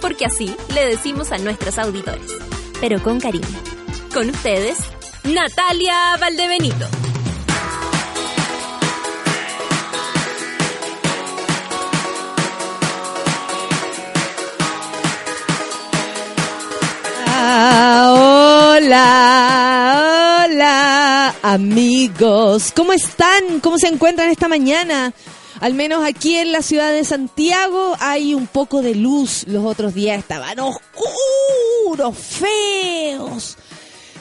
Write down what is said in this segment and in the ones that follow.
Porque así le decimos a nuestros auditores, pero con cariño. Con ustedes, Natalia Valdebenito. Ah, hola, hola, amigos. ¿Cómo están? ¿Cómo se encuentran esta mañana? Al menos aquí en la ciudad de Santiago hay un poco de luz. Los otros días estaban oscuros, feos,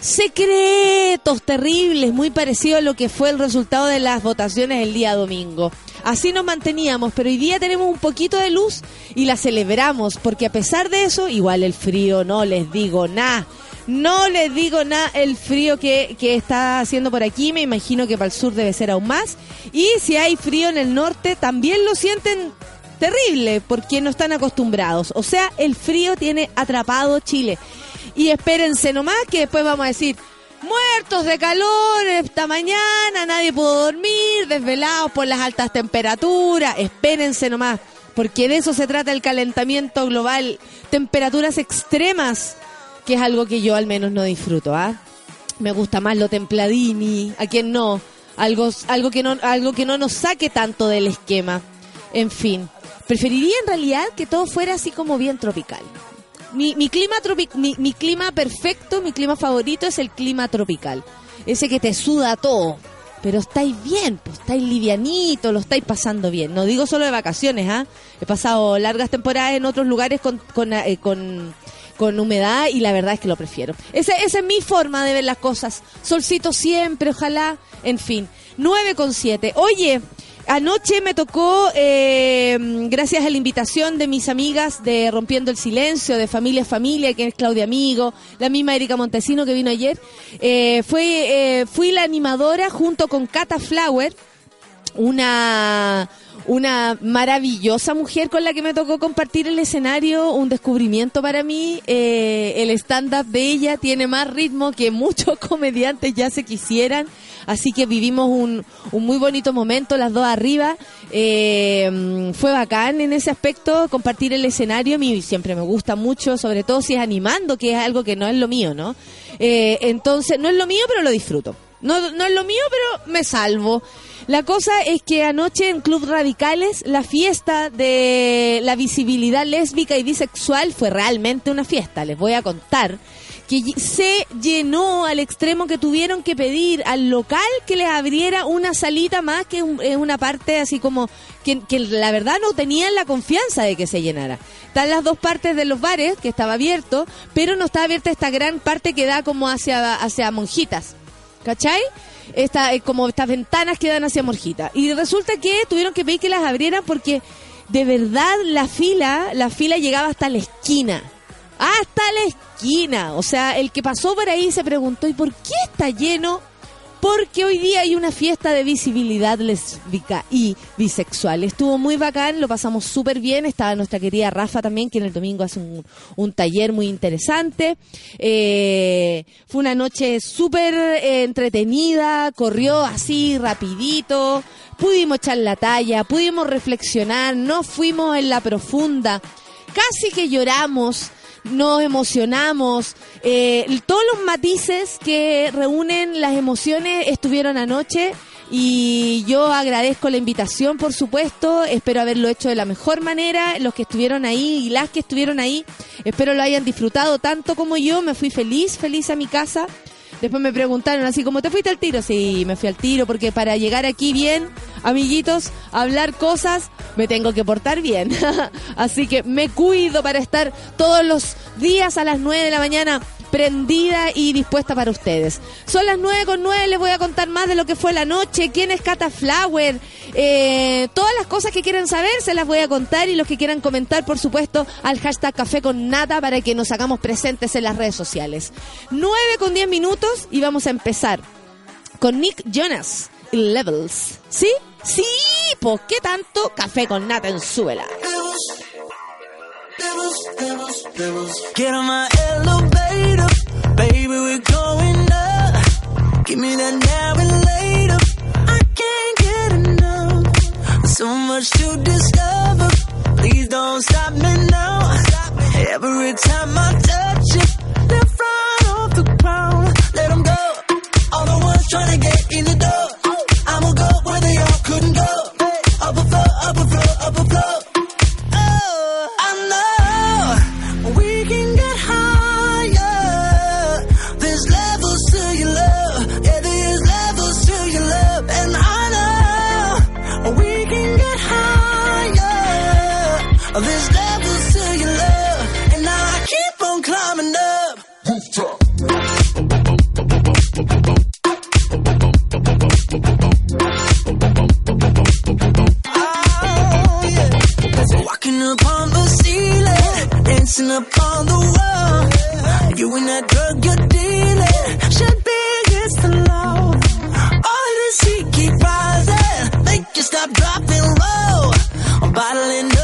secretos, terribles, muy parecido a lo que fue el resultado de las votaciones el día domingo. Así nos manteníamos, pero hoy día tenemos un poquito de luz y la celebramos, porque a pesar de eso, igual el frío, no les digo nada. No les digo nada el frío que, que está haciendo por aquí, me imagino que para el sur debe ser aún más. Y si hay frío en el norte, también lo sienten terrible, porque no están acostumbrados. O sea, el frío tiene atrapado Chile. Y espérense nomás que después vamos a decir, muertos de calor esta mañana, nadie pudo dormir, desvelados por las altas temperaturas. Espérense nomás, porque de eso se trata el calentamiento global. Temperaturas extremas, que es algo que yo al menos no disfruto, ¿ah? Me gusta más lo templadini, a quien no, algo, algo, que no, algo que no nos saque tanto del esquema. En fin, preferiría en realidad que todo fuera así como bien tropical. Mi, mi clima tropi- mi, mi clima perfecto, mi clima favorito es el clima tropical. Ese que te suda todo. Pero estáis bien, pues estáis livianito, lo estáis pasando bien. No digo solo de vacaciones, ¿ah? He pasado largas temporadas en otros lugares con, con, eh, con, con humedad y la verdad es que lo prefiero. Ese- esa es mi forma de ver las cosas. Solcito siempre, ojalá. En fin, 9 con 7. Oye, Anoche me tocó, eh, gracias a la invitación de mis amigas de Rompiendo el Silencio, de Familia Familia, que es Claudia Amigo, la misma Erika Montesino que vino ayer, eh, fue, eh, fui la animadora junto con Cata Flower, una, una maravillosa mujer con la que me tocó compartir el escenario, un descubrimiento para mí. Eh, el stand-up de ella tiene más ritmo que muchos comediantes ya se quisieran. Así que vivimos un, un muy bonito momento, las dos arriba. Eh, fue bacán en ese aspecto compartir el escenario. A siempre me gusta mucho, sobre todo si es animando, que es algo que no es lo mío, ¿no? Eh, entonces, no es lo mío, pero lo disfruto. No, no es lo mío, pero me salvo. La cosa es que anoche en Club Radicales la fiesta de la visibilidad lésbica y bisexual fue realmente una fiesta. Les voy a contar que se llenó al extremo que tuvieron que pedir al local que les abriera una salita más que un- eh, una parte así como que, la verdad no tenían la confianza de que se llenara. Están las dos partes de los bares que estaba abierto, pero no está abierta esta gran parte que da como hacia, hacia monjitas. ¿Cachai? Esta, eh, como estas ventanas que dan hacia Morjita. Y resulta que tuvieron que pedir que las abrieran porque de verdad la fila, la fila llegaba hasta la esquina. Hasta la esquina. O sea, el que pasó por ahí se preguntó, ¿y por qué está lleno? Porque hoy día hay una fiesta de visibilidad lésbica y bisexual. Estuvo muy bacán, lo pasamos súper bien. Estaba nuestra querida Rafa también, que en el domingo hace un, un taller muy interesante. Eh, fue una noche súper eh, entretenida, corrió así rapidito. Pudimos echar la talla, pudimos reflexionar, no fuimos en la profunda. Casi que lloramos nos emocionamos, eh, todos los matices que reúnen las emociones estuvieron anoche y yo agradezco la invitación, por supuesto, espero haberlo hecho de la mejor manera, los que estuvieron ahí y las que estuvieron ahí, espero lo hayan disfrutado tanto como yo, me fui feliz, feliz a mi casa. Después me preguntaron así, ¿cómo te fuiste al tiro? Sí, me fui al tiro porque para llegar aquí bien, amiguitos, hablar cosas, me tengo que portar bien. así que me cuido para estar todos los días a las 9 de la mañana prendida y dispuesta para ustedes. Son las 9 con 9, les voy a contar más de lo que fue la noche, quién es Cata Flower, eh, todas las cosas que quieran saber se las voy a contar y los que quieran comentar, por supuesto, al hashtag Café con Nata para que nos hagamos presentes en las redes sociales. 9 con 10 minutos y vamos a empezar con Nick Jonas Levels. ¿Sí? Sí, ¿por qué tanto café con nata en suela? Get on my elevator, baby, we're going up. Give me that now and later. I can't get enough. So much to discover. Please don't stop me now. Every time I touch you, they're right off the ground. Let them go. All the ones trying to get in the door. I'ma go where they all couldn't go. Up a floor, up a floor, up a floor. Upon the ceiling, dancing upon the wall. You and that drug you're dealing should be against the law. All this heat keep rising, make you stop, dropping low. I'm bottling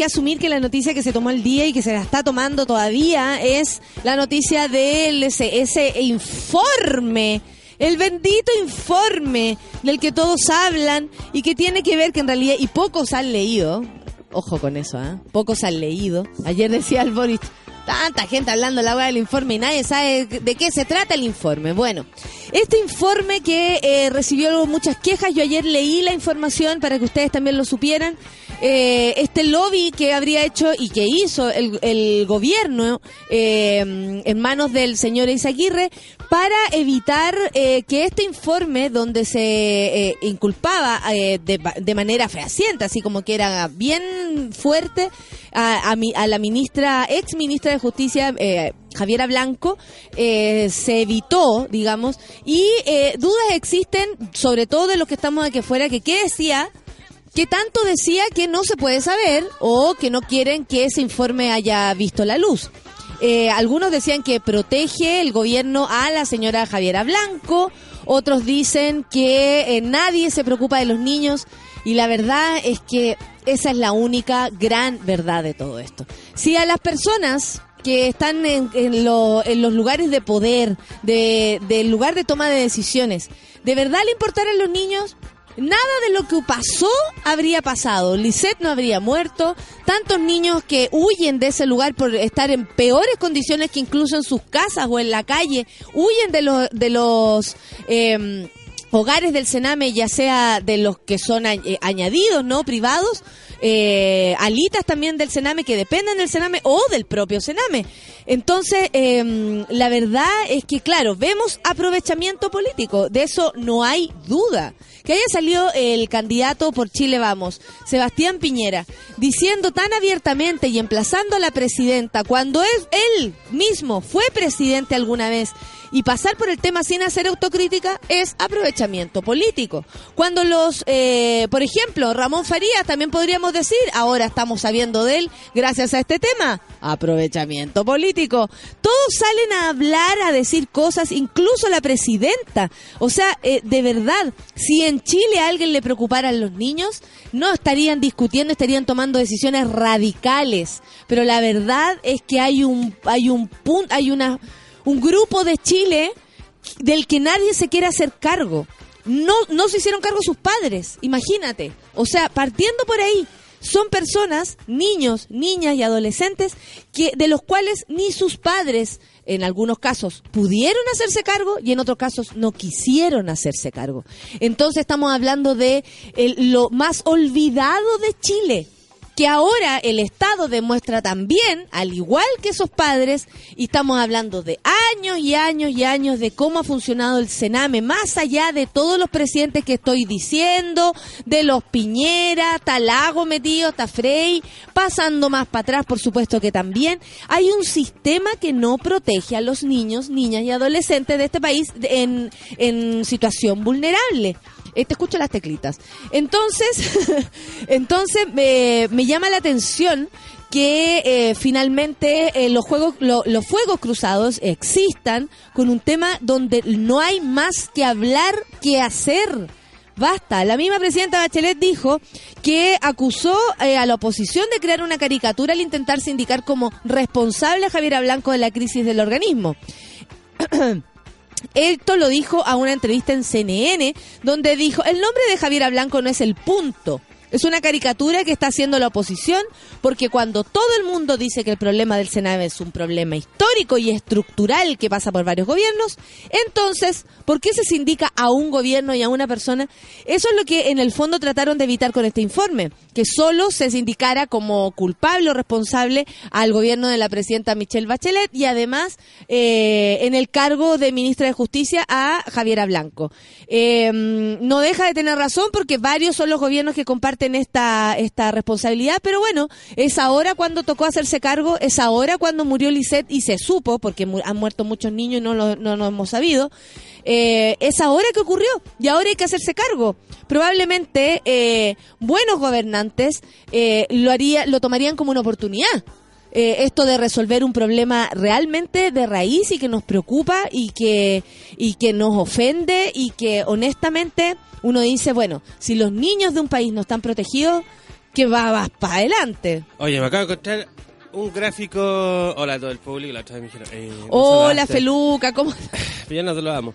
que asumir que la noticia que se tomó el día y que se la está tomando todavía es la noticia del ese, ese informe. El bendito informe del que todos hablan y que tiene que ver que en realidad, y pocos han leído, ojo con eso, ¿ah? pocos han leído. Ayer decía el Boris, tanta gente hablando la hora del informe y nadie sabe de qué se trata el informe. Bueno, este informe que eh, recibió muchas quejas, yo ayer leí la información para que ustedes también lo supieran. Eh, este lobby que habría hecho y que hizo el, el gobierno eh, en manos del señor Izaguirre para evitar eh, que este informe donde se eh, inculpaba eh, de, de manera fehaciente, así como que era bien fuerte a, a, mi- a la ministra, ex ministra de Justicia, eh, Javiera Blanco, eh, se evitó, digamos, y eh, dudas existen, sobre todo de los que estamos aquí afuera, que qué decía que tanto decía que no se puede saber o que no quieren que ese informe haya visto la luz. Eh, algunos decían que protege el gobierno a la señora Javiera Blanco, otros dicen que eh, nadie se preocupa de los niños y la verdad es que esa es la única gran verdad de todo esto. Si a las personas que están en, lo- en los lugares de poder, de, del lugar de toma de decisiones, ¿de verdad le importaran los niños? Nada de lo que pasó habría pasado. Lisette no habría muerto. Tantos niños que huyen de ese lugar por estar en peores condiciones que incluso en sus casas o en la calle. Huyen de los, de los eh, hogares del Sename, ya sea de los que son eh, añadidos, ¿no? Privados. Eh, alitas también del Sename que dependen del Sename o del propio Sename. Entonces, em, la verdad es que, claro, vemos aprovechamiento político, de eso no hay duda. Que haya salido el candidato por Chile Vamos, Sebastián Piñera, diciendo tan abiertamente y emplazando a la presidenta cuando es, él mismo fue presidente alguna vez y pasar por el tema sin hacer autocrítica es aprovechamiento político. Cuando los, eh, por ejemplo, Ramón Farías, también podríamos decir, ahora estamos sabiendo de él gracias a este tema, aprovechamiento político. Todos salen a hablar, a decir cosas, incluso la presidenta. O sea, eh, de verdad, si en Chile a alguien le preocuparan los niños, no estarían discutiendo, estarían tomando decisiones radicales. Pero la verdad es que hay un, hay un punto, hay una un grupo de Chile del que nadie se quiere hacer cargo. No, no se hicieron cargo sus padres, imagínate. O sea, partiendo por ahí, son personas, niños, niñas y adolescentes, que, de los cuales ni sus padres, en algunos casos, pudieron hacerse cargo y en otros casos no quisieron hacerse cargo. Entonces estamos hablando de lo más olvidado de Chile que ahora el Estado demuestra también, al igual que esos padres, y estamos hablando de años y años y años de cómo ha funcionado el Sename, más allá de todos los presidentes que estoy diciendo, de los Piñera, Talago metido, hasta Frey, pasando más para atrás, por supuesto que también, hay un sistema que no protege a los niños, niñas y adolescentes de este país en, en situación vulnerable. Eh, te escucho las teclitas. Entonces, entonces me llama la atención que eh, finalmente eh, los juegos los fuegos cruzados existan con un tema donde no hay más que hablar que hacer. Basta. La misma presidenta Bachelet dijo que acusó a la oposición de crear una caricatura al intentar sindicar como responsable a Javier Blanco de la crisis del organismo Esto lo dijo a una entrevista en CNN, donde dijo, el nombre de Javier Blanco no es el punto. Es una caricatura que está haciendo la oposición porque cuando todo el mundo dice que el problema del Sename es un problema histórico y estructural que pasa por varios gobiernos, entonces, ¿por qué se sindica a un gobierno y a una persona? Eso es lo que en el fondo trataron de evitar con este informe, que solo se sindicara como culpable o responsable al gobierno de la presidenta Michelle Bachelet y además eh, en el cargo de ministra de Justicia a Javiera Blanco. Eh, no deja de tener razón porque varios son los gobiernos que comparten esta, esta responsabilidad, pero bueno, es ahora cuando tocó hacerse cargo, es ahora cuando murió Lisette y se supo, porque han muerto muchos niños y no lo, no lo hemos sabido, eh, es ahora que ocurrió y ahora hay que hacerse cargo. Probablemente eh, buenos gobernantes eh, lo, haría, lo tomarían como una oportunidad. Esto de resolver un problema realmente de raíz y que nos preocupa y que, y que nos ofende y que honestamente uno dice, bueno, si los niños de un país no están protegidos, que va, para adelante. Oye, me acabo de encontrar un gráfico. Hola a todo el público, la otra vez me dijeron. Eh, Hola, Feluca, ¿cómo Ya no te lo damos.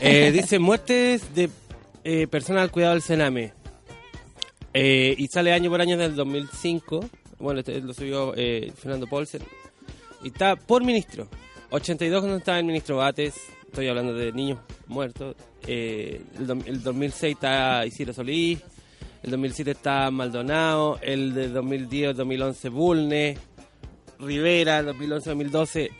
Eh, dice muertes de eh, personas al cuidado del Sename. Eh, y sale año por año del 2005. Bueno, este lo subió eh, Fernando Polsen. Y está por ministro. 82 cuando estaba el ministro Bates. Estoy hablando de niños muertos. Eh, el, 2006 está Isidro Solís, el 2007 está Maldonado, el de 2010-2011 Bulne, Rivera, el 2011-2012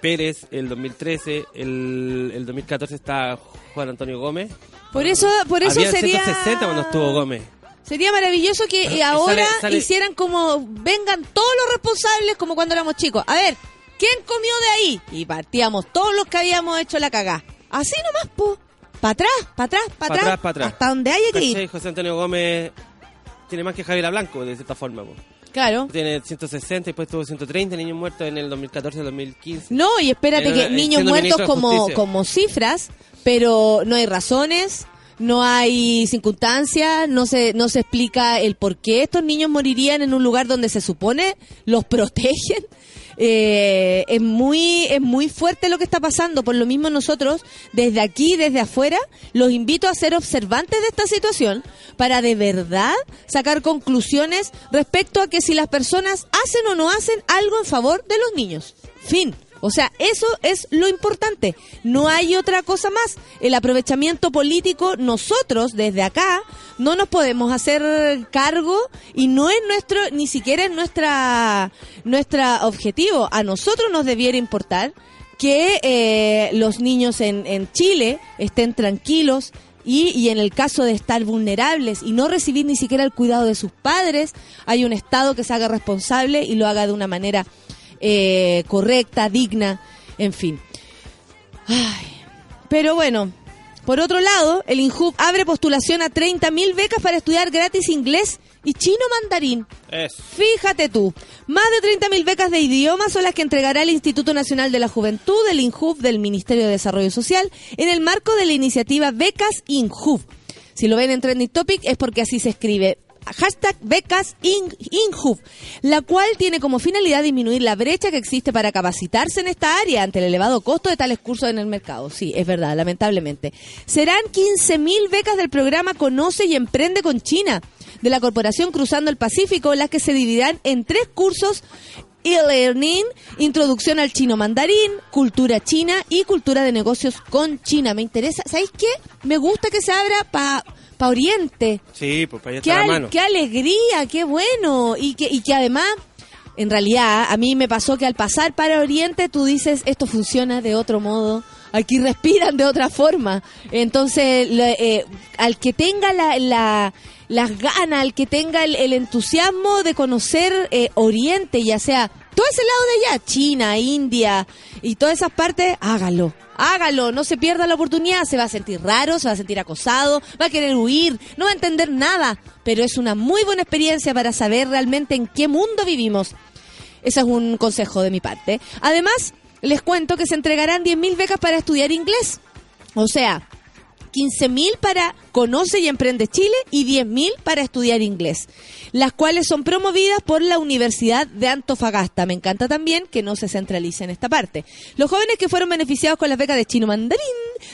Pérez, el 2013, el, el 2014 está Juan Antonio Gómez. Por eso, por eso sería... 160 cuando estuvo Gómez. Sería maravilloso que ahora hicieran como vengan todos los responsables como cuando éramos chicos. A ver, ¿quién comió de ahí? Y partíamos todos los que habíamos hecho la cagá. Así nomás, po. Para atrás, para atrás, para atrás. Pa atrás, Hasta donde haya que ir. José Antonio Gómez tiene más que Javier Blanco, de cierta forma, po. Claro. Tiene 160, después tuvo 130 niños muertos en el 2014-2015. No, y espérate que niños muertos como, como cifras, pero no hay razones, no hay circunstancias, no se, no se explica el por qué estos niños morirían en un lugar donde se supone los protegen. Eh, es muy es muy fuerte lo que está pasando. Por lo mismo nosotros, desde aquí, desde afuera, los invito a ser observantes de esta situación para de verdad sacar conclusiones respecto a que si las personas hacen o no hacen algo en favor de los niños. Fin. O sea, eso es lo importante. No hay otra cosa más. El aprovechamiento político, nosotros desde acá no nos podemos hacer cargo y no es nuestro, ni siquiera es nuestra, nuestra objetivo. A nosotros nos debiera importar que eh, los niños en, en Chile estén tranquilos, y, y, en el caso de estar vulnerables y no recibir ni siquiera el cuidado de sus padres, hay un Estado que se haga responsable y lo haga de una manera eh, correcta, digna, en fin. Ay. Pero bueno, por otro lado, el INJUB abre postulación a 30.000 becas para estudiar gratis inglés y chino mandarín. Eso. Fíjate tú, más de 30.000 becas de idiomas son las que entregará el Instituto Nacional de la Juventud, el INJUB del Ministerio de Desarrollo Social, en el marco de la iniciativa Becas INJUB. Si lo ven en Trending Topic es porque así se escribe hashtag becas in, la cual tiene como finalidad disminuir la brecha que existe para capacitarse en esta área ante el elevado costo de tales cursos en el mercado. Sí, es verdad, lamentablemente. Serán 15.000 becas del programa Conoce y Emprende con China de la Corporación Cruzando el Pacífico, las que se dividirán en tres cursos e-learning, introducción al chino mandarín, cultura china y cultura de negocios con China. Me interesa, ¿sabéis qué? Me gusta que se abra para pa Oriente. Sí, pues para allá Qué, está la al- mano. qué alegría, qué bueno. Y que, y que además, en realidad, a mí me pasó que al pasar para Oriente tú dices, esto funciona de otro modo. Aquí respiran de otra forma. Entonces, le- eh, al que tenga la, la- las ganas, al que tenga el, el entusiasmo de conocer eh, Oriente, ya sea todo ese lado de allá, China, India y todas esas partes, hágalo. Hágalo, no se pierda la oportunidad, se va a sentir raro, se va a sentir acosado, va a querer huir, no va a entender nada, pero es una muy buena experiencia para saber realmente en qué mundo vivimos. Ese es un consejo de mi parte. Además, les cuento que se entregarán 10.000 becas para estudiar inglés. O sea, 15.000 para Conoce y Emprende Chile y 10.000 para estudiar inglés, las cuales son promovidas por la Universidad de Antofagasta. Me encanta también que no se centralice en esta parte. Los jóvenes que fueron beneficiados con las becas de chino mandarín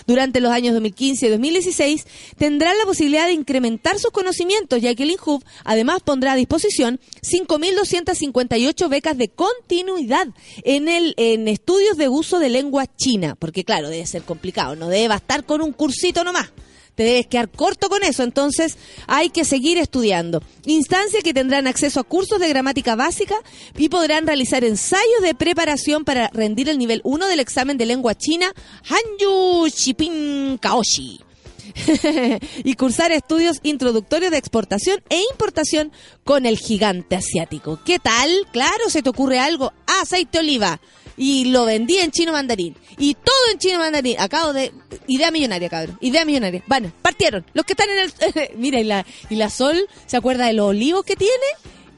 durante los años 2015 y 2016 tendrán la posibilidad de incrementar sus conocimientos, ya que el INJUB además pondrá a disposición 5.258 becas de continuidad en el en estudios de uso de lengua china, porque claro, debe ser complicado, no debe bastar con un cursito nomás. Te debes quedar corto con eso, entonces hay que seguir estudiando. Instancias que tendrán acceso a cursos de gramática básica y podrán realizar ensayos de preparación para rendir el nivel 1 del examen de lengua china Hanyu Shipin Kaoshi. y cursar estudios introductorios de exportación e importación con el gigante asiático. ¿Qué tal? Claro, se te ocurre algo. Aceite oliva. Y lo vendí en chino mandarín. Y todo en chino mandarín. Acabo de... Idea millonaria, cabrón. Idea millonaria. Bueno, partieron. Los que están en el... Mira, y la, y la Sol se acuerda de los olivos que tiene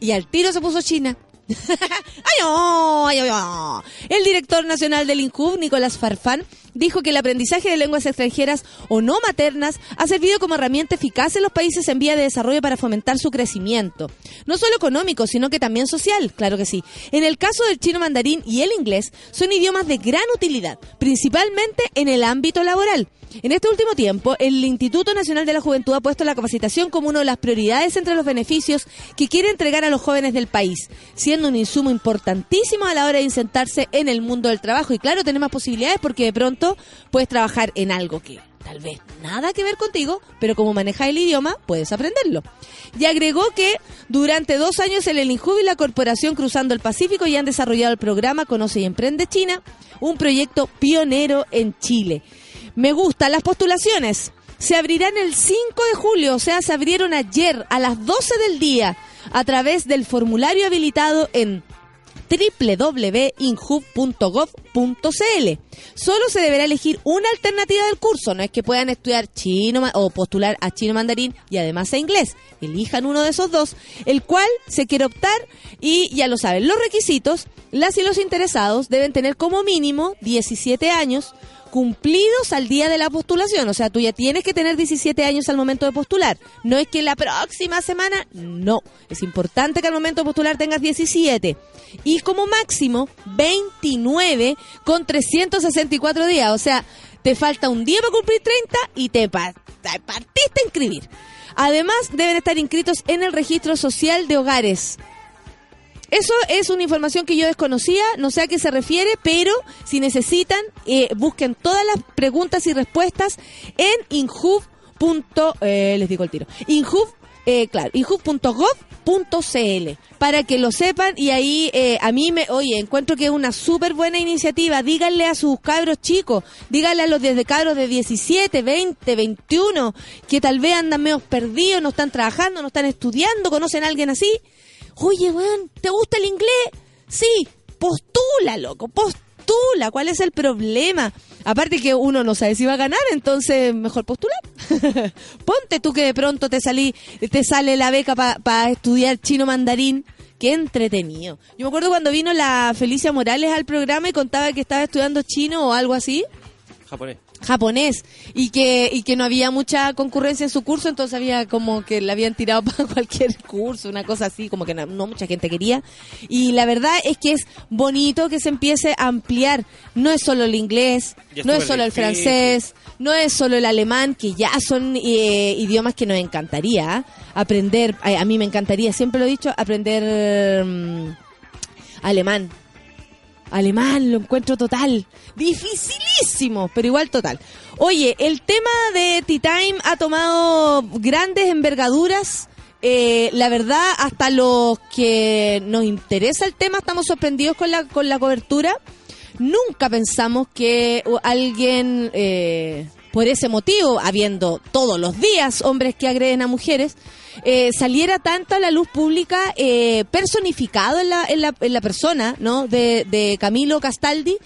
y al tiro se puso China. ay, oh, ay, ay, oh. El director nacional del INCUB, Nicolás Farfán, dijo que el aprendizaje de lenguas extranjeras o no maternas ha servido como herramienta eficaz en los países en vía de desarrollo para fomentar su crecimiento. No solo económico, sino que también social, claro que sí. En el caso del chino mandarín y el inglés, son idiomas de gran utilidad, principalmente en el ámbito laboral. En este último tiempo, el Instituto Nacional de la Juventud ha puesto la capacitación como una de las prioridades entre los beneficios que quiere entregar a los jóvenes del país, siendo un insumo importantísimo a la hora de insertarse en el mundo del trabajo. Y claro, tenés más posibilidades porque de pronto puedes trabajar en algo que tal vez nada que ver contigo, pero como manejas el idioma, puedes aprenderlo. Y agregó que durante dos años el INJUB y la Corporación Cruzando el Pacífico ya han desarrollado el programa Conoce y Emprende China, un proyecto pionero en Chile. Me gustan las postulaciones. Se abrirán el 5 de julio, o sea, se abrieron ayer a las 12 del día a través del formulario habilitado en www.inhub.gov.cl. Solo se deberá elegir una alternativa del curso, no es que puedan estudiar chino o postular a chino mandarín y además a inglés. Elijan uno de esos dos, el cual se quiere optar y ya lo saben, los requisitos, las y los interesados deben tener como mínimo 17 años, cumplidos al día de la postulación. O sea, tú ya tienes que tener 17 años al momento de postular. No es que la próxima semana, no. Es importante que al momento de postular tengas 17. Y como máximo, 29 con 364 días. O sea, te falta un día para cumplir 30 y te, pa- te partiste a inscribir. Además, deben estar inscritos en el registro social de hogares. Eso es una información que yo desconocía, no sé a qué se refiere, pero si necesitan, eh, busquen todas las preguntas y respuestas en inhub. eh, les digo el tiro. Inhub, eh, claro, inhub.gov.cl para que lo sepan y ahí eh, a mí me, oye, encuentro que es una súper buena iniciativa. Díganle a sus cabros chicos, díganle a los desde cabros de 17, 20, 21, que tal vez andan medio perdidos, no están trabajando, no están estudiando, conocen a alguien así. Oye, weón, ¿te gusta el inglés? Sí, postula, loco, postula. ¿Cuál es el problema? Aparte que uno no sabe si va a ganar, entonces mejor postular. Ponte tú que de pronto te salí, te sale la beca para estudiar chino mandarín. Qué entretenido. Yo me acuerdo cuando vino la Felicia Morales al programa y contaba que estaba estudiando chino o algo así Japonés. japonés y que y que no había mucha concurrencia en su curso, entonces había como que le habían tirado para cualquier curso, una cosa así, como que no, no mucha gente quería. Y la verdad es que es bonito que se empiece a ampliar. No es solo el inglés, no es solo el francés, no es solo el alemán, que ya son eh, idiomas que nos encantaría aprender. A, a mí me encantaría, siempre lo he dicho, aprender mm, alemán. Alemán, lo encuentro total. Dificilísimo, pero igual total. Oye, el tema de Tea Time ha tomado grandes envergaduras. Eh, la verdad, hasta los que nos interesa el tema estamos sorprendidos con la, con la cobertura. Nunca pensamos que alguien, eh, por ese motivo, habiendo todos los días hombres que agreden a mujeres, eh, saliera tanto a la luz pública eh, personificado en la, en la, en la persona ¿no? de, Camilo Castaldi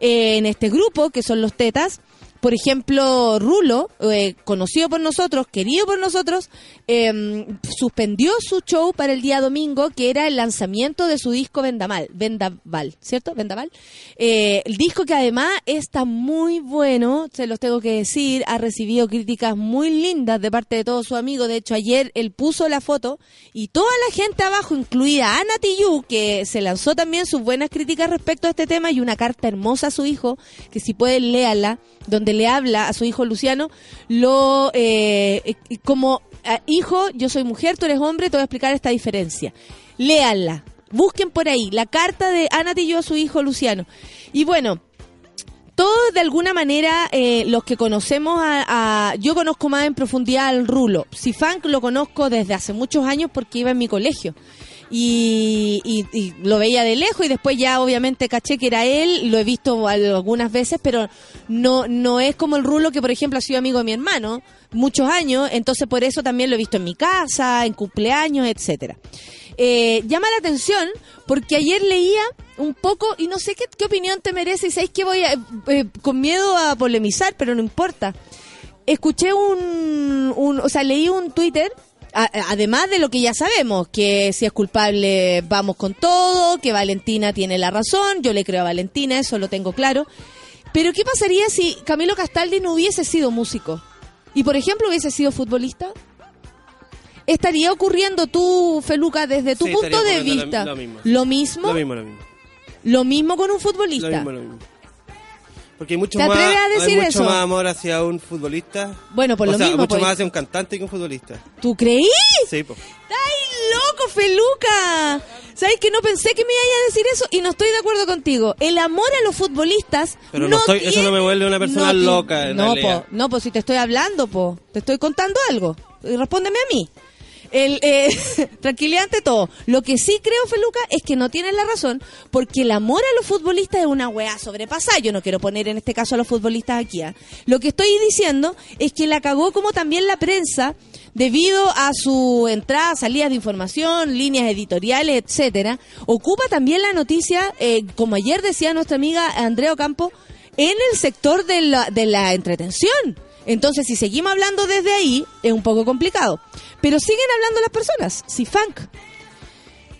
eh, en este grupo, que son los tetas. Por ejemplo, Rulo, eh, conocido por nosotros, querido por nosotros, eh, suspendió su show para el día domingo, que era el lanzamiento de su disco Vendaval, Vendaval ¿cierto? Vendaval. Eh, el disco que además está muy bueno, se los tengo que decir, ha recibido críticas muy lindas de parte de todos sus amigos. De hecho, ayer él puso la foto y toda la gente abajo, incluida Ana Tijoux, que se lanzó también sus buenas críticas respecto a este tema y una carta hermosa a su hijo, que si pueden léala, donde le habla a su hijo Luciano, lo eh, eh, como ah, hijo, yo soy mujer, tú eres hombre, te voy a explicar esta diferencia. Léanla, busquen por ahí la carta de Ana Tijoux a su hijo Luciano. Y bueno, todos de alguna manera eh, los que conocemos a, yo conozco más en profundidad al Rulo si Funk lo conozco desde hace muchos años porque iba en mi colegio y, y- lo veía de lejos y después ya obviamente caché que era él lo he visto al- algunas veces pero no no es como el Rulo que por ejemplo ha sido amigo de mi hermano muchos años entonces por eso también lo he visto en mi casa en cumpleaños etcétera eh, llama la atención porque ayer leía un poco y no sé qué, qué opinión te merece y sabéis que voy a, eh, con miedo a polemizar, pero no importa. Escuché un, un o sea, leí un Twitter, a- además de lo que ya sabemos, que si es culpable vamos con todo, que Valentina tiene la razón, yo le creo a Valentina, eso lo tengo claro. Pero ¿qué pasaría si Camilo Castaldi no hubiese sido músico? Y por ejemplo hubiese sido futbolista? ¿Estaría ocurriendo tú, Feluca, desde tu Sí, punto de vista? lo- lo mismo. ¿Lo mismo? Lo mismo, lo mismo. Lo mismo con un futbolista. Lo mismo, lo mismo. Porque hay mucho, ¿Te más, hay mucho eso? más amor hacia un futbolista. Bueno, por o lo sea, mismo, mucho pues. más hacia un cantante que un futbolista. ¿Tú creí? Sí, pues. ¡Ay, loco, Feluca! ¿Sabes que no pensé que me iba a decir eso? Y no estoy de acuerdo contigo. El amor a los futbolistas. Pero no soy- eso no me vuelve una persona ti- loca, en no, realidad. po, no, pues si te estoy hablando, po. Te estoy contando algo. Respóndeme a mí. El, eh, tranquilidad todo. Lo que sí creo, Feluca, es que no tienes la razón, porque el amor a los futbolistas es una weá sobrepasada. Yo no quiero poner en este caso a los futbolistas aquí. ¿ah? Lo que estoy diciendo es que la cagó como también la prensa, debido a su entrada, salidas de información, líneas editoriales, etcétera, ocupa también la noticia, eh, como ayer decía nuestra amiga Andrea Ocampo, en el sector de la, de la entretención. Entonces, si seguimos hablando desde ahí, es un poco complicado. Pero siguen hablando las personas. Si funk.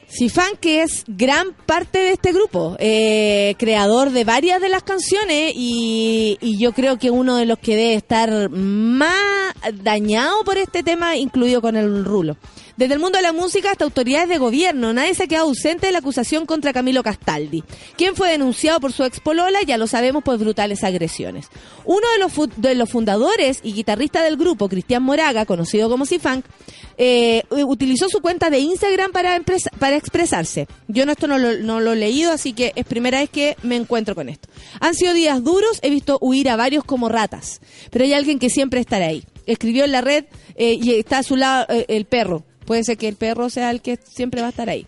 Si funk, que es gran parte de este grupo, eh, creador de varias de las canciones y yo creo que uno de los que debe estar más dañado por este tema, incluido con el rulo. Desde el mundo de la música hasta autoridades de gobierno, nadie se ha quedado ausente de la acusación contra Camilo Castaldi, quien fue denunciado por su expolola, ya lo sabemos, por brutales agresiones. Uno de los, de los fundadores y guitarrista del grupo, Cristian Moraga, conocido como Cifunk, eh, utilizó su cuenta de Instagram para expresarse. Yo no, esto no lo, no lo he leído, así que es primera vez que me encuentro con esto. Han sido días duros, he visto huir a varios como ratas, pero hay alguien que siempre estará ahí. Escribió en la red eh, y está a su lado eh, el perro. Puede ser que el perro sea el que siempre va a estar ahí.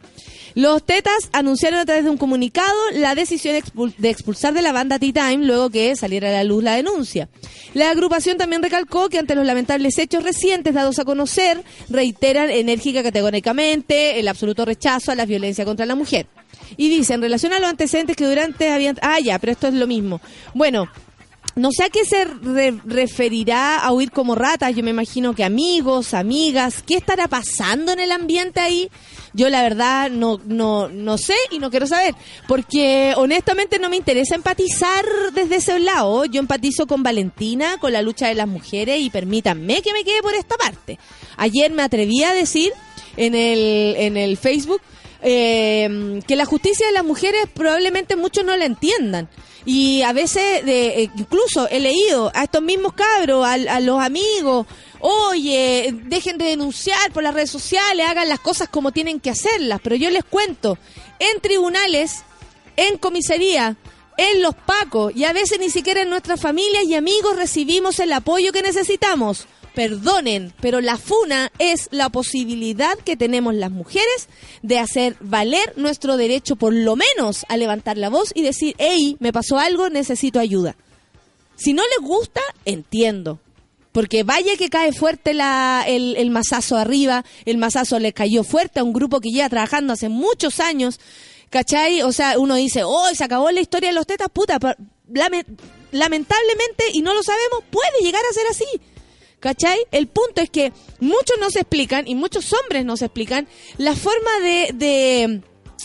Los Tetas anunciaron a través de un comunicado la decisión de expulsar de la banda T-Time luego que saliera a la luz la denuncia. La agrupación también recalcó que ante los lamentables hechos recientes dados a conocer, reiteran enérgica categóricamente el absoluto rechazo a la violencia contra la mujer. Y dice, en relación a los antecedentes que durante habían... Ah, ya, pero esto es lo mismo. Bueno, no sé a qué se re- referirá a huir como ratas. Yo me imagino que amigos, amigas. ¿Qué estará pasando en el ambiente ahí? Yo la verdad no, no, no sé y no quiero saber. Porque honestamente no me interesa empatizar desde ese lado. Yo empatizo con Valentina, con la lucha de las mujeres y permítanme que me quede por esta parte. Ayer me atreví a decir en el, en el Facebook eh, que la justicia de las mujeres probablemente muchos no la entiendan. Y a veces, de, eh, incluso he leído a estos mismos cabros, a, a los amigos, oye, dejen de denunciar por las redes sociales, hagan las cosas como tienen que hacerlas. Pero yo les cuento, en tribunales, en comisaría, en los pacos y a veces ni siquiera en nuestras familias y amigos recibimos el apoyo que necesitamos. Perdonen, pero la FUNA es la posibilidad que tenemos las mujeres de hacer valer nuestro derecho, por lo menos, a levantar la voz y decir, hey, me pasó algo, necesito ayuda. Si no les gusta, entiendo. Porque vaya que cae fuerte la, el, el arriba, el mazazo le cayó fuerte a un grupo que lleva trabajando hace muchos años, ¿cachai? O sea, uno dice, oh, se acabó la historia de los tetas, puta, lamentablemente, y no lo sabemos, puede llegar a ser así. ¿Cachai? El punto es que muchos no se explican, y muchos hombres no se explican, la forma de, de,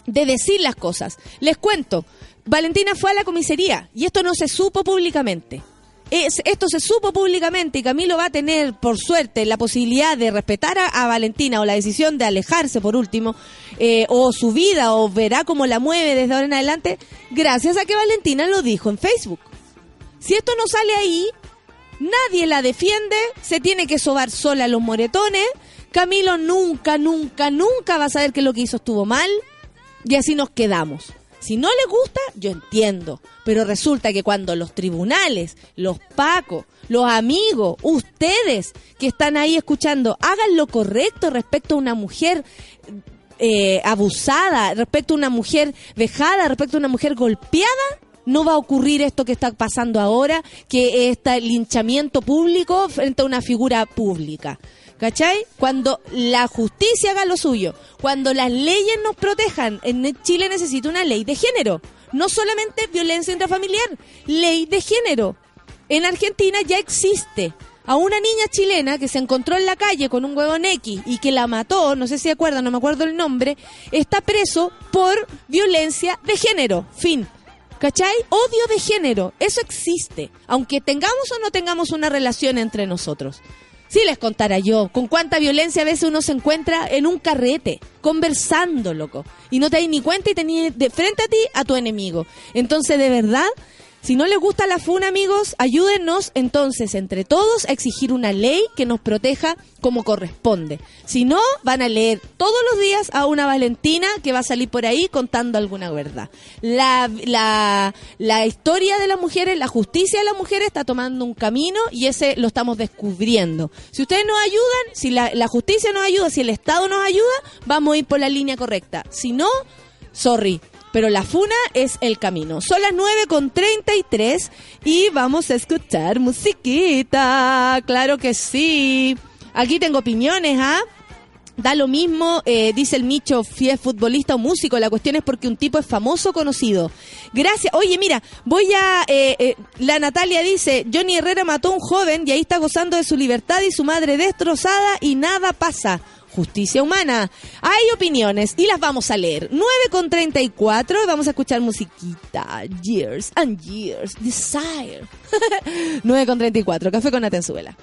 de decir las cosas. Les cuento, Valentina fue a la comisaría y esto no se supo públicamente. Es- esto se supo públicamente y Camilo va a tener, por suerte, la posibilidad de respetar a, a Valentina o la decisión de alejarse por último, eh, o su vida, o verá cómo la mueve desde ahora en adelante, gracias a que Valentina lo dijo en Facebook. Si esto no sale ahí, nadie la defiende, se tiene que sobar sola los moretones, Camilo nunca, nunca, nunca va a saber que lo que hizo estuvo mal, y así nos quedamos. Si no les gusta, yo entiendo. Pero resulta que cuando los tribunales, los pacos, los amigos, ustedes que están ahí escuchando, hagan lo correcto respecto a una mujer eh, abusada, respecto a una mujer vejada, respecto a una mujer golpeada, no va a ocurrir esto que está pasando ahora, que es este linchamiento público frente a una figura pública. ¿Cachai? Cuando la justicia haga lo suyo, cuando las leyes nos protejan, en Chile necesita una ley de género, no solamente violencia intrafamiliar, ley de género. En Argentina ya existe a una niña chilena que se encontró en la calle con un huevón X y que la mató, no sé si acuerdan, no me acuerdo el nombre, está preso por violencia de género. Fin. ¿Cachai? Odio de género. Eso existe. Aunque tengamos o no tengamos una relación entre nosotros. Si les contara yo con cuánta violencia a veces uno se encuentra en un carrete, conversando, loco. Y no te das ni cuenta y tenías de frente a ti a tu enemigo. Entonces, de verdad, si no les gusta la FUNA, amigos, ayúdenos entonces entre todos a exigir una ley que nos proteja como corresponde. Si no, van a leer todos los días a una Valentina que va a salir por ahí contando alguna verdad. La, la, la historia de las mujeres, la justicia de las mujeres está tomando un camino y ese lo estamos descubriendo. Si ustedes nos ayudan, si la, la justicia nos ayuda, si el Estado nos ayuda, vamos a ir por la línea correcta. Si no, sorry. Pero la funa es el camino. Son las 9 con 33 y vamos a escuchar musiquita. Claro que sí. Aquí tengo opiniones, ¿ah? Da lo mismo, eh, dice el Micho, si futbolista o músico. La cuestión es porque un tipo es famoso o conocido. Gracias. Oye, mira, voy a. eh, eh, la Natalia dice: Johnny Herrera mató a un joven y ahí está gozando de su libertad y su madre destrozada y nada pasa. Justicia humana. Hay opiniones y las vamos a leer. 9 con 34 y vamos a escuchar musiquita. Years and Years. Desire. 9 con 34. Café con Atenzuela.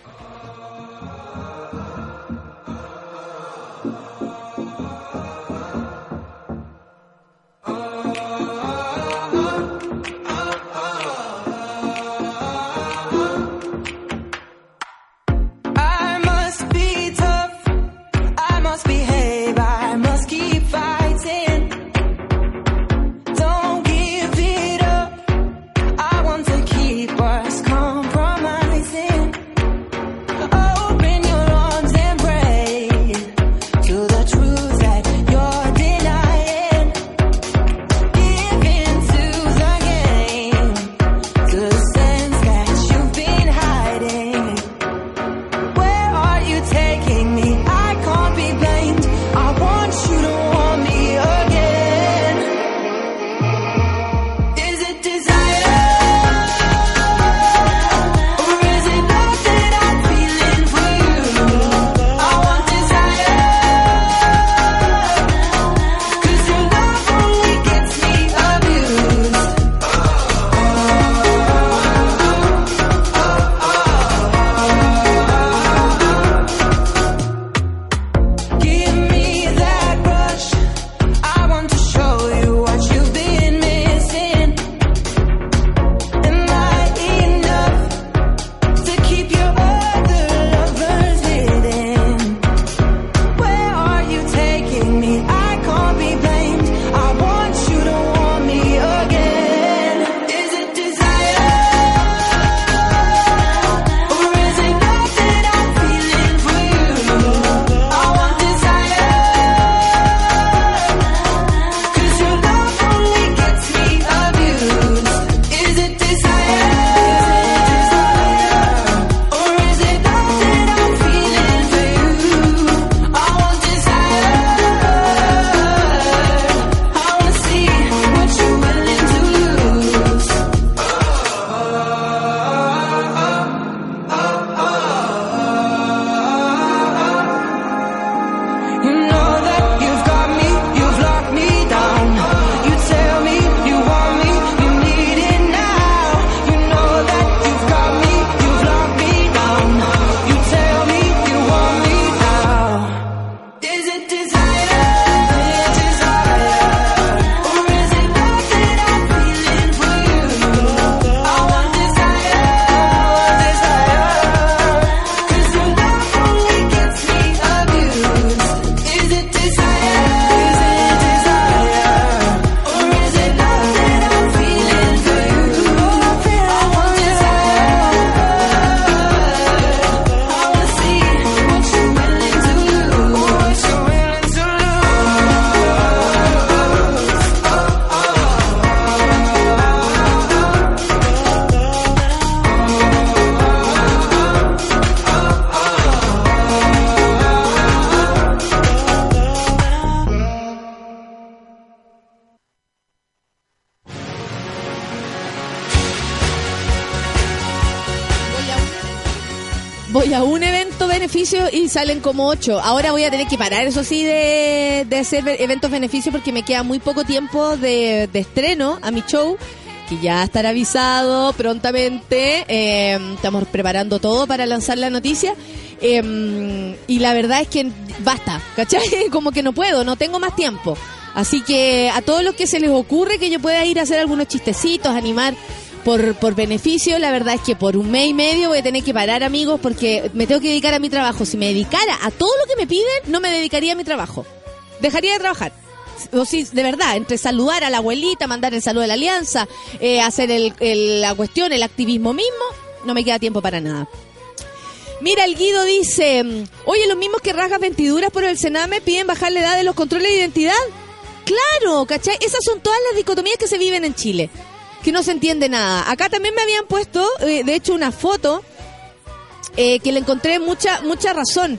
Voy a un evento beneficio y salen como ocho. Ahora voy a tener que parar, eso sí, de, de hacer eventos beneficio porque me queda muy poco tiempo de, de estreno a mi show, que ya estará avisado prontamente. Eh, estamos preparando todo para lanzar la noticia. Eh, y la verdad es que basta, ¿cachai? Como que no puedo, no tengo más tiempo. Así que a todos los que se les ocurre que yo pueda ir a hacer algunos chistecitos, animar por, por beneficio, la verdad es que por un mes y medio voy a tener que parar, amigos, porque me tengo que dedicar a mi trabajo. Si me dedicara a todo lo que me piden, no me dedicaría a mi trabajo. Dejaría de trabajar. O sí, de verdad, entre saludar a la abuelita, mandar el saludo de la alianza, eh, hacer el- el- la cuestión, el activismo mismo, no me queda tiempo para nada. Mira, el Guido dice, mm, oye, los mismos que rasgas ventiduras por el Sename piden bajar la edad de los controles de identidad. Claro, ¿cachai? Esas son todas las dicotomías que se viven en Chile, que no se entiende nada. Acá también me habían puesto, eh, de hecho, una foto eh, que le encontré mucha, mucha razón.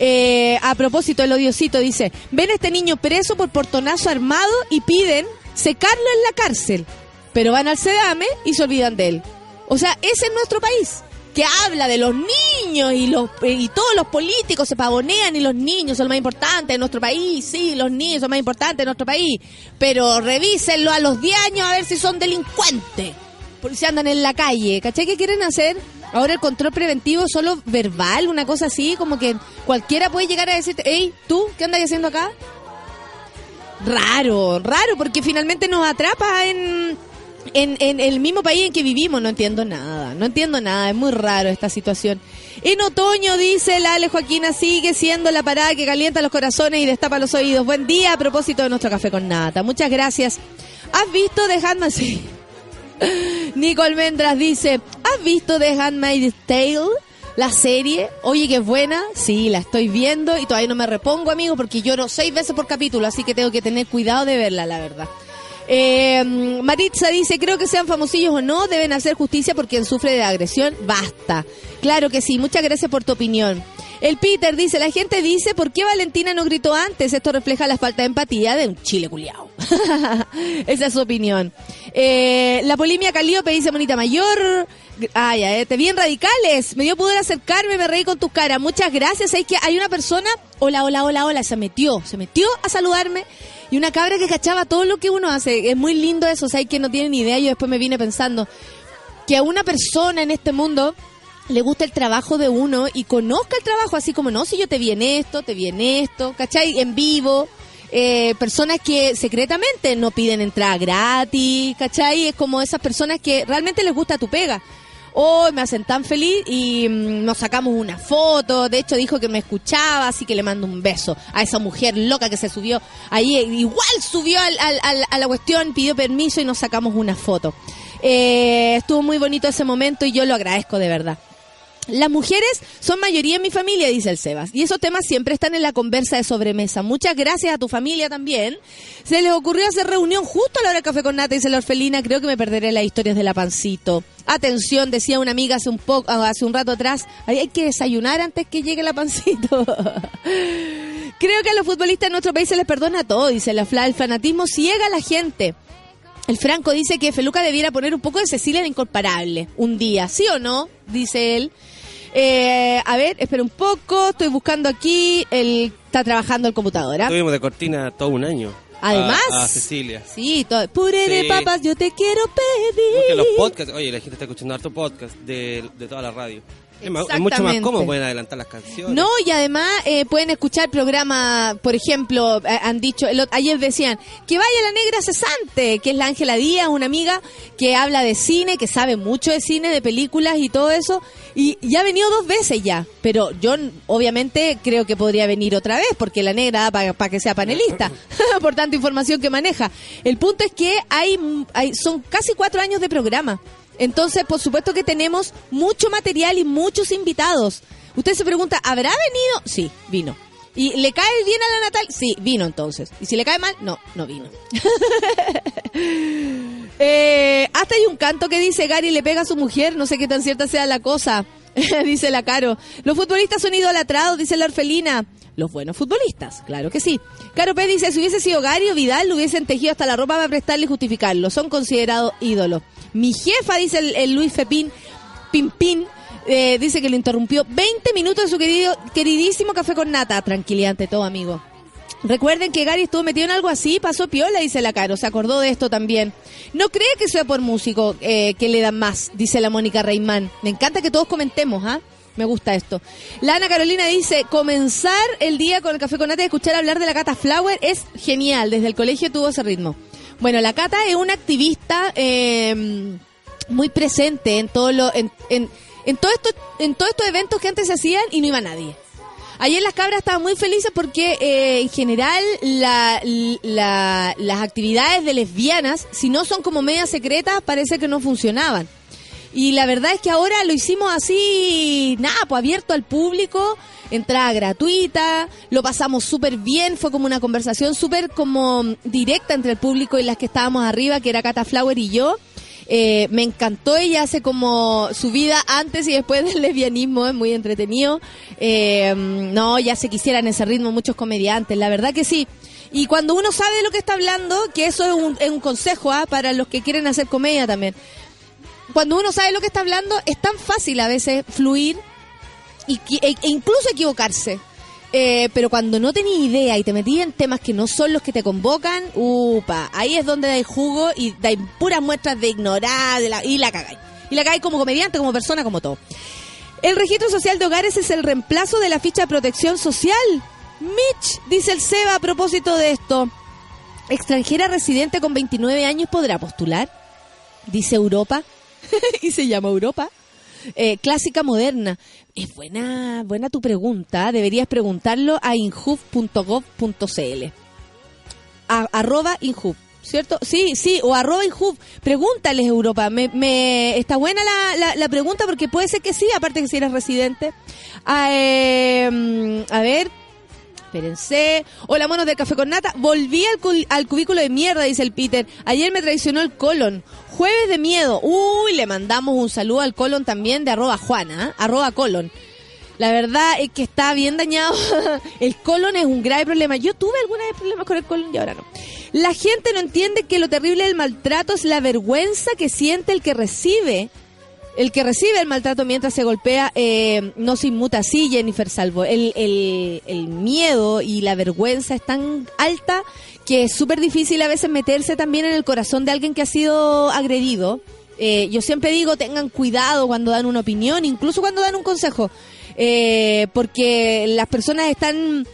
Eh, a propósito, el odiosito dice, ven a este niño preso por portonazo armado y piden secarlo en la cárcel, pero van al sedame y se olvidan de él. O sea, ese es nuestro país, que habla de los niños y los eh, y todos los políticos se pavonean y los niños son lo más importantes de nuestro país, sí, los niños son más importantes de nuestro país, pero revísenlo a los 10 años a ver si son delincuentes, por si andan en la calle, ¿cachai? ¿Qué quieren hacer? Ahora el control preventivo solo verbal, una cosa así, como que cualquiera puede llegar a decirte, hey, ¿tú qué andas haciendo acá? Raro, raro, porque finalmente nos atrapa en, en, en el mismo país en que vivimos. No entiendo nada, no entiendo nada, es muy raro esta situación. En otoño, dice la Ale Joaquina, sigue siendo la parada que calienta los corazones y destapa los oídos. Buen día a propósito de nuestro café con nata. Muchas gracias. ¿Has visto The Handmaid's sí. Nico Almendras dice, ¿has visto The Handmaid's Tale? La serie, oye que es buena, sí, la estoy viendo y todavía no me repongo, amigo, porque lloro seis veces por capítulo, así que tengo que tener cuidado de verla, la verdad. Eh, Maritza dice, creo que sean famosillos o no, deben hacer justicia por quien sufre de agresión, basta. Claro que sí, muchas gracias por tu opinión. El Peter dice, la gente dice, ¿por qué Valentina no gritó antes? Esto refleja la falta de empatía de un chile culiao. Esa es su opinión. Eh, la polimia Calíope dice, Monita Mayor, ay, ay, te bien radicales, me dio poder acercarme, me reí con tus caras, muchas gracias. Que hay una persona, hola, hola, hola, hola, se metió, se metió a saludarme y una cabra que cachaba todo lo que uno hace. Es muy lindo eso, o sea, hay que no tienen ni idea, yo después me vine pensando que a una persona en este mundo le gusta el trabajo de uno y conozca el trabajo, así como, no, si yo te vi en esto, te vi en esto, ¿cachai? En vivo. Eh, personas que secretamente no piden entrada gratis, ¿cachai? Es como esas personas que realmente les gusta tu pega. Hoy me hacen tan feliz y mm, nos sacamos una foto. De hecho, dijo que me escuchaba, así que le mando un beso a esa mujer loca que se subió ahí. Igual subió al- al- al- a la cuestión, pidió permiso y nos sacamos una foto. Eh, estuvo muy bonito ese momento y yo lo agradezco de verdad. Las mujeres son mayoría en mi familia, dice el Sebas. Y esos temas siempre están en la conversa de sobremesa. Muchas gracias a tu familia también. Se les ocurrió hacer reunión justo a la hora del café con nata, dice la orfelina. Creo que me perderé las historias de la pancito. Atención, decía una amiga hace un poco, hace un rato atrás. Hay que desayunar antes que llegue la pancito. Creo que a los futbolistas en nuestro país se les perdona todo, dice la Fla. El fanatismo ciega a la gente. El Franco dice que Feluca debiera poner un poco de Cecilia la Incomparable un día, ¿sí o no? Dice él. Eh, a ver, espera un poco, estoy buscando aquí, él está trabajando en computadora. Tuvimos de cortina todo un año. Además. A, a Cecilia. Sí, todo. Puré de Sí. papas, yo te quiero Porque pedir. los podcasts, oye, la gente está escuchando harto podcast de, de toda la radio. Es, ma- es mucho más cómodo, pueden adelantar las canciones. No, y además eh, pueden escuchar programas, por ejemplo, eh, han dicho, el ayer decían, que vaya la negra cesante, que es la Ángela Díaz, una amiga que habla de cine, que sabe mucho de cine, de películas y todo eso, y ya ha venido dos veces ya, pero yo obviamente creo que podría venir otra vez, porque la negra da para que sea panelista, por tanta información que maneja. El punto es que hay, hay son casi cuatro años de programa. Entonces, por supuesto que tenemos mucho material y muchos invitados. Usted se pregunta, ¿habrá venido? Sí, vino. ¿Y le cae bien a la Natal? Sí, vino entonces. ¿Y si le cae mal? No, no vino. Eh, hasta hay un canto que dice Gary le pega a su mujer, no sé qué tan cierta sea la cosa. dice la Caro. Los futbolistas son idolatrados, dice la orfelina. Los buenos futbolistas, claro que sí. Caro P dice, si hubiese sido Gary o Vidal, lo hubiesen tejido hasta la ropa para prestarle y justificarlo. Son considerados ídolos. Mi jefa, dice el, Luis Fepín, Pimpín, eh, dice que lo interrumpió 20 minutos de su querido, queridísimo café con nata. Tranquilidad ante todo, amigo. Recuerden que Gary estuvo metido en algo así, pasó piola, dice la Caro, se acordó de esto también. No cree que sea por músico eh, que le dan más, dice la Mónica Reimán. Me encanta que todos comentemos, ¿ah? Me gusta esto. La Ana Carolina dice, comenzar el día con el café con nata y escuchar hablar de la Cata Flower es genial, desde el colegio tuvo ese ritmo. Bueno, la Cata es una activista eh, muy presente en todo lo, en, en, en todo esto, en todos estos eventos que antes se hacían y no iba nadie. Ayer las cabras estaban muy felices porque eh, en general la- las actividades de lesbianas, si no son como medias secretas, parece que no funcionaban. Y la verdad es que ahora lo hicimos así, nada, pues abierto al público, entrada gratuita, lo pasamos súper bien, fue como una conversación súper como directa entre el público y las que estábamos arriba, que era Cata Flower y yo. Eh, me encantó, ella hace como su vida antes y después del lesbianismo, es muy entretenido. Eh, no, ya se quisieran ese ritmo muchos comediantes, la verdad que sí. Y cuando uno sabe de lo que está hablando, que eso es un, es un consejo ¿ah? para los que quieren hacer comedia también. Cuando uno sabe lo que está hablando, es tan fácil a veces fluir e, e incluso equivocarse. Eh, pero cuando no tenías idea y te metías en temas que no son los que te convocan, upa, ahí es donde dais jugo y dais puras muestras de ignorar y la cagáis. Y la cagáis como comediante, como persona, como todo. El registro social de hogares es el reemplazo de la ficha de protección social. Mitch, dice el SEBA a propósito de esto. Extranjera residente con 29 años podrá postular. Dice Europa. y se llama Europa. Eh, clásica moderna. Es buena, buena tu pregunta. Deberías preguntarlo a inhub.gov.cl. Arroba inhub. ¿cierto? Sí, sí, o arroba Inhub. Pregúntales, Europa. Me, me, está buena la, la, la pregunta porque puede ser que sí, aparte que si eres residente. Ah, eh, a ver, Espérense. Hola, monos de Café con Nata. Volví al, cu- al cubículo de mierda, dice el Peter. Ayer me traicionó el colon. Jueves de miedo. Uy, le mandamos un saludo al colon también de arroba Juana, ¿eh? arroba colon. La verdad es que está bien dañado. el colon es un grave problema. Yo tuve alguna vez problemas con el colon y ahora no. La gente no entiende que lo terrible del maltrato es la vergüenza que siente el que recibe el que recibe el maltrato mientras se golpea eh, no se inmuta así, Jennifer Salvo. El, el, el miedo y la vergüenza es tan alta que es súper difícil a veces meterse también en el corazón de alguien que ha sido agredido. Eh, yo siempre digo, tengan cuidado cuando dan una opinión, incluso cuando dan un consejo, eh, porque las personas están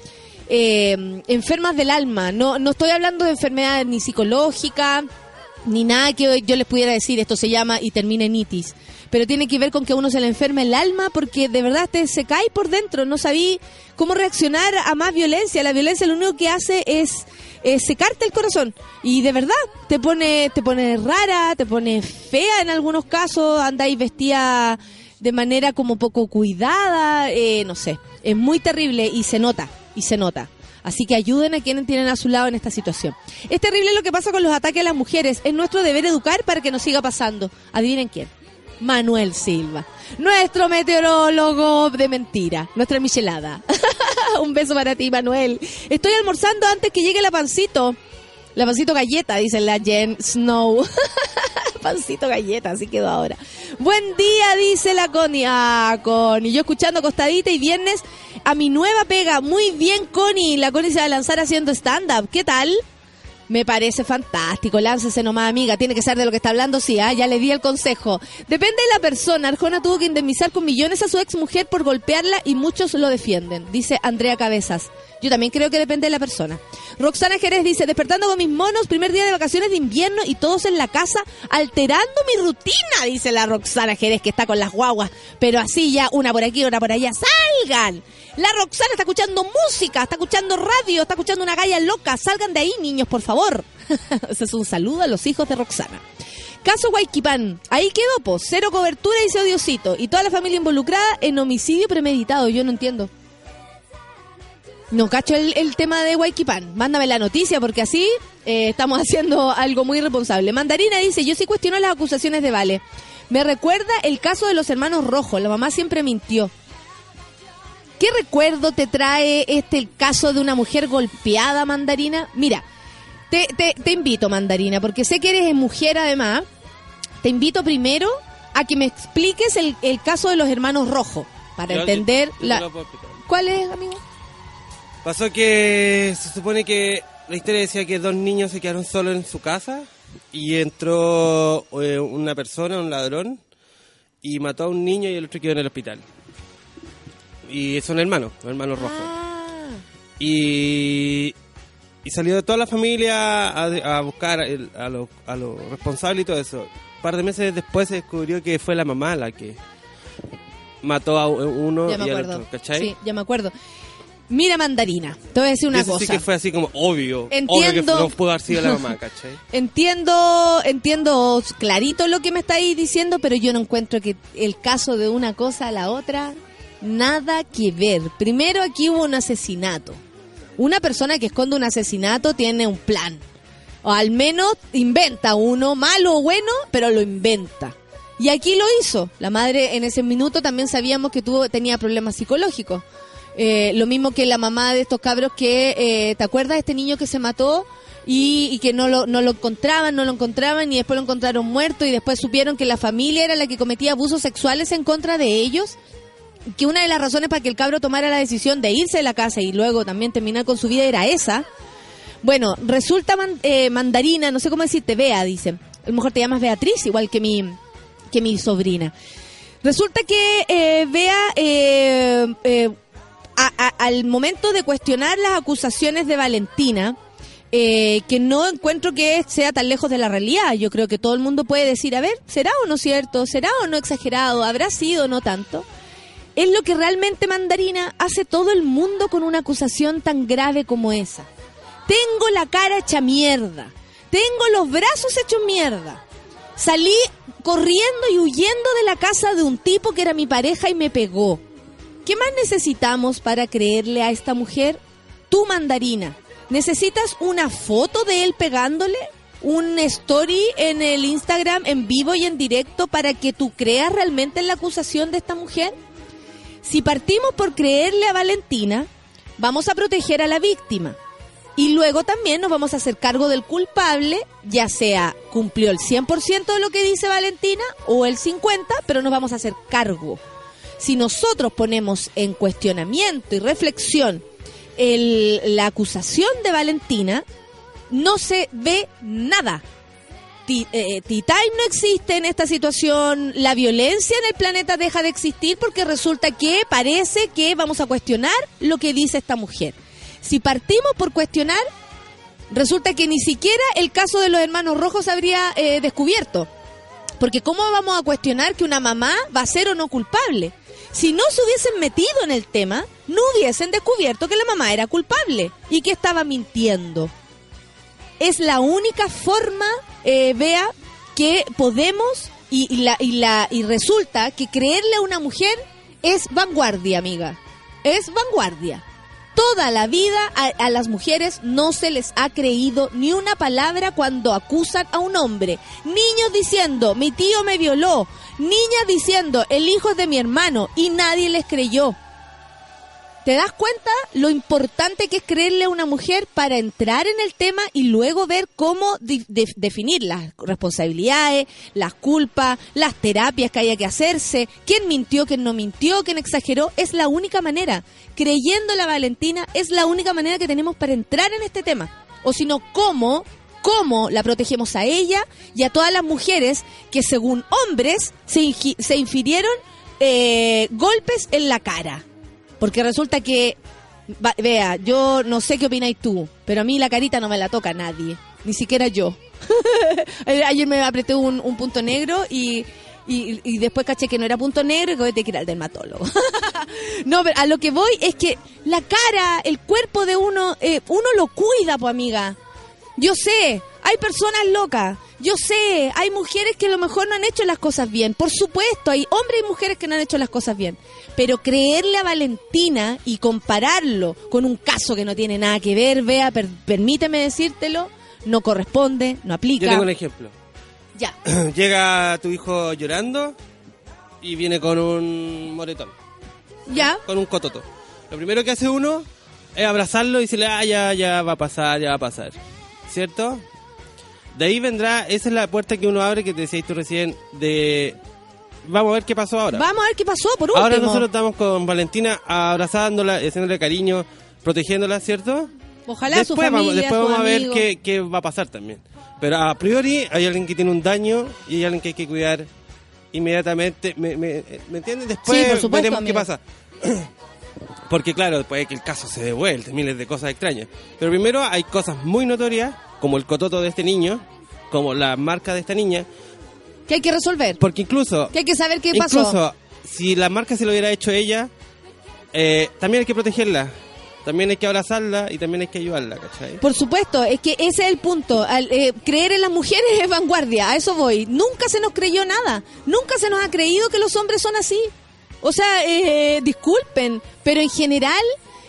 eh, enfermas del alma. No, no estoy hablando de enfermedad ni psicológica, ni nada que yo les pudiera decir, esto se llama y termina en itis. Pero tiene que ver con que a uno se le enferma el alma porque de verdad te se cae por dentro. No sabí cómo reaccionar a más violencia. La violencia lo único que hace es, secarte el corazón. Y de verdad te pone, te pone rara, te pone fea en algunos casos. Andáis vestida de manera como poco cuidada. eh, no sé. Es muy terrible y se nota. Y se nota. Así que ayuden a quienes tienen a su lado en esta situación. Es terrible lo que pasa con los ataques a las mujeres. Es nuestro deber educar para que no siga pasando. Adivinen quién. Manuel Silva. Nuestro meteorólogo de mentira. Nuestra michelada. Un beso para ti, Manuel. Estoy almorzando antes que llegue la pancito. La pancito galleta, dice la Jen Snow. pancito galleta, así quedó ahora. Buen día, dice la Connie. Ah, Connie. Yo escuchando Costadita y viernes a mi nueva pega. Muy bien, Connie. La Connie se va a lanzar haciendo stand-up. ¿Qué tal? Me parece fantástico. Láncese nomás, amiga. Tiene que ser de lo que está hablando, sí, ¿ah? ya le di el consejo. Depende de la persona. Arjona tuvo que indemnizar con millones a su ex mujer por golpearla y muchos lo defienden, dice Andrea Cabezas. Yo también creo que depende de la persona. Roxana Jerez dice, despertando con mis monos, primer día de vacaciones de invierno y todos en la casa, alterando mi rutina, dice la Roxana Jerez que está con las guaguas. Pero así ya, una por aquí, una por allá, salgan. La Roxana está escuchando música, está escuchando radio, está escuchando una galla loca. Salgan de ahí, niños, por favor. Ese es un saludo a los hijos de Roxana. Caso Guayquipán. Ahí quedó, pues. Cero cobertura, dice Odiosito. Y toda la familia involucrada en homicidio premeditado. Yo no entiendo. No cacho el, el tema de Guayquipán. Mándame la noticia porque así eh, estamos haciendo algo muy responsable. Mandarina dice, yo sí cuestiono las acusaciones de Vale. Me recuerda el caso de los hermanos Rojos. La mamá siempre mintió. ¿Qué recuerdo te trae este el caso de una mujer golpeada, Mandarina? Mira, te, te, te invito, Mandarina, porque sé que eres mujer además. Te invito primero a que me expliques el, el caso de los hermanos Rojos, para Yo- entender yo- yo te la... ¿Cuál es, amigo? Pasó que se supone que la historia decía que dos niños se quedaron solos en su casa y entró eh, una persona, un ladrón, y mató a un niño y el otro quedó en el hospital. Y son hermanos, hermanos rojos. Ah, Y, y salió de toda la familia a, a buscar el- a los a responsables y todo eso. Un par de meses después se descubrió que fue la mamá la que mató a uno ya me y al otro, ¿cachai? Sí, ya me acuerdo. Mira, Mandarina, te voy a decir una eso cosa. sí que fue así como obvio. Obvio que Entiendo. no pudo haber sido la mamá, ¿cachai? Entiendo, entiendo clarito lo que me estáis diciendo, pero yo no encuentro que el caso de una cosa a la otra, nada que ver. Primero aquí hubo un asesinato. Una persona que esconde un asesinato tiene un plan. O al menos inventa uno, malo o bueno, pero lo inventa. Y aquí lo hizo. La madre en ese minuto también sabíamos que tuvo, tenía problemas psicológicos. Eh, lo mismo que la mamá de estos cabros que, eh, ¿te acuerdas de este niño que se mató? Y, que no lo, no lo encontraban, no lo encontraban y después lo encontraron muerto y después supieron que la familia era la que cometía abusos sexuales en contra de ellos. Que una de las razones para que el cabro tomara la decisión de irse de la casa y luego también terminar con su vida era esa. Bueno, resulta eh, mandarina, no sé cómo decirte, Bea, dice. A lo mejor te llamas Beatriz, igual que mi, que mi sobrina. Resulta que eh, Bea, eh, a- al momento de cuestionar las acusaciones de Valentina, eh, que no encuentro que sea tan lejos de la realidad. Yo creo que todo el mundo puede decir, a ver, ¿será o no cierto? ¿Será o no exagerado? ¿Habrá sido o no tanto? Es lo que realmente Mandarina hace todo el mundo con una acusación tan grave como esa. Tengo la cara hecha mierda. Tengo los brazos hechos mierda. Salí corriendo y huyendo de la casa de un tipo que era mi pareja y me pegó. ¿Qué más necesitamos para creerle a esta mujer? Tu mandarina. ¿Necesitas una foto de él pegándole? ¿Un story en el Instagram en vivo y en directo para que tú creas realmente en la acusación de esta mujer? Si partimos por creerle a Valentina, vamos a proteger a la víctima. Y luego también nos vamos a hacer cargo del culpable, ya sea cumplió el 100% de lo que dice Valentina o el 50%, pero nos vamos a hacer cargo. Si nosotros ponemos en cuestionamiento y reflexión el- la acusación de Valentina, no se ve nada. Ti- eh, Time no existe en esta situación, la violencia en el planeta deja de existir porque resulta que parece que vamos a cuestionar lo que dice esta mujer. Si partimos por cuestionar, resulta que ni siquiera el caso de los hermanos rojos habría eh, descubierto. Porque ¿cómo vamos a cuestionar que una mamá va a ser o no culpable? Si no se hubiesen metido en el tema, no hubiesen descubierto que la mamá era culpable y que estaba mintiendo. Es la única forma, eh, vea, que podemos y, y la, y, la, y resulta que creerle a una mujer es vanguardia, amiga. Es vanguardia. Toda la vida a, las mujeres no se les ha creído ni una palabra cuando acusan a un hombre. Niños diciendo, mi tío me violó. Niñas diciendo, el hijo es de mi hermano. Y nadie les creyó. ¿Te das cuenta lo importante que es creerle a una mujer para entrar en el tema y luego ver cómo definir las responsabilidades, las culpas, las terapias que haya que hacerse, quién mintió, quién no mintió, quién exageró? Es la única manera. Creyendo la Valentina es la única manera que tenemos para entrar en este tema. O si no, ¿cómo? ¿Cómo la protegemos a ella y a todas las mujeres que según hombres se infirieron eh, golpes en la cara? Porque resulta que, vea, yo no sé qué opináis tú, pero a mí la carita no me la toca nadie, ni siquiera yo. Eh, Ayer me apreté un, un punto negro y, y, y después caché que no era punto negro y que tener que ir al dermatólogo. no, pero a lo que voy es que la cara, el cuerpo de uno, eh, uno lo cuida, pues amiga. Yo sé, hay personas locas. Yo sé, hay mujeres que a lo mejor no han hecho las cosas bien. Por supuesto, hay hombres y mujeres que no han hecho las cosas bien. Pero creerle a Valentina y compararlo con un caso que no tiene nada que ver, vea, per- permíteme decírtelo, no corresponde, no Yo aplica. tengo un ejemplo. Ya. Llega tu hijo llorando y viene con un moretón, Ya. con un cototo. Lo primero que hace uno es abrazarlo y decirle, ah, ya, ya va a pasar, ya va a pasar. ¿Cierto? De ahí vendrá, esa es la puerta que uno abre que te decías tú recién, de... Vamos a ver qué pasó ahora. Vamos a ver qué pasó por último. Ahora nosotros estamos con Valentina abrazándola, haciéndole cariño, protegiéndola, ¿cierto? Ojalá su después familia, vamos, después vamos a ver qué, qué va a pasar también. Pero a priori hay alguien que tiene un daño y hay alguien que hay que cuidar inmediatamente. ¿Me, me, me entiendes? Después Sí, por supuesto, veremos qué amigo. pasa. Porque claro, después que el caso se devuelve, miles de cosas extrañas. Pero primero hay cosas muy notorias, como el cototo de este niño, como la marca de esta niña, Que hay que resolver. porque incluso Que hay que saber qué pasó. Incluso, si la marca se lo hubiera hecho ella, eh, también hay que protegerla. También hay que abrazarla y también hay que ayudarla, ¿cachai? Por supuesto, es que ese es el punto. Al, eh, creer en las mujeres es vanguardia, a eso voy. Nunca se nos creyó nada. Nunca se nos ha creído que los hombres son así. O sea, eh, disculpen, pero en general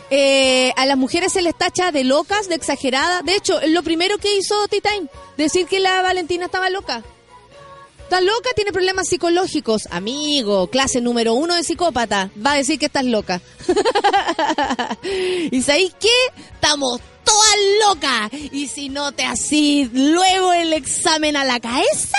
eh, a las mujeres se les tacha de locas, de exageradas. De hecho, lo primero que hizo T-Time, decir que la Valentina estaba loca. Está loca, tiene problemas psicológicos. Amigo, clase número uno de psicópata. Va a decir que estás loca. ¿Y sabéis qué? Estamos todas locas. Y si no te así luego el examen a la cabeza,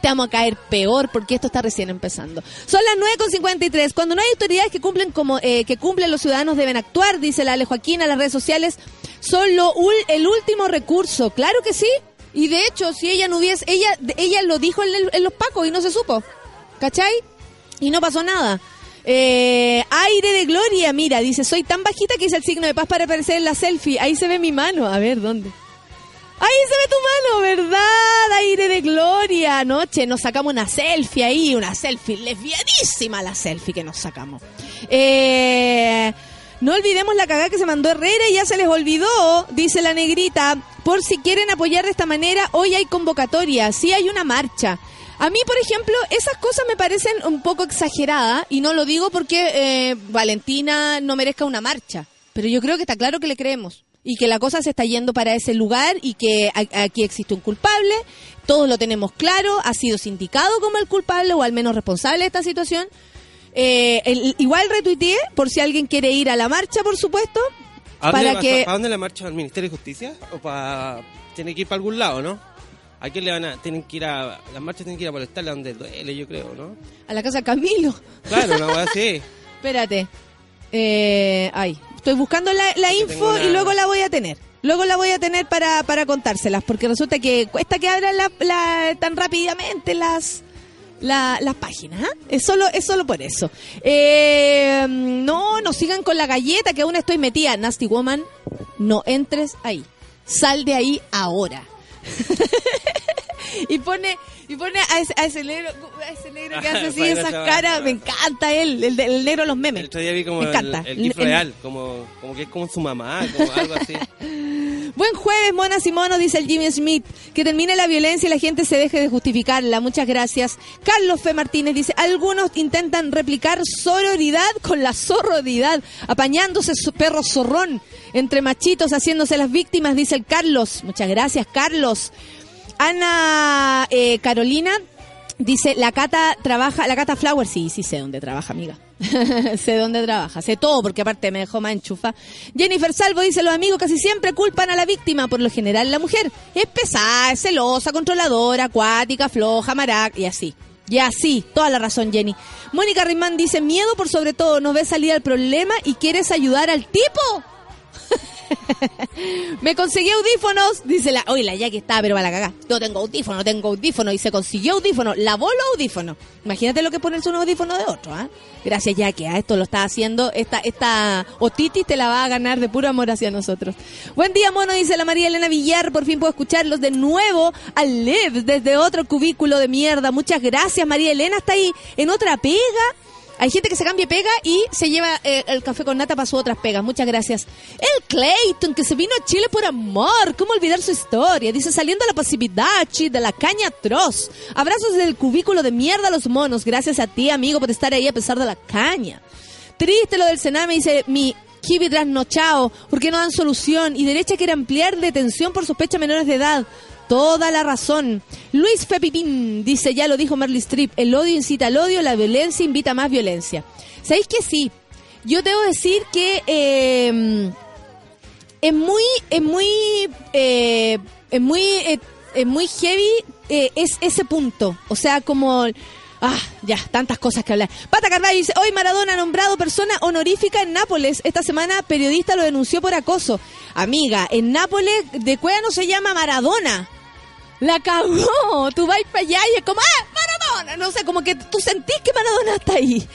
te vamos a caer peor porque esto está recién empezando. Son las 9.53. Cuando no hay autoridades que cumplen como eh, que cumplen, los ciudadanos deben actuar, dice la Ale Joaquín a las redes sociales. Son lo el último recurso. Claro que sí. Y de hecho, si ella no hubiese, ella, ella lo dijo en, los pacos y no se supo. ¿Cachai? Y no pasó nada. Eh, aire de gloria, mira, dice, soy tan bajita que hice el signo de paz para aparecer en la selfie. Ahí se ve mi mano. A ver, ¿dónde? Ahí se ve tu mano, ¿verdad? Aire de gloria. Anoche nos sacamos una selfie ahí, una selfie lesbianísima la selfie que nos sacamos. Eh, No olvidemos la cagada que se mandó Herrera y ya se les olvidó, dice la negrita. Por si quieren apoyar de esta manera, hoy hay convocatoria, sí hay una marcha. A mí, por ejemplo, esas cosas me parecen un poco exageradas y no lo digo porque eh, Valentina no merezca una marcha, pero yo creo que está claro que le creemos y que la cosa se está yendo para ese lugar y que aquí existe un culpable, todos lo tenemos claro, ha sido sindicado como el culpable o al menos responsable de esta situación. Eh, el- igual retuiteé por si alguien quiere ir a la marcha, por supuesto, ¿A dónde, para que ¿A dónde la marcha? ¿Al Ministerio de Justicia? ¿O para.? Tiene que ir para algún lado, ¿no? ¿A quién le van a.? Tienen que ir a. Las marchas tienen que ir a molestarle a donde duele, yo creo, ¿no? a la casa Camilo. Claro, una cosa así. Espérate. Eh, ay, estoy buscando la, info una- y luego la voy a tener. Luego la voy a tener para, para contárselas, porque resulta que cuesta que abran la, la- tan rápidamente las la- las páginas. ¿ah? Es solo es solo por eso. Eh, no, no sigan con la galleta que aún estoy metida. Nasty Woman, no entres ahí. Sal de ahí ahora. y pone y pone a ese, a ese negro a ese negro que hace así esas caras me encanta él el, el negro de los memes El otro día vi como me el, encanta el El- real, como, como que es como su mamá, como algo así. buen jueves monas y monos dice el Jimmy Smith. Que termine la violencia y la gente se deje de justificarla. Muchas gracias. Carlos Fe Martínez dice algunos intentan replicar sororidad con la sororidad apañándose su perro zorrón entre machitos haciéndose las víctimas dice el Carlos. Muchas gracias Carlos. Ana eh, Carolina dice, la Cata trabaja, la Cata Flower, sí, sí sé dónde trabaja, amiga. sé dónde trabaja, sé todo, porque aparte me dejó más enchufa. Jennifer Salvo dice, los amigos casi siempre culpan a la víctima, por lo general la mujer. Es pesada, es celosa, controladora, acuática, floja, marac, y así. Y así, toda la razón, Jenny. Mónica Rimán dice, miedo por sobre todo, no ves salida al problema y quieres ayudar al tipo. Me conseguí audífonos, dice la, oye, la ya que está, pero va la cagar. No tengo audífono, no tengo audífono. Y se consiguió audífono, lavó los audífonos. Imagínate lo que ponerse un audífono de otro, ¿ah? Gracias, ya que a esto lo está haciendo. Esta, esta otitis te la va a ganar de puro amor hacia nosotros. Buen día, mono, dice la María Elena Villar. Por fin puedo escucharlos de nuevo al live desde otro cubículo de mierda. Muchas gracias, María Elena. Está ahí en otra pega. Hay gente que se cambia pega y se lleva eh, el café con nata para sus otras pegas. Muchas gracias. El Clayton, que se vino a Chile por amor. ¿Cómo olvidar su historia? Dice, saliendo a la pasividad, chi, de la caña atroz. Abrazos desde el cubículo de mierda a los monos. Gracias a ti, amigo, por estar ahí a pesar de la caña. Triste lo del Sename, dice mi Kibi trasnochao, porque no dan solución. Y derecha quiere ampliar detención por sospecha menores de edad. Toda la razón. Luis Fepipín dice, ya lo dijo Merly Strip, el odio incita al odio, la violencia invita a más violencia. ¿Sabéis que sí? Yo debo decir que eh, es muy, es muy, eh, es muy, eh, es muy heavy eh, es ese punto. O sea, como Ah, ya, tantas cosas que hablar. Pata Carvalho dice, hoy Maradona nombrado persona honorífica en Nápoles. Esta semana periodista lo denunció por acoso. Amiga, en Nápoles de cueva no se llama Maradona. La cagó. Tú vas para allá y es como, ¡ah, Maradona! No sé, como que tú sentís que Maradona está ahí.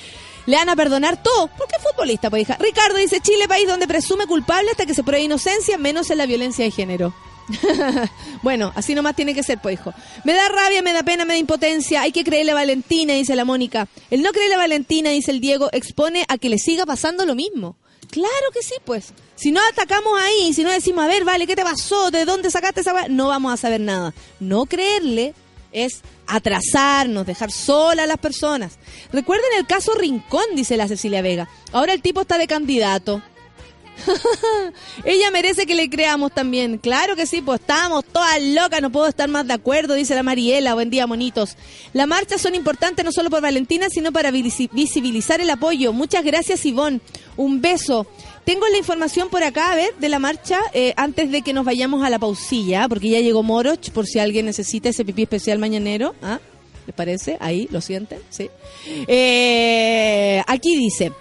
Le van a perdonar todo, porque es futbolista, pues hija. Ricardo dice, Chile, país donde presume culpable hasta que se pruebe inocencia, menos en la violencia de género. bueno, así nomás tiene que ser, pues, hijo. Me da rabia, me da pena, me da impotencia. Hay que creerle a Valentina, dice la Mónica. El no creerle a Valentina, dice el Diego, expone a que le siga pasando lo mismo. Claro que sí, pues. Si no atacamos ahí, si no decimos, a ver, vale, ¿qué te pasó? ¿De dónde sacaste esa? No vamos a saber nada. No creerle es atrasarnos, dejar sola a las personas. Recuerden el caso Rincón, dice la Cecilia Vega. Ahora el tipo está de candidato. Ella merece que le creamos también. Claro que sí, pues estamos todas locas, no puedo estar más de acuerdo, dice la Mariela. Buen día, monitos. Las marchas son importantes no solo por Valentina, sino para visi- visibilizar el apoyo. Muchas gracias, Ivonne. Un beso. Tengo la información por acá, a ver, de la marcha, eh, antes de que nos vayamos a la pausilla, porque ya llegó Moroch, por si alguien necesita ese pipí especial mañanero. ¿Ah? ¿Les parece? Ahí, ¿lo sienten? Sí. Eh, aquí dice...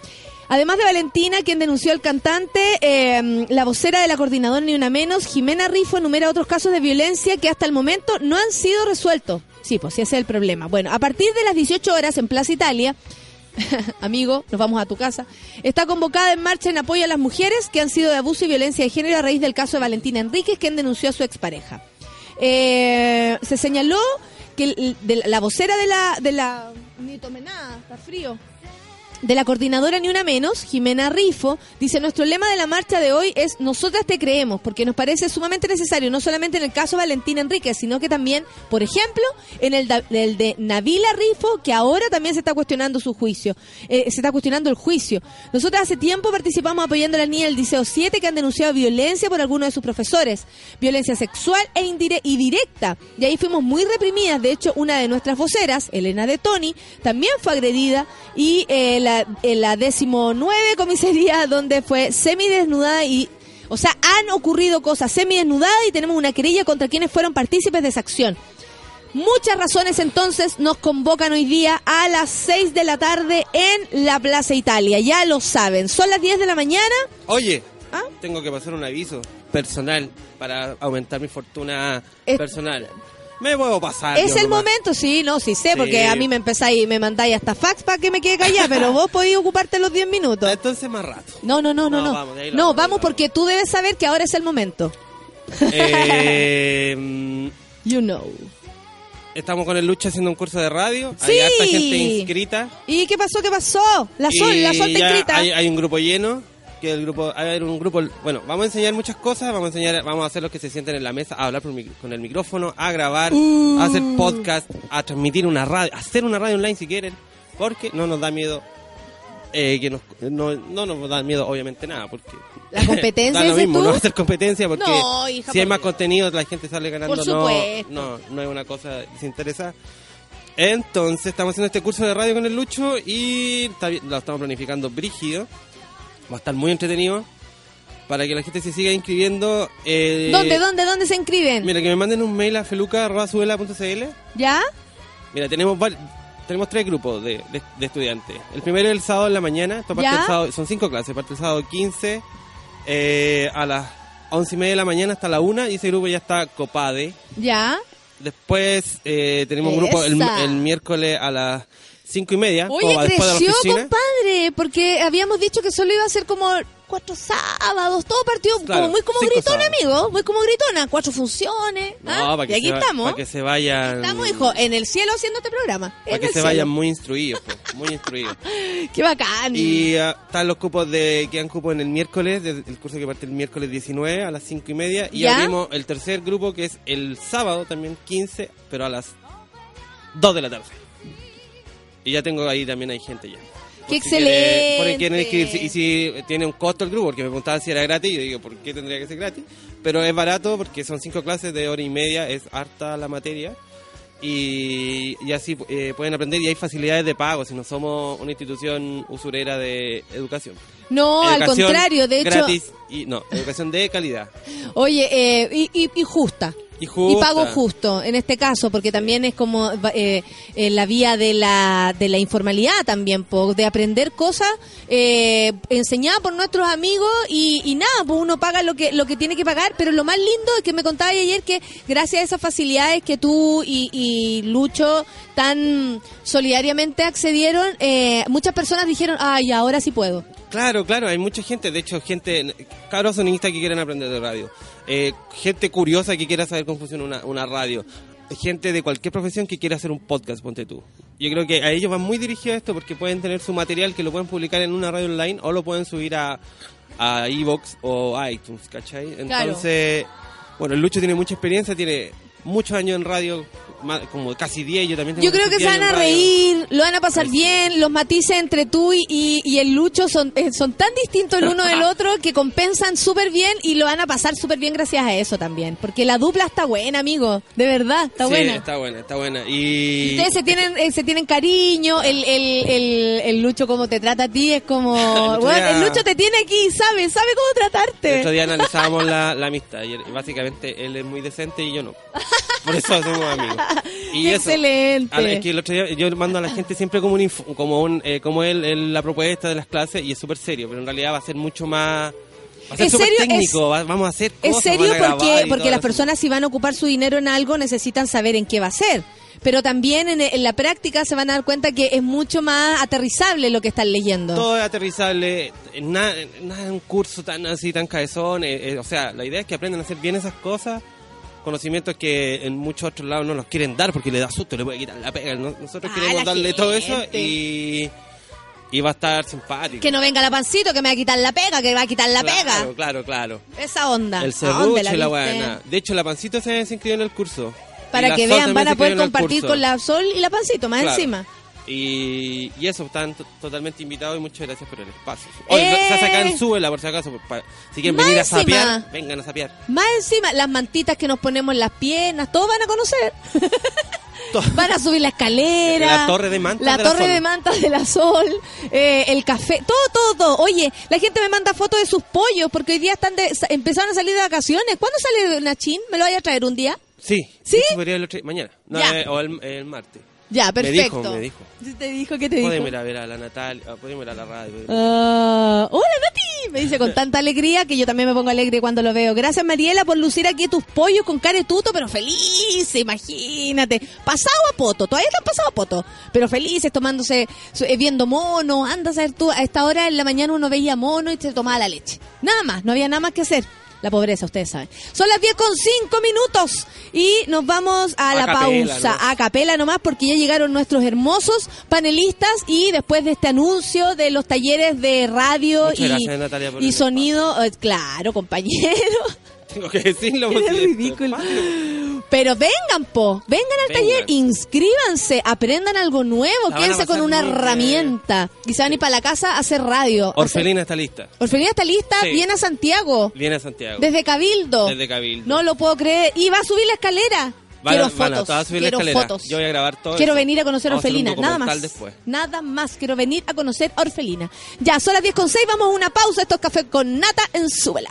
Además de Valentina, quien denunció al cantante, eh, la vocera de la coordinadora Ni Una Menos, Jimena Rifo, enumera otros casos de violencia que hasta el momento no han sido resueltos. Sí, pues sí, ese es el problema. Bueno, a partir de las 18 horas en Plaza Italia, amigo, nos vamos a tu casa, está convocada en marcha en apoyo a las mujeres que han sido de abuso y violencia de género a raíz del caso de Valentina Enríquez, quien denunció a su expareja. Eh, se señaló que la vocera de la... De la ni tomé nada, está frío de la coordinadora Ni Una Menos, Jimena Rifo, dice, nuestro lema de la marcha de hoy es Nosotras te creemos, porque nos parece sumamente necesario, no solamente en el caso de Valentín Enríquez, sino que también, por ejemplo, en el, de Navila Rifo, que ahora también se está cuestionando su juicio, eh, se está cuestionando el juicio. Nosotras hace tiempo participamos apoyando a la niña del Liceo 7 que han denunciado violencia por algunos de sus profesores, violencia sexual e indire- y directa. Y ahí fuimos muy reprimidas, de hecho, una de nuestras voceras, Elena de Tony, también fue agredida y eh, la, en la decimonueve comisaría donde fue semidesnudada y o sea, han ocurrido cosas semidesnudadas y tenemos una querella contra quienes fueron partícipes de esa acción. Muchas razones entonces nos convocan hoy día a las 6 de la tarde en la Plaza Italia. Ya lo saben, son las 10 de la mañana. Oye, ¿Ah? tengo que pasar un aviso personal para aumentar mi fortuna Es- personal. Me puedo pasar. es yo el nomás. momento, sí, no, sí sé, Sí. porque a mí me empezáis, me mandáis hasta fax para que me quede callada, pero vos podéis ocuparte los 10 minutos. Entonces más rato. No, no, no, no, No, no. vamos, no, vamos, porque tú debes saber que ahora es el momento. Eh, You know. estamos con el Lucha haciendo un curso de radio. Sí. Hay harta gente inscrita. ¿Y qué pasó? ¿Qué pasó? La sol, Y la sol está inscrita. Hay, hay un grupo lleno. Que el grupo, hay un grupo, bueno, vamos a enseñar muchas cosas, vamos a enseñar, vamos a hacer los que se sienten en la mesa, a hablar por con el micrófono, a grabar, Uh. a hacer podcast, a transmitir una radio, a hacer una radio online si quieren, porque no nos da miedo, eh, que nos, no, no nos da miedo obviamente nada, porque La competencia, da lo mismo, tú. no a hacer competencia porque No, hija, si hay más contenido la gente sale ganando, no, no, no es una cosa desinteresada. Entonces estamos haciendo este curso de radio con el Lucho y lo estamos planificando brígido. Va a estar muy entretenido para que la gente se siga inscribiendo. eh, ¿Dónde, dónde, dónde se inscriben? Mira, que me manden un mail a feluca.suela.cl. ¿Ya? Mira, tenemos tenemos tres grupos de, de- de estudiantes. El primero es el sábado en la mañana. Esto parte el sábado- son cinco clases. Parte el sábado 15 eh, a las once y media de la mañana hasta la una y ese grupo ya está copade. ¿Ya? Después eh, tenemos un grupo el, el miércoles a las cinco y media. Oye, o después de la creció, compadre, porque habíamos dicho que solo iba a ser como cuatro sábados, todo partido Claro, como muy como cinco gritona, sábados. amigo, muy como gritona, cuatro funciones. ¿ah? No, para que, y aquí va- estamos. para que se vayan. Estamos, hijo, en el cielo haciendo este programa. Para que se cielo. vayan muy instruidos, muy instruidos. Qué bacán. Y ah, están los cupos de quedan cupos en el miércoles, de- el curso que parte el miércoles 19 a las 5 y media. Y ¿Ya? abrimos el tercer grupo que es el sábado también 15, pero a las 2 de la tarde. Y ya tengo ahí también hay gente ya. ¡Qué quiere- excelente! por si quieren inscribirse. Y si tiene un costo el grupo, porque me preguntaban si era gratis, yo digo, ¿por qué tendría que ser gratis? Pero es barato porque son cinco clases de hora y media, es harta la materia. Y, y así eh, pueden aprender y hay facilidades de pago si no somos una institución usurera de educación. no, al contrario, de hecho, gratis y no, educación de calidad. oye, eh, y, y- y justa. Y pago justo, en este caso, porque también es como eh, eh, la vía de la, de la informalidad también, po, de aprender cosas eh, enseñadas por nuestros amigos y, y nada, pues uno paga lo que, lo que tiene que pagar, pero lo más lindo es que me contabas ayer que gracias a esas facilidades que tú y, y Lucho tan solidariamente accedieron, eh, muchas personas dijeron, ay, ahora sí puedo. Claro, claro, hay mucha gente, de hecho, gente, cabros sonistas que quieren aprender de radio, eh, gente curiosa que quiera saber cómo funciona una, una radio, gente de cualquier profesión que quiera hacer un podcast, ponte tú. Yo creo que a ellos va muy dirigido esto porque pueden tener su material que lo pueden publicar en una radio online o lo pueden subir a a Evox o a iTunes, ¿cachai? Claro. Entonces, bueno, el Lucho tiene mucha experiencia, tiene muchos años en radio, como casi 10, yo también tengo Yo creo que se 10 van a reír, lo van a pasar Ay, bien, los matices entre tú y, y- el Lucho son, eh, son tan distintos el uno del otro que compensan súper bien y lo van a pasar súper bien gracias a eso también. Porque la dupla está buena, amigo, de verdad, está Sí, buena. está buena, está buena. Y... Ustedes se tienen, eh, se tienen cariño, el, el, el, el Lucho como te trata a ti es como... otro bueno, día- el Lucho te tiene aquí, sabe, sabe cómo El tratarte. otro día analizábamos la, la amistad y básicamente él es muy decente y yo no. Por eso somos amigos. Y Qué eso, excelente. a- es que el otro día yo mando a la gente siempre como un como un eh, como él la propuesta de las clases y es súper serio, pero en realidad va a ser mucho más va a ser ¿Es serio? técnico, va- vamos a hacer Es cosas, serio a grabar porque, porque las eso. personas si van a ocupar su dinero en algo necesitan saber en qué va a ser. Pero también en, en la práctica se van a dar cuenta que es mucho más aterrizable lo que están leyendo. todo es aterrizable, nada, nada es un curso tan así, tan cabezón. eh, eh, o sea, la idea es que aprendan a hacer bien esas cosas, conocimientos que en muchos otros lados no los quieren dar porque le da susto, le puede quitar la pega. ¿no? Nosotros Ah, queremos la darle todo eso y, Y va a estar simpático. Que no venga la pancito, que me va a quitar la pega, que va a quitar la Claro, pega. Claro, claro. Esa onda. El ¿A dónde serrucho la viste? buena. De hecho, la pancito se, se inscribió en el curso. Para la que vean, van a poder compartir con la Sol y la pancito, más Claro. encima. Y, y eso, están to- totalmente invitados y muchas gracias por el espacio. Oye, ¡Eh! se en Súbela, por si acaso. pa- si quieren Más venir a encima. sapear, vengan a sapear. Más encima, las mantitas que nos ponemos en las piernas, todos van a conocer. Van a subir la escalera. La torre de mantas La de la torre Sol. de mantas de la sol. eh, el café. Todo, todo, todo. Oye, la gente me manda fotos de sus pollos porque hoy día están de, empezaron a salir de vacaciones. ¿Cuándo sale Nachín? ¿Me lo vaya a traer un día? Sí. ¿Sí? Mañana. No, eh, o el, el martes. Ya, Me perfecto. dijo, me dijo. ¿Sí ¿Te dijo? ¿Qué te dijo? Podemos ir a ver a la Natalia, ah, podemos ir a la radio. Ah, hola Nati, me dice con tanta alegría que yo también me pongo alegre cuando lo veo. Gracias Mariela por lucir aquí tus pollos con caretuto, pero felices, imagínate. Pasado a poto, todavía están pasado a poto, pero felices tomándose, eh, viendo mono. Anda a saber tú, a esta hora en la mañana uno veía mono y se tomaba la leche. Nada más, no había nada más que hacer. La pobreza, ustedes saben. Son las 10 con 5 minutos y nos vamos a, A la capela, pausa. ¿no? A capela nomás porque ya llegaron nuestros hermosos panelistas y después de este anuncio de los talleres de radio Muchas y, gracias, Natalia, por y el sonido, eh, claro, compañero. Tengo que decirlo. Porque es ridículo. Pero vengan, po, vengan al Vengan. taller, inscríbanse, aprendan algo nuevo, quédense con una muy bien. herramienta y se van a ir para la casa a hacer radio. hacer- Orfelina está lista. Orfelina está lista, Sí. viene a Santiago, Viene a Santiago. desde Cabildo. Desde Cabildo. No lo puedo creer. Y va a subir la escalera. Van quiero a- van a fotos. subir quiero fotos. Yo voy a grabar todo Quiero eso. venir a conocer a Vamos hacer un Orfelina, nada más. después. Nada más, quiero venir a conocer a Orfelina. Ya, son las 10 con 6, vamos a una pausa. Esto es Café con Nata en Súbela.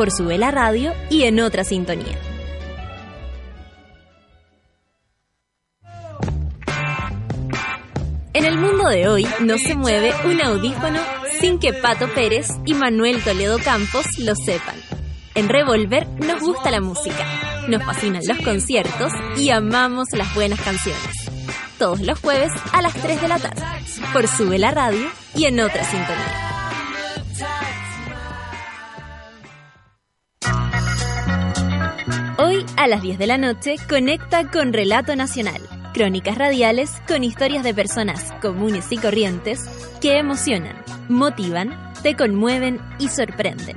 Por Sube la Radio y en otra sintonía. En el mundo de hoy no se mueve un audífono sin que Pato Pérez y Manuel Toledo Campos lo sepan. En Revolver nos gusta la música, nos fascinan los conciertos y amamos las buenas canciones. Todos los jueves a las 3 de la tarde, por Sube la Radio y en otra sintonía. A las 10 de la noche conecta con Relato Nacional, crónicas radiales con historias de personas comunes y corrientes que emocionan, motivan, te conmueven y sorprenden.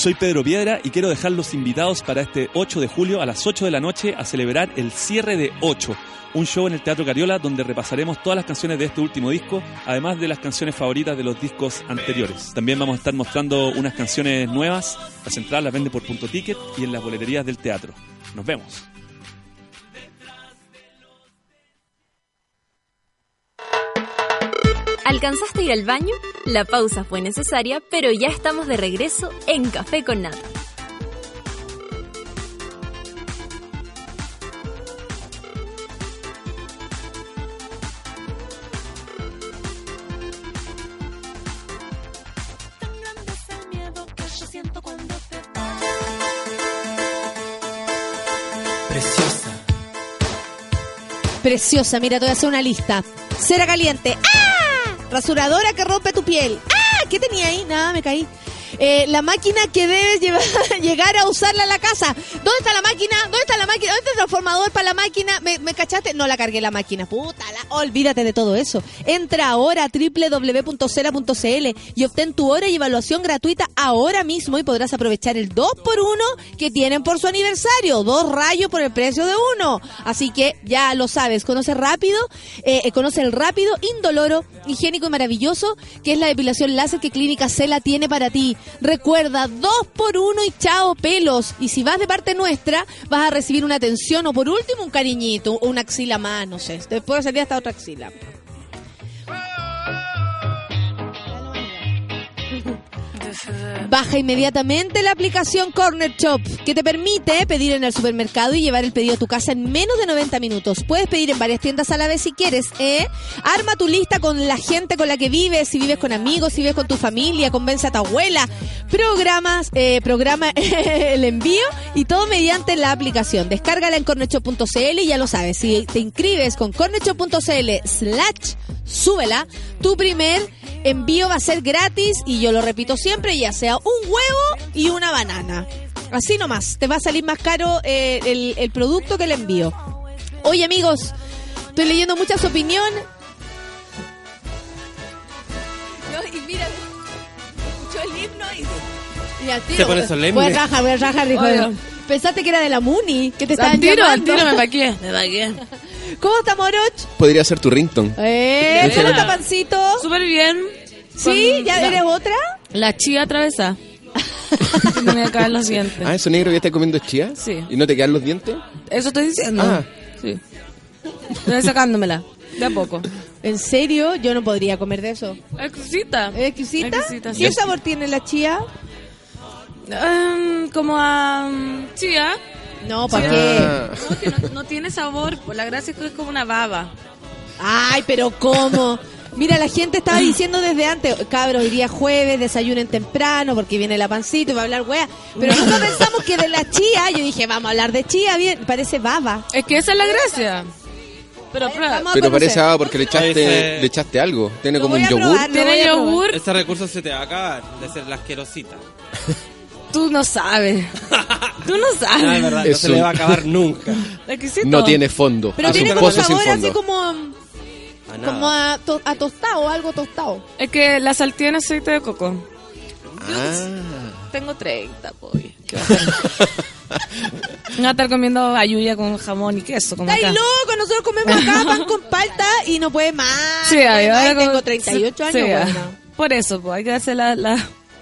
soy Pedro Piedra y quiero dejarlos invitados para este 8 de julio a las 8 de la noche a celebrar el cierre de 8, un show en el Teatro Cariola donde repasaremos todas las canciones de este último disco, además de las canciones favoritas de los discos anteriores. También vamos a estar mostrando unas canciones nuevas, las entradas las vende por punto ticket y en las boleterías del teatro. Nos vemos. ¿Alcanzaste a ir al baño? La pausa fue necesaria, pero ya estamos de regreso en Café con Nata. Preciosa. Preciosa, mira, te voy a hacer una lista. Cera caliente. ¡Ah! Rasuradora que rompe tu piel. ¡Ah! ¿Qué tenía ahí? Nada, me caí. Eh, la máquina que debes llevar, llegar a usarla en la casa. ¿Dónde está la máquina? ¿Dónde está la máquina? ¿Dónde está el transformador para la máquina? ¿Me, me cachaste? No la cargué la máquina. Puta, la- olvídate de todo eso. Entra ahora a www.cera.cl y obtén tu hora y evaluación gratuita ahora mismo y podrás aprovechar el 2x1 que tienen por su aniversario. Dos rayos por el precio de uno. Así que ya lo sabes. Conoce rápido, eh, eh, conoce el rápido, indoloro, higiénico y maravilloso que es la depilación láser que Clínica Cela tiene para ti. Recuerda, dos por uno y chao pelos. Y si vas de parte nuestra, vas a recibir una atención o por último un cariñito, o una axila más, no sé. Después sería hasta otra axila. Baja inmediatamente la aplicación Corner Shop, que te permite pedir en el supermercado y llevar el pedido a tu casa en menos de 90 minutos. Puedes pedir en varias tiendas a la vez si quieres, ¿eh? Arma tu lista con la gente con la que vives, si vives con amigos, si vives con tu familia, convence a tu abuela. Programas, eh, programa el envío y todo mediante la aplicación. Descárgala en cornershop.cl y ya lo sabes, si te inscribes con cornershop.cl slash súbela, tu primer envío va a ser gratis y yo lo repito siempre, ya sea un huevo y una banana. Así nomás, te va a salir más caro eh, el, el producto que el envío. Oye amigos, estoy leyendo muchas opiniones. No, y mira, escuchó el himno y... y al tiro, Se pone solemne. Voy a trabajar, voy a trabajar, dijo. Oiga. Pensaste que era de la Muni, que te Al estaban tiro, al llamando. tiro me paqué. Me paqué. ¿Cómo está Moroch? Podría ser tu ringtone. Eh, ¿Cómo está Pancito? Súper bien. ¿Sí? ¿Ya eres otra? La chía atravesada. Se me caen los dientes. Ah, eso negro que está comiendo chía. Sí. ¿Y no te quedan los dientes? Eso estoy diciendo. Ah. Sí. Estoy sacándomela. De a poco. ¿En serio? Yo no podría comer de eso. Exquisita. ¿Es exquisita? Exquisita, ¿Qué sí. sabor tiene la chía? Em, como a mm, chía. No, ¿para Sí. qué? Ah. No, que no, no tiene sabor. La gracia es que es como una baba. Ay, pero ¿cómo? Mira, la gente estaba diciendo desde antes, cabros, hoy día jueves, desayunen temprano porque viene la pancito y va a hablar wea. Pero nunca pensamos que de la chía, yo dije, vamos a hablar de chía, bien, parece baba. Es que esa es la gracia. Pero prueba. Vamos a Pero conocer. parece ah, porque le echaste, Ese- le echaste algo. Tiene Lo como voy un a yogur. probar, lo voy Tiene a probar. yogur. Ese recurso se te va a acabar de ser la asquerosita. Tú no sabes. Tú no sabes. No, es verdad, no Es se le va a acabar nunca. Exquisito. No tiene fondo. Pero tiene un como pozo sin sabor así fondo. como, A nada. como a, to- a tostado, algo tostado. Es que la sal tiene aceite de coco. Ah. Tengo 30, pues. ¿Qué va a? Voy estar comiendo ayuya con jamón y queso. Como ¡Estáis acá. loco! Nosotros comemos acá pan con palta y no puede más. Sí, no puede ahí más, tengo como- 38 años. sí. Por eso, pues hay que hacer la, la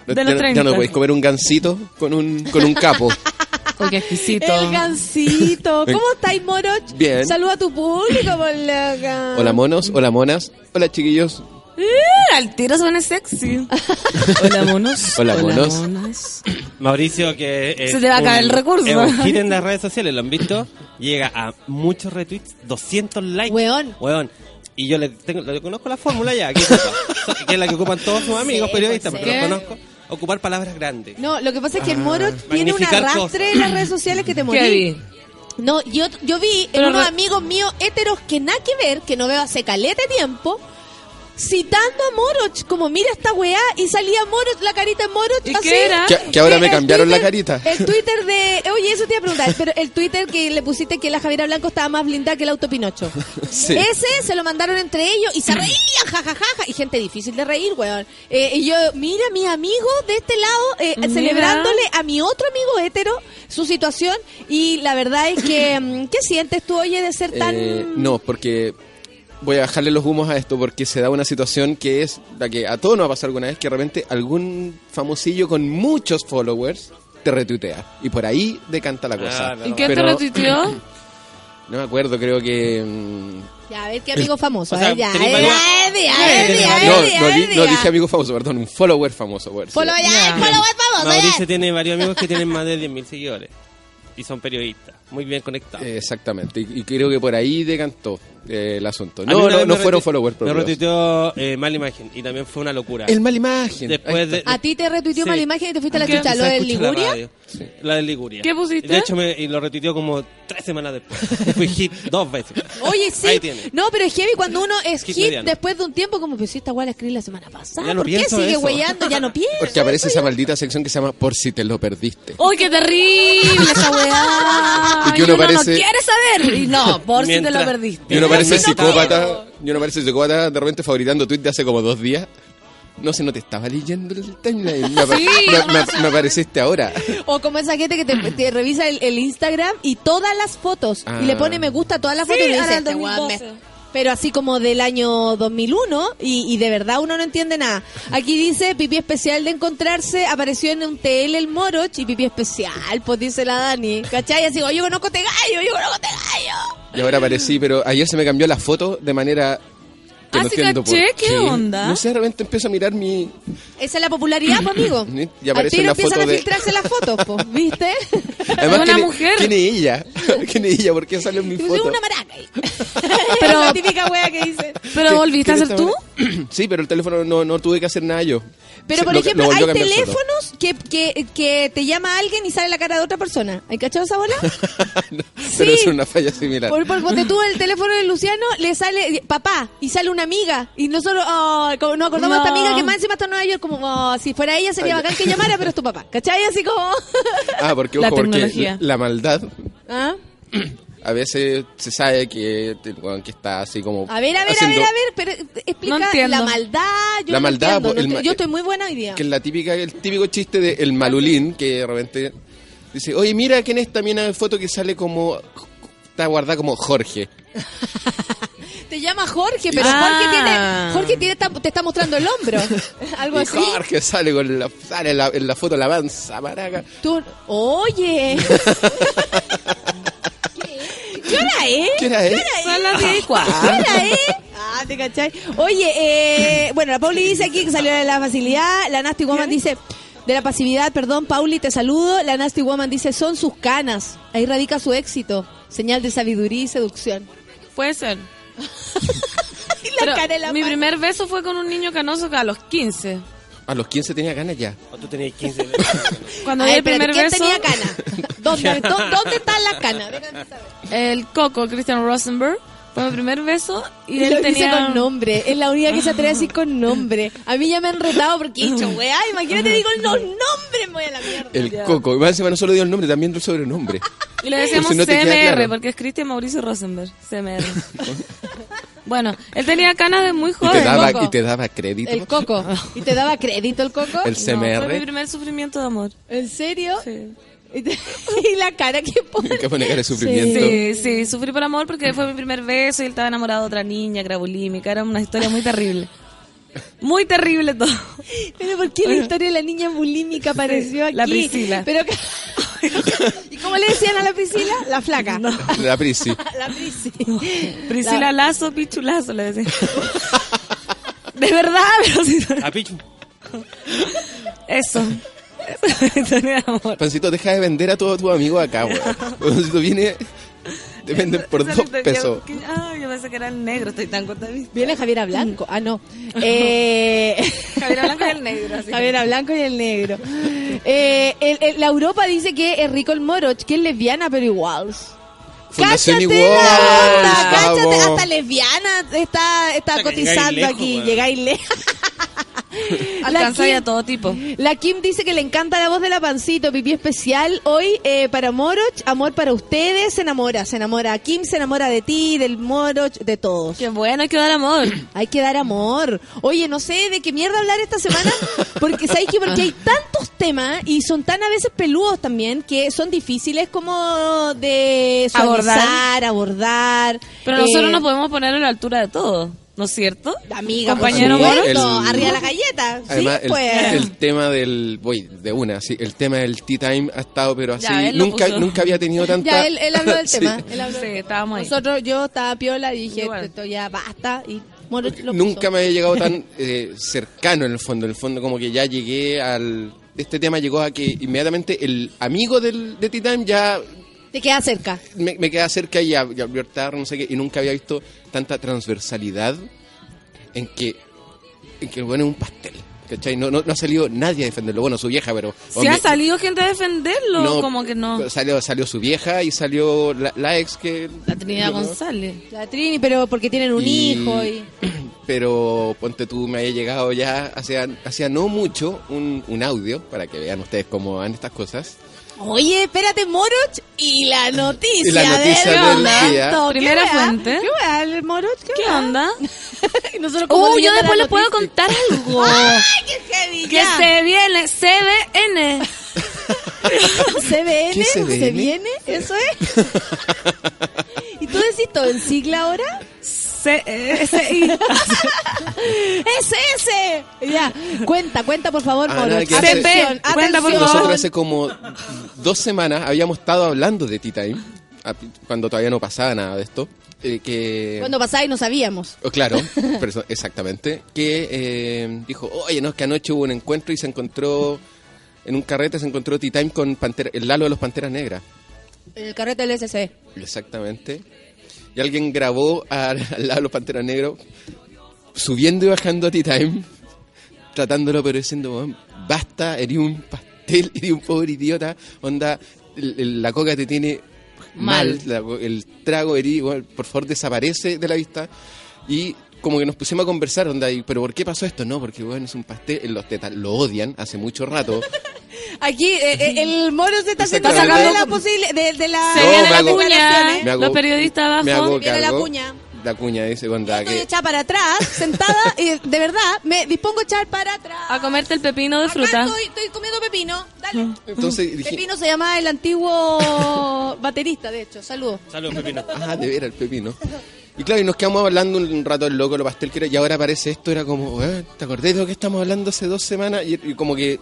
de Ya, los ya 30. no podéis comer un gansito con un, con un capo. Uy, qué exquisito. El gansito. ¿Cómo estáis, Moroch? Bien. Saluda a tu público, por loca. Hola monos, hola monas, hola chiquillos. Eh, Al tiro suena sexy. Hola, monos. Hola, monos. monas. Mauricio, que es Se te va a caer el recurso. es un hit en las redes sociales, ¿lo han visto? Llega a muchos retweets, 200 likes. Weón. Weón. Y yo le tengo, yo conozco la fórmula ya, que, ocupa, que es la que ocupan todos sus amigos Sí, periodistas, pues, pero sí. lo conozco. Ocupar palabras grandes. No, lo que pasa es que el Moroch tiene un arrastre cosas. en las redes sociales que te morí. ¿Qué vi? No, yo, yo vi en Pero unos re- amigos míos héteros que nada que ver, que no veo hace calete tiempo, citando a Moroch, como mira esta weá, y salía Moroch, la carita de Moroch ¿Y así. qué era? Que, que ahora Que me cambiaron la carita. El Twitter de. Oye, eso te iba a preguntar, pero el Twitter que le pusiste que la Javiera Blanco estaba más blindada que el auto Pinocho. Sí. Ese se lo mandaron entre ellos y se reían, jajajaja. Y gente difícil de reír, weón. Eh, y yo, mira, mis amigos de este lado, eh, celebrándole a mi otro amigo hétero su situación. Y la verdad es que, mm, ¿qué sientes tú, oye, de ser tan. Eh, no, porque voy a bajarle los humos a esto porque se da una situación que es la que a todos nos va a pasar alguna vez que de repente algún famosillo con muchos followers te retuitea y por ahí decanta la cosa. Ah, ¿Y quién te Pero- retuiteó? No me acuerdo, creo que mm, Ya, a ver qué amigo famoso. O a ver, ya, no, ya, no, di- no ya. dije amigo famoso, perdón, un follower famoso. por Follow ya, famoso. Mauricio tiene varios amigos que tienen más de 10.000 seguidores. Y son periodistas, muy bien conectados. Eh, Exactamente, y, y creo que por ahí decantó. Eh, el asunto. No, no, no fueron followers Me propios. retuiteó eh, mala imagen y también fue una locura. El mal imagen. Después de, A ti te retuiteó Sí. mala imagen y te fuiste a la chucha. ¿Lo de la Liguria? radio. Sí, la de Liguria. ¿Qué pusiste? De hecho, me, y lo retuiteó como tres semanas después. Fui hit dos veces. Oye, sí. Ahí tiene. No, pero es heavy cuando uno es Hit después de un tiempo, como pues si esta weá la escribí la semana pasada. Ya no ¿Por qué sigue eso. weyando? Ya no pienso. Porque aparece esa maldita sección que se llama Por si te lo perdiste. ¡Uy, qué terrible esa weá! Y que uno uno no quiere saber. Y no, por si te lo perdiste. Y uno parece Sí, no psicópata. Y uno parece psicópata de repente favoritando tweet de hace como dos días. No sé, no te estaba leyendo el timeline. Me, Sí, no apareciste ahora. O como esa gente que te, te revisa el, el Instagram y todas las fotos. Ah. Y le pone me gusta a todas las Sí, fotos y le ahora dice, "Este weón me-". 2012. Pero así como del año 2001 y, y de verdad uno no entiende nada. Aquí dice, pipí especial de encontrarse, apareció en un TL el Moroch y pipí especial, pues dice la Dani. ¿Cachai? Así, "Oh, yo conozco este gallo, yo conozco a este gallo. Y ahora aparecí, pero ayer se me cambió la foto de manera que Ah, no sí entiendo caché, por ¿qué onda? No sé, de repente empiezo a mirar mi... Esa es la popularidad, pues, amigo. Y aparece Al tiro una empiezan foto a de- filtrarse las fotos, pues, ¿viste? Además, una ¿quién, es- mujer. ¿quién es ella? ¿Quién es ella? ¿Por qué sale en mi Es foto? una maraca. Pero- la típica wea que dicen. ¿Pero ¿Qué- volviste a está tú? Sí, pero el teléfono no, no tuve que hacer nada yo. Pero, por lo- ejemplo, lo hay a teléfonos que, que, que te llama alguien y sale la cara de otra persona. ¿Hay cachado esa bola? No, Pero es una falla similar. Por, por, porque tú el teléfono de Luciano le sale papá y sale una amiga y nosotros oh, como nos acordamos de esta No. amiga que más encima está en Nueva York como oh, si fuera ella sería Ay, bacán que llamara pero es tu papá ¿cachai? así como Ah, porque, La porque la maldad ¿Ah? a veces se sabe que, que está así como a ver a ver haciendo- a ver a ver pero explica No entiendo. la maldad yo La no maldad, entiendo, no el yo estoy muy buena hoy día que es la típica el típico chiste de el malulín que de repente dice oye mira que en esta mina foto que sale como está guardada como Jorge te llama Jorge pero Ah. Jorge tiene Jorge tiene está- te está mostrando el hombro algo y así Jorge sale con la sale en la, en la foto la mansa maraca Tú, oye ¿Qué hora es? ¿qué era él? Son las 10 y cuarto. Hola, ¿eh? Ah, te cachai. Oye, eh, bueno, la Pauli dice aquí que salió de la facilidad. La Nasty Woman dice, de la pasividad, perdón, Pauli, te saludo. La Nasty Woman dice, son sus canas. Ahí radica su éxito. Señal de sabiduría y seducción. Puede ser. Y la Pero cara de la mi mano. primer beso fue con un niño canoso que a los 15. a los 15 tenía ganas ya O tú tenías 15 veces. Cuando di el primer ¿quién beso, tenía cana? ¿Dónde, dó- ¿Dónde están las canas? Déjame saber. el Coco, Christian Rosenberg, fue mi primer beso y Y él lo dice tenía... con nombre. Es la única que se atreve a decir con nombre. A mí ya me han retado porque he dicho, weá, imagínate, digo los nombres, me voy a la mierda. el coco y más encima no solo dio el nombre también el sobrenombre Y le decíamos Por si no CMR, claro. porque es Christian Mauricio Rosenberg. CMR. bueno, él tenía canas de muy y joven. te daba Coco. y te daba crédito El coco. ¿Y te daba crédito el coco? el No, fue mi CMR primer sufrimiento de amor. ¿En serio? Sí. Y, la cara que pone. que pone cara de sufrimiento Sí, sí, sufrí por amor porque fue mi primer beso y él estaba enamorado de otra niña, que era bulímica. Era una historia muy terrible. Muy terrible todo. Pero ¿por qué la historia de la niña bulímica apareció aquí? la Priscila. Pero que- ¿Y cómo le decían a la Priscila? La flaca. la prisi La Prisi. Priscila Lazo, Pichulazo, le decía. De verdad, pero sí. A Pichu. Eso. Pancito, deja de vender a todos tus amigos acá, weón. Pancito viene, te venden por dos pesos. que- Ah, yo pensé que era el negro, estoy tan vista. Viene Javiera Blanco. Ah, no. Eh... Javier Blanco y el negro. Así que- Javiera Blanco y el negro. Eh, el- el- la Europa dice que es rico el moroch, que es lesbiana, pero igual. Fundación Cáchate igual, la onda, vamos. hasta lesbiana está, está cotizando aquí. Llegáis lejos. Alcanza Kim- todo tipo. La Kim dice que le encanta la voz de la pancito, pipí especial. Hoy eh, para Moroch, amor para ustedes, se enamora, se enamora. Kim se enamora de ti, del Moroch, de todos. Qué bueno, hay que dar amor. Hay que dar amor. Oye, no sé de qué mierda hablar esta semana, porque sabéis que porque hay tantos temas y son tan a veces peludos también que son difíciles como de suavizar, abordar. Pero nosotros Eh, nos podemos poner a la altura de todo, ¿no es cierto? Amiga, compañero por supuesto, El- arriba la galleta. Además, sí, el, pues. el tema del. Voy, de una, sí. El tema del tea time ha estado, pero así. Ya, nunca, puso. nunca había tenido tanta. Ya, él, él habló del Sí. tema. Él habló Sí, del- estábamos ahí. Nosotros, yo estaba piola y dije, Igual. esto ya basta. Y lo Nunca puso. me había llegado tan eh, cercano en el fondo. En el fondo, como que ya llegué al. Este tema llegó a que inmediatamente el amigo del, de Tea Time ya Te queda cerca. me, me queda cerca y a, y no sé qué, y nunca había visto tanta transversalidad en que, en que el bueno es un pastel. ¿Cachai? No, no, no ha salido nadie a defenderlo. Bueno, su vieja, pero... Si ha salido gente a defenderlo, no, como que no. Salió, salió su vieja y salió la, la ex que... La Trinidad. González. La Trini, pero porque tienen un Y- hijo y... Pero ponte tú, me había llegado ya, hacía, hacía no mucho, un, un audio, para que vean ustedes cómo van estas cosas. Oye, espérate, Moroch y la noticia, Y la noticia del del momento. día. ¿Qué Primera fuente. ¿Qué weá, el Moroch? ¿Qué, onda? Y nosotros como Uh, yo después les puedo contar algo. ¡Ay, qué heavy! que ya! se viene CBN. ¿CBN? ¿Qué ¿Se viene? ¿Eso es? ¿Y tú decís todo en sigla ahora? C eh, SI. ¡Es ese! Ya, cuenta, cuenta por favor, Ah, que Atención, hace- atención. Cuenta, por favor. Nosotros hace como dos semanas habíamos estado hablando de Tea Time, cuando todavía no pasaba nada de esto. eh, que Cuando pasaba y no sabíamos. Oh, Claro, pero eso- exactamente. Que eh, dijo, oye, no, es que anoche hubo un encuentro y se encontró, en un carrete se encontró Tea Time con Pantera- el Lalo de los Panteras Negras. El carrete del SC. Exactamente. Y alguien grabó a- al Lalo de los Panteras Negros subiendo y bajando a Tea Time, tratándolo, pero diciendo, "Weón, basta, eres un pastel, eres un pobre idiota, onda, la coca te tiene mal, Mal. la co- el trago, eres, por favor, desaparece de la vista. Y como que nos pusimos a conversar, onda, y, pero ¿por qué pasó esto? No, porque bueno, es un pastel, los tetas lo odian hace mucho rato. Aquí eh, eh, el moro se está sacando de la posible de, de la Se No, viene me la hago- cuña. me hago- Los periodistas me abajo. hago Viene la cuña. La cuña dice, onda, Estoy que... echada para atrás, sentada, y de verdad me dispongo a echar para atrás. A comerte el pepino de Acá fruta. Estoy, estoy comiendo pepino. Dale. Entonces dije, Pepino se llama el antiguo baterista, de hecho. Saludos. Saludos, Pepino. ah, de veras, el pepino. Y claro, y nos quedamos hablando un rato del loco, lo pastel que era, y ahora aparece esto, era como, "Weón, ¿te acordás de lo que estamos hablando hace dos semanas? Y, y como que,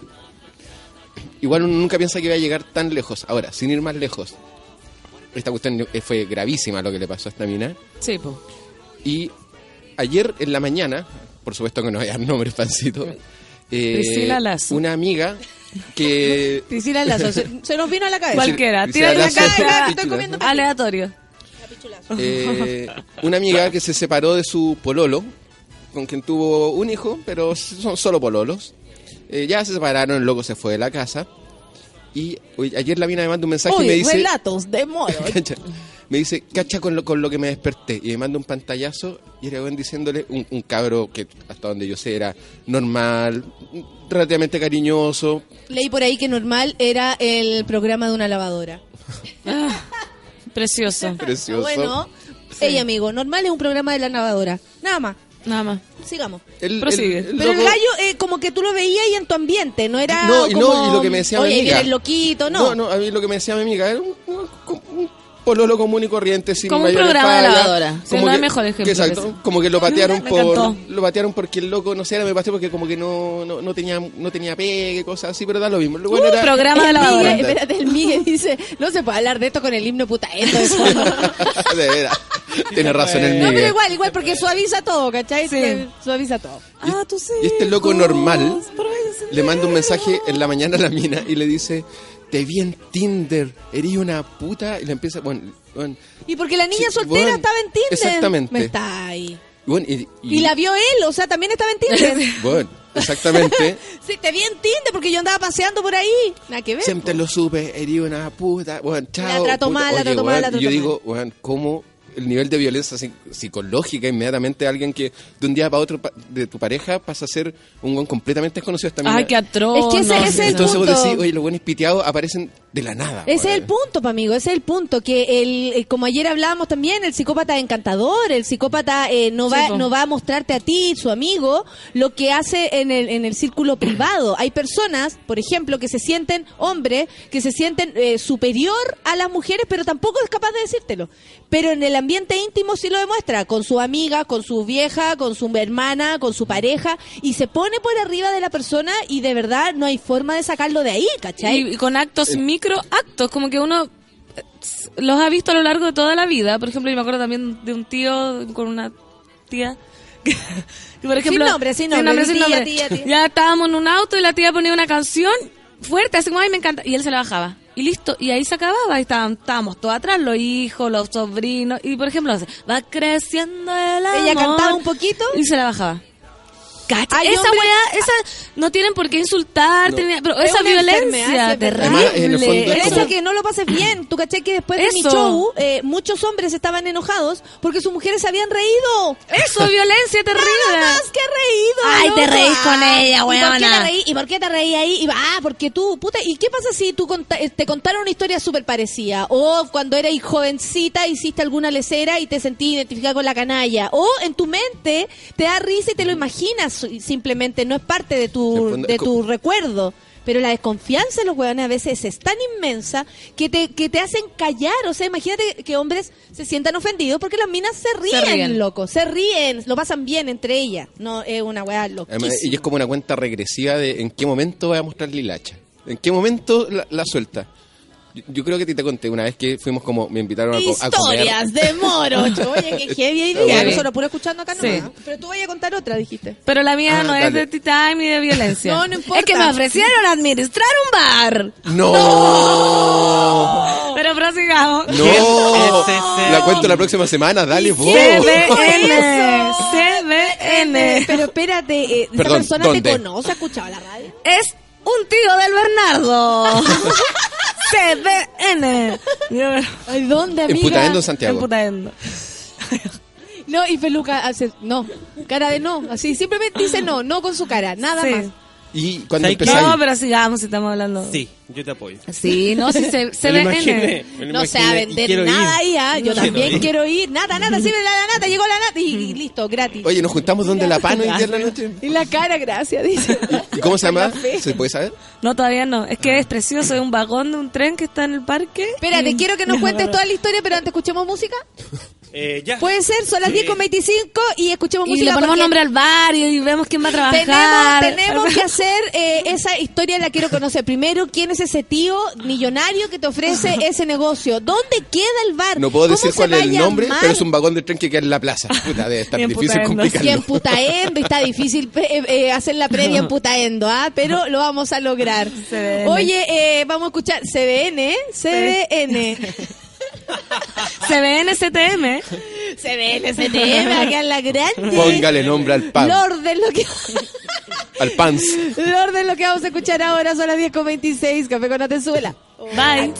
igual uno nunca piensa que va a llegar tan lejos. Ahora, sin ir más lejos, esta cuestión eh, fue gravísima lo que le pasó a esta mina. Sí, po. Y ayer en la mañana, por supuesto que no dar nombres, pancito, eh, Priscila Lazo. una amiga que... Priscila Lazo, se, se nos vino a la cabeza. Cualquiera. Tira la cara. Estoy comiendo. Aleatorio. Eh, una amiga que se separó de su pololo, con quien tuvo un hijo, pero son solo pololos. Eh, ya se separaron, el loco se fue de la casa. Y hoy- ayer la mina me manda un mensaje y me dice... relatos de. Me dice, cacha con lo, con lo que me desperté. Y me manda un pantallazo y era bueno diciéndole, un, un cabro que hasta donde yo sé era normal, relativamente cariñoso. Leí por ahí que normal era el programa de una lavadora. Precioso. Precioso. Bueno, ey amigo, normal es un programa de la lavadora. Nada más. Nada más. Sigamos. El- Prosigue. el- el Pero el gallo, eh, como que tú lo veías ahí en tu ambiente, no era. No, y no, y lo que me decía mi Oye, amiga. viene el loquito, no. No, no, a mí lo que me decía mi amiga era un, un- un pololo común y corriente sin Como un mayores programa de lavadora. Sí, no hay mejor ejemplo que exacto, que como que lo patearon Me por encantó. lo patearon porque el loco no sé, era me pateó porque como que no, no, no tenía no tenía pegue, cosas así, pero da lo mismo. Bueno Uh, era- programa de lavadora. Miguel, espérate, el Miguel dice, no se puede hablar de esto con el himno puta esto de de veras. Tiene razón el No, pero Miguel. igual, igual, porque suaviza todo, ¿cachai? Sí. Suaviza todo. Ah, tú sí. Y este loco normal le manda un mensaje en la mañana a la mina y le dice, "Te vi en Tinder, eres una puta." Y le empieza, bueno, bueno, Y porque la niña Sí, soltera bueno, estaba en Tinder. exactamente. Me está ahí. bueno, y, y- Y la vio él, o sea, también estaba en Tinder. bueno, exactamente. sí, te vi en Tinder porque yo andaba paseando por ahí. Nada que ver. Siempre lo supe, eres una puta. Bueno, chao. trató puta. mal, la trató mal, la y trató Yo mal. digo, bueno, ¿cómo el nivel de violencia psi- psicológica inmediatamente alguien que de un día para otro pa- de tu pareja pasa a ser un buen completamente desconocido esta mina? Ay, qué atroz. Es que ese- no, ese es el Entonces vos punto. decís, oye, los buenos piteados aparecen de la nada. Ese es el punto, pa' amigo, ese es el punto, que el, eh, como ayer hablábamos también, el psicópata es encantador, el psicópata eh, no, va, no va a mostrarte a ti, su amigo, lo que hace en el, en el círculo privado. Hay personas, por ejemplo, que se sienten hombres, que se sienten eh, superior a las mujeres, pero tampoco es capaz de decírtelo. Pero en el ambiente íntimo sí lo demuestra, con su amiga, con su vieja, con su hermana, con su pareja, y se pone por arriba de la persona y de verdad no hay forma de sacarlo de ahí, ¿cachai? Y, y con actos, microactos, como que uno eh, los ha visto a lo largo de toda la vida. Por ejemplo, yo me acuerdo también de un tío con una tía. Que, por ejemplo, nombre, sin nombre, tía, tía, tía. Ya estábamos en un auto y la tía ponía una canción fuerte, así como, ay, me encanta. Y él se la bajaba. y listo. Y ahí se acababa. Y estábamos todos atrás, los hijos, los sobrinos. Y por ejemplo, va creciendo el amor. Ella cantaba un poquito. Y se la bajaba. Cacha, Hay esa weá, esa no tienen por qué insultar, No. pero Es esa violencia terrible. Es Eso como- que no lo pases bien. Tú caché que después de mi show, eh, muchos hombres estaban enojados porque sus mujeres se habían reído. Eso, violencia terrible. Nada más que reído. Ay, te reís con ella, ¿y por, qué weona. te reí? ¿Y por qué te reí ahí? Y, ah, porque tú, puta, ¿y qué pasa si tú conta- eh, te contaron una historia súper parecida? O cuando eras jovencita hiciste alguna lecera y te sentí identificada con la canalla. O en tu mente te da risa y te lo imaginas simplemente, no es parte de tu, de tu recuerdo. Pero la desconfianza de los huevones a veces es tan inmensa que te, que te hacen callar. O sea, imagínate que hombres se sientan ofendidos porque las minas se ríen, ríen. loco. Se ríen, lo pasan bien entre ellas. No, es una weá. Además, y es como una cuenta regresiva de en qué momento voy a mostrar Lilacha. ¿En qué momento la, la suelta? Yo, yo creo que a ti te conté una vez que fuimos como, me invitaron a, co- a comer. Historias de morocho. Oye, qué heavy bueno. Nosotros puro escuchando acá Sí. nomás. Pero tú vayas a contar otra, dijiste. Pero la mía Ah, no es dale. de tea time ni de violencia. No, no importa. Es que me ofrecieron administrar un bar. ¡No! Pero prosigamos. ¡No! ¿Quién es ese? La cuento la próxima semana, dale, vos. CBN. CBN. Pero espérate, eh, ¿esa Perdón, persona ¿dónde? te conoce? ¿Ha escuchado la radio? Es un tío del Bernardo. CBN. Ay, ¿dónde, amiga? En Putaendo, Santiago. En Putaendo. No, y Feluca hace, no, cara de no, así, simplemente dice no, no con su cara, nada Sí. más. Y cuando empezáis. No, pero sigamos si estamos hablando. Sí, yo te apoyo. Sí, no, si se, Me lo imaginé, CBN. me lo No se va a vender quiero nada ir. ahí, ¿ah? yo Quiero también ir. quiero ir, nada, nada, sirve la, la nata, llegó la nata y, y listo, gratis. Oye, nos juntamos donde la pano y día en la noche. Y la cara, gracias, dice. ¿Y cómo se llama? ¿Se puede saber? No, todavía no. Es que es precioso. Es un vagón de un tren que está en el parque. Espérate, Y- quiero que nos cuentes toda la historia, pero antes escuchemos música. Eh, ya. Puede ser, son las Sí. 10.25 y escuchemos Y música. le ponemos porque nombre al barrio y vemos quién va a trabajar. tenemos que hacer eh, esa historia, la quiero conocer. Primero, ¿quién es ese tío millonario que te ofrece ese negocio? ¿Dónde queda el bar? No puedo ¿Cómo decir cuál es el nombre, pero es un vagón de tren que queda en la plaza. Puta, debe estar Y en difícil complicarlo. Y en Putaendo, y está difícil eh, eh, hacer la previa en Putaendo, ¿ah? Pero lo vamos a lograr. CBN. Oye, eh, vamos a escuchar CBN, ¿eh? CBN. CBN CTM. CBN, CTM, acá en la grande. Póngale nombre al pan. Lord de lo que... Al pans. Lord de lo que vamos a escuchar ahora son las 10.26, Café con Atenzuela. Bye.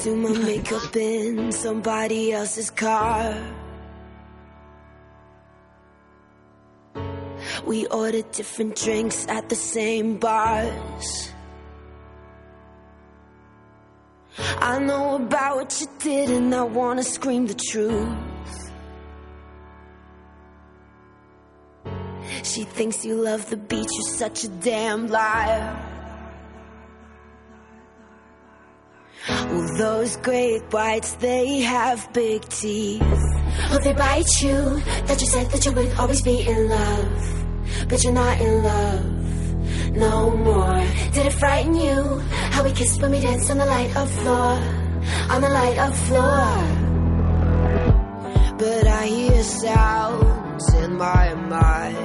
We ordered different drinks at the same bars. I know about what you did and I wanna scream the truth. She thinks you love the beach, you're such a damn liar. Well, those great whites, they have big teeth. Oh, they bite you. That you said that you would always be in love. But you're not in love no more. Did it frighten you? How we kissed when we danced on the light of floor. On the light of floor. But I hear sounds in my mind.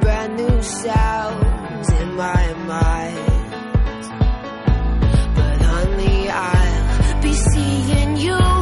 Brand new sounds in my mind. But honey, I'll be seeing you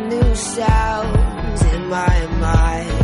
new sounds in my mind.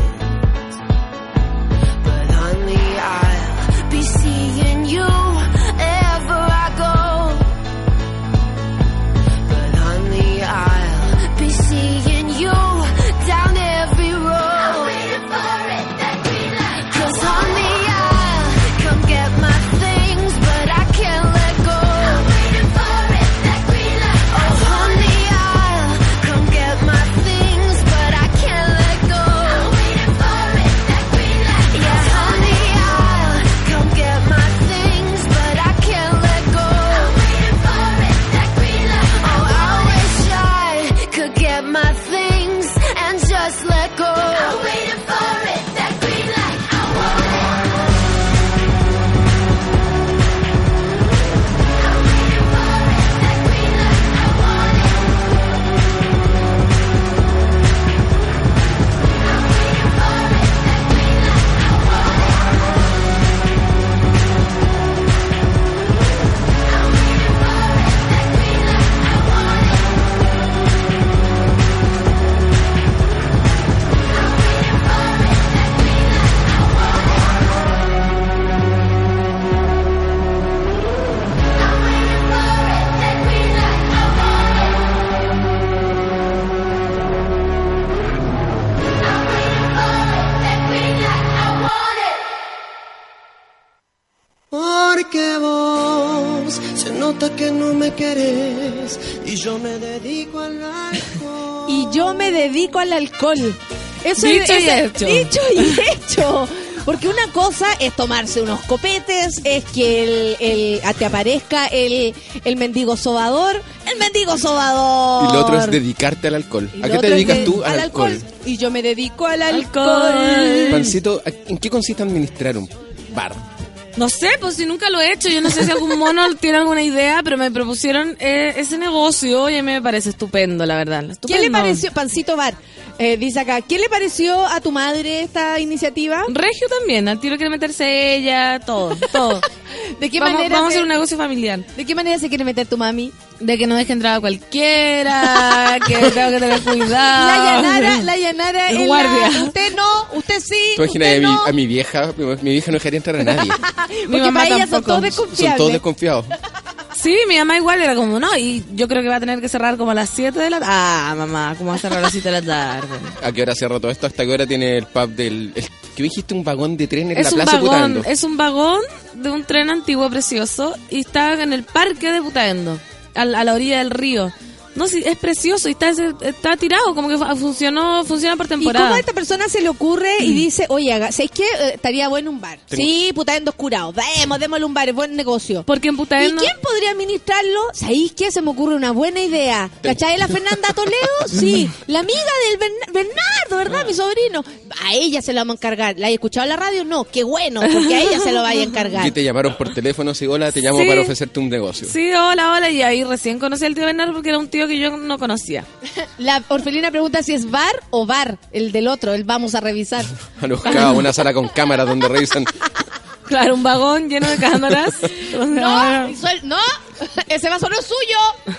Al alcohol. Eso Dicho es, y hecho. Dicho y hecho. Porque una cosa es tomarse unos copetes, es que el, el- te aparezca el, el mendigo sobador, el mendigo sobador. Y lo otro es dedicarte al alcohol. ¿A qué te dedicas de- tú? Al alcohol. Y yo me dedico al alcohol. Alcohol. Pancito, ¿en qué consiste administrar un bar? No sé, pues si nunca lo he hecho. Yo no sé si algún mono tiene alguna idea, pero me propusieron eh, ese negocio y a mí me parece estupendo, la verdad. ¿Qué le pareció, Pancito Bar? Eh, dice acá, ¿qué le pareció a tu madre esta iniciativa? Regio también, al tiro quiere meterse ella, todo, todo. ¿De qué vamos, manera vamos a hacer un negocio familiar. ¿De qué manera se quiere meter tu mami? De que no deje entrar a cualquiera, que tengo que tener cuidado. La llanara, la llanara El guardia. la- usted no, usted sí, ¿Tú imaginas a mi, no. a mi vieja? Mi, mi vieja no dejaría entrar a nadie. Mi Porque mamá para ellas son tampoco. todos Son desconfiables. todos desconfiados. Sí, mi mamá igual era como, no, y yo creo que va a tener que cerrar como a las 7 de la tarde. Ah, mamá, ¿cómo va a cerrar a las 7 de la tarde? ¿A qué hora cierra todo esto? ¿Hasta qué hora tiene el pub del... el- ¿Qué dijiste? ¿Un vagón de tren en Es la un plaza vagón, Putaendo? es un vagón de un tren antiguo precioso y está en el parque de Putaendo, al- a, la orilla del río. No, sí, es precioso y está, está tirado, como que fu- funcionó, funciona por ¿Y cómo temporada. a esta persona se le ocurre y dice, oye, haga- ¿sabes qué? Eh, estaría bueno un bar. Tengo- Sí, putaendos curados. Demos, démosle un bar, es buen negocio. Porque en ¿Y Putaendo... quién podría administrarlo? ¿Sabéis qué? Se me ocurre una buena idea. ¿Cachai? La Fernanda Toledo, sí. La amiga del Bern- Bernardo, ¿verdad? Mi sobrino. A ella se lo vamos a encargar. ¿La he escuchado en la radio? No. Qué bueno, porque a ella se lo vaya a encargar. ¿Qué te llamaron por teléfono? Sí, hola, te llamo Sí. para ofrecerte un negocio. Sí, hola, hola, y ahí recién conocí al tío Bernardo porque era un tío que yo no conocía. La orfelina pregunta si es bar o bar, el del otro, el vamos a revisar. Han buscado una sala con cámaras donde revisan. Claro, un vagón lleno de cámaras. No, suel- no, ese vaso no es suyo.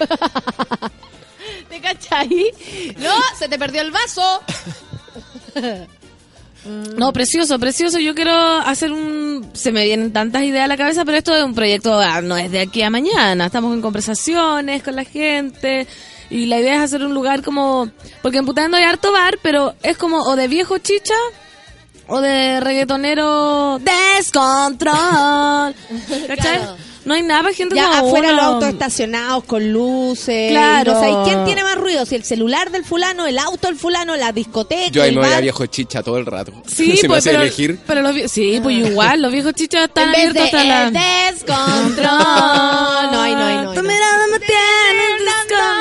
¿Te cachai? No, se te perdió el vaso. No, precioso, precioso. Yo quiero hacer un... Se me vienen tantas ideas a la cabeza, pero esto es un proyecto, ah, no es de aquí a mañana. Estamos en conversaciones con la gente y la idea es hacer un lugar como... Porque en Putaendo hay harto bar, pero es como o de viejo chicha o de reggaetonero descontrol. ¿Cachai? Claro. No hay nada para gente Ya como afuera uno. los autos estacionados con luces. Claro. y No sé, ¿quién tiene más ruido? Si el celular del fulano, el auto del fulano, la discoteca, Yo ahí el me voy a viejo chicha todo el rato. Sí, pues, pero, elegir. pero los sí, pues igual, los viejos chichos están En vez de abiertos hasta el la... descontrol. No, hay, no, hay, no. hay, Tu no. mirada me tiene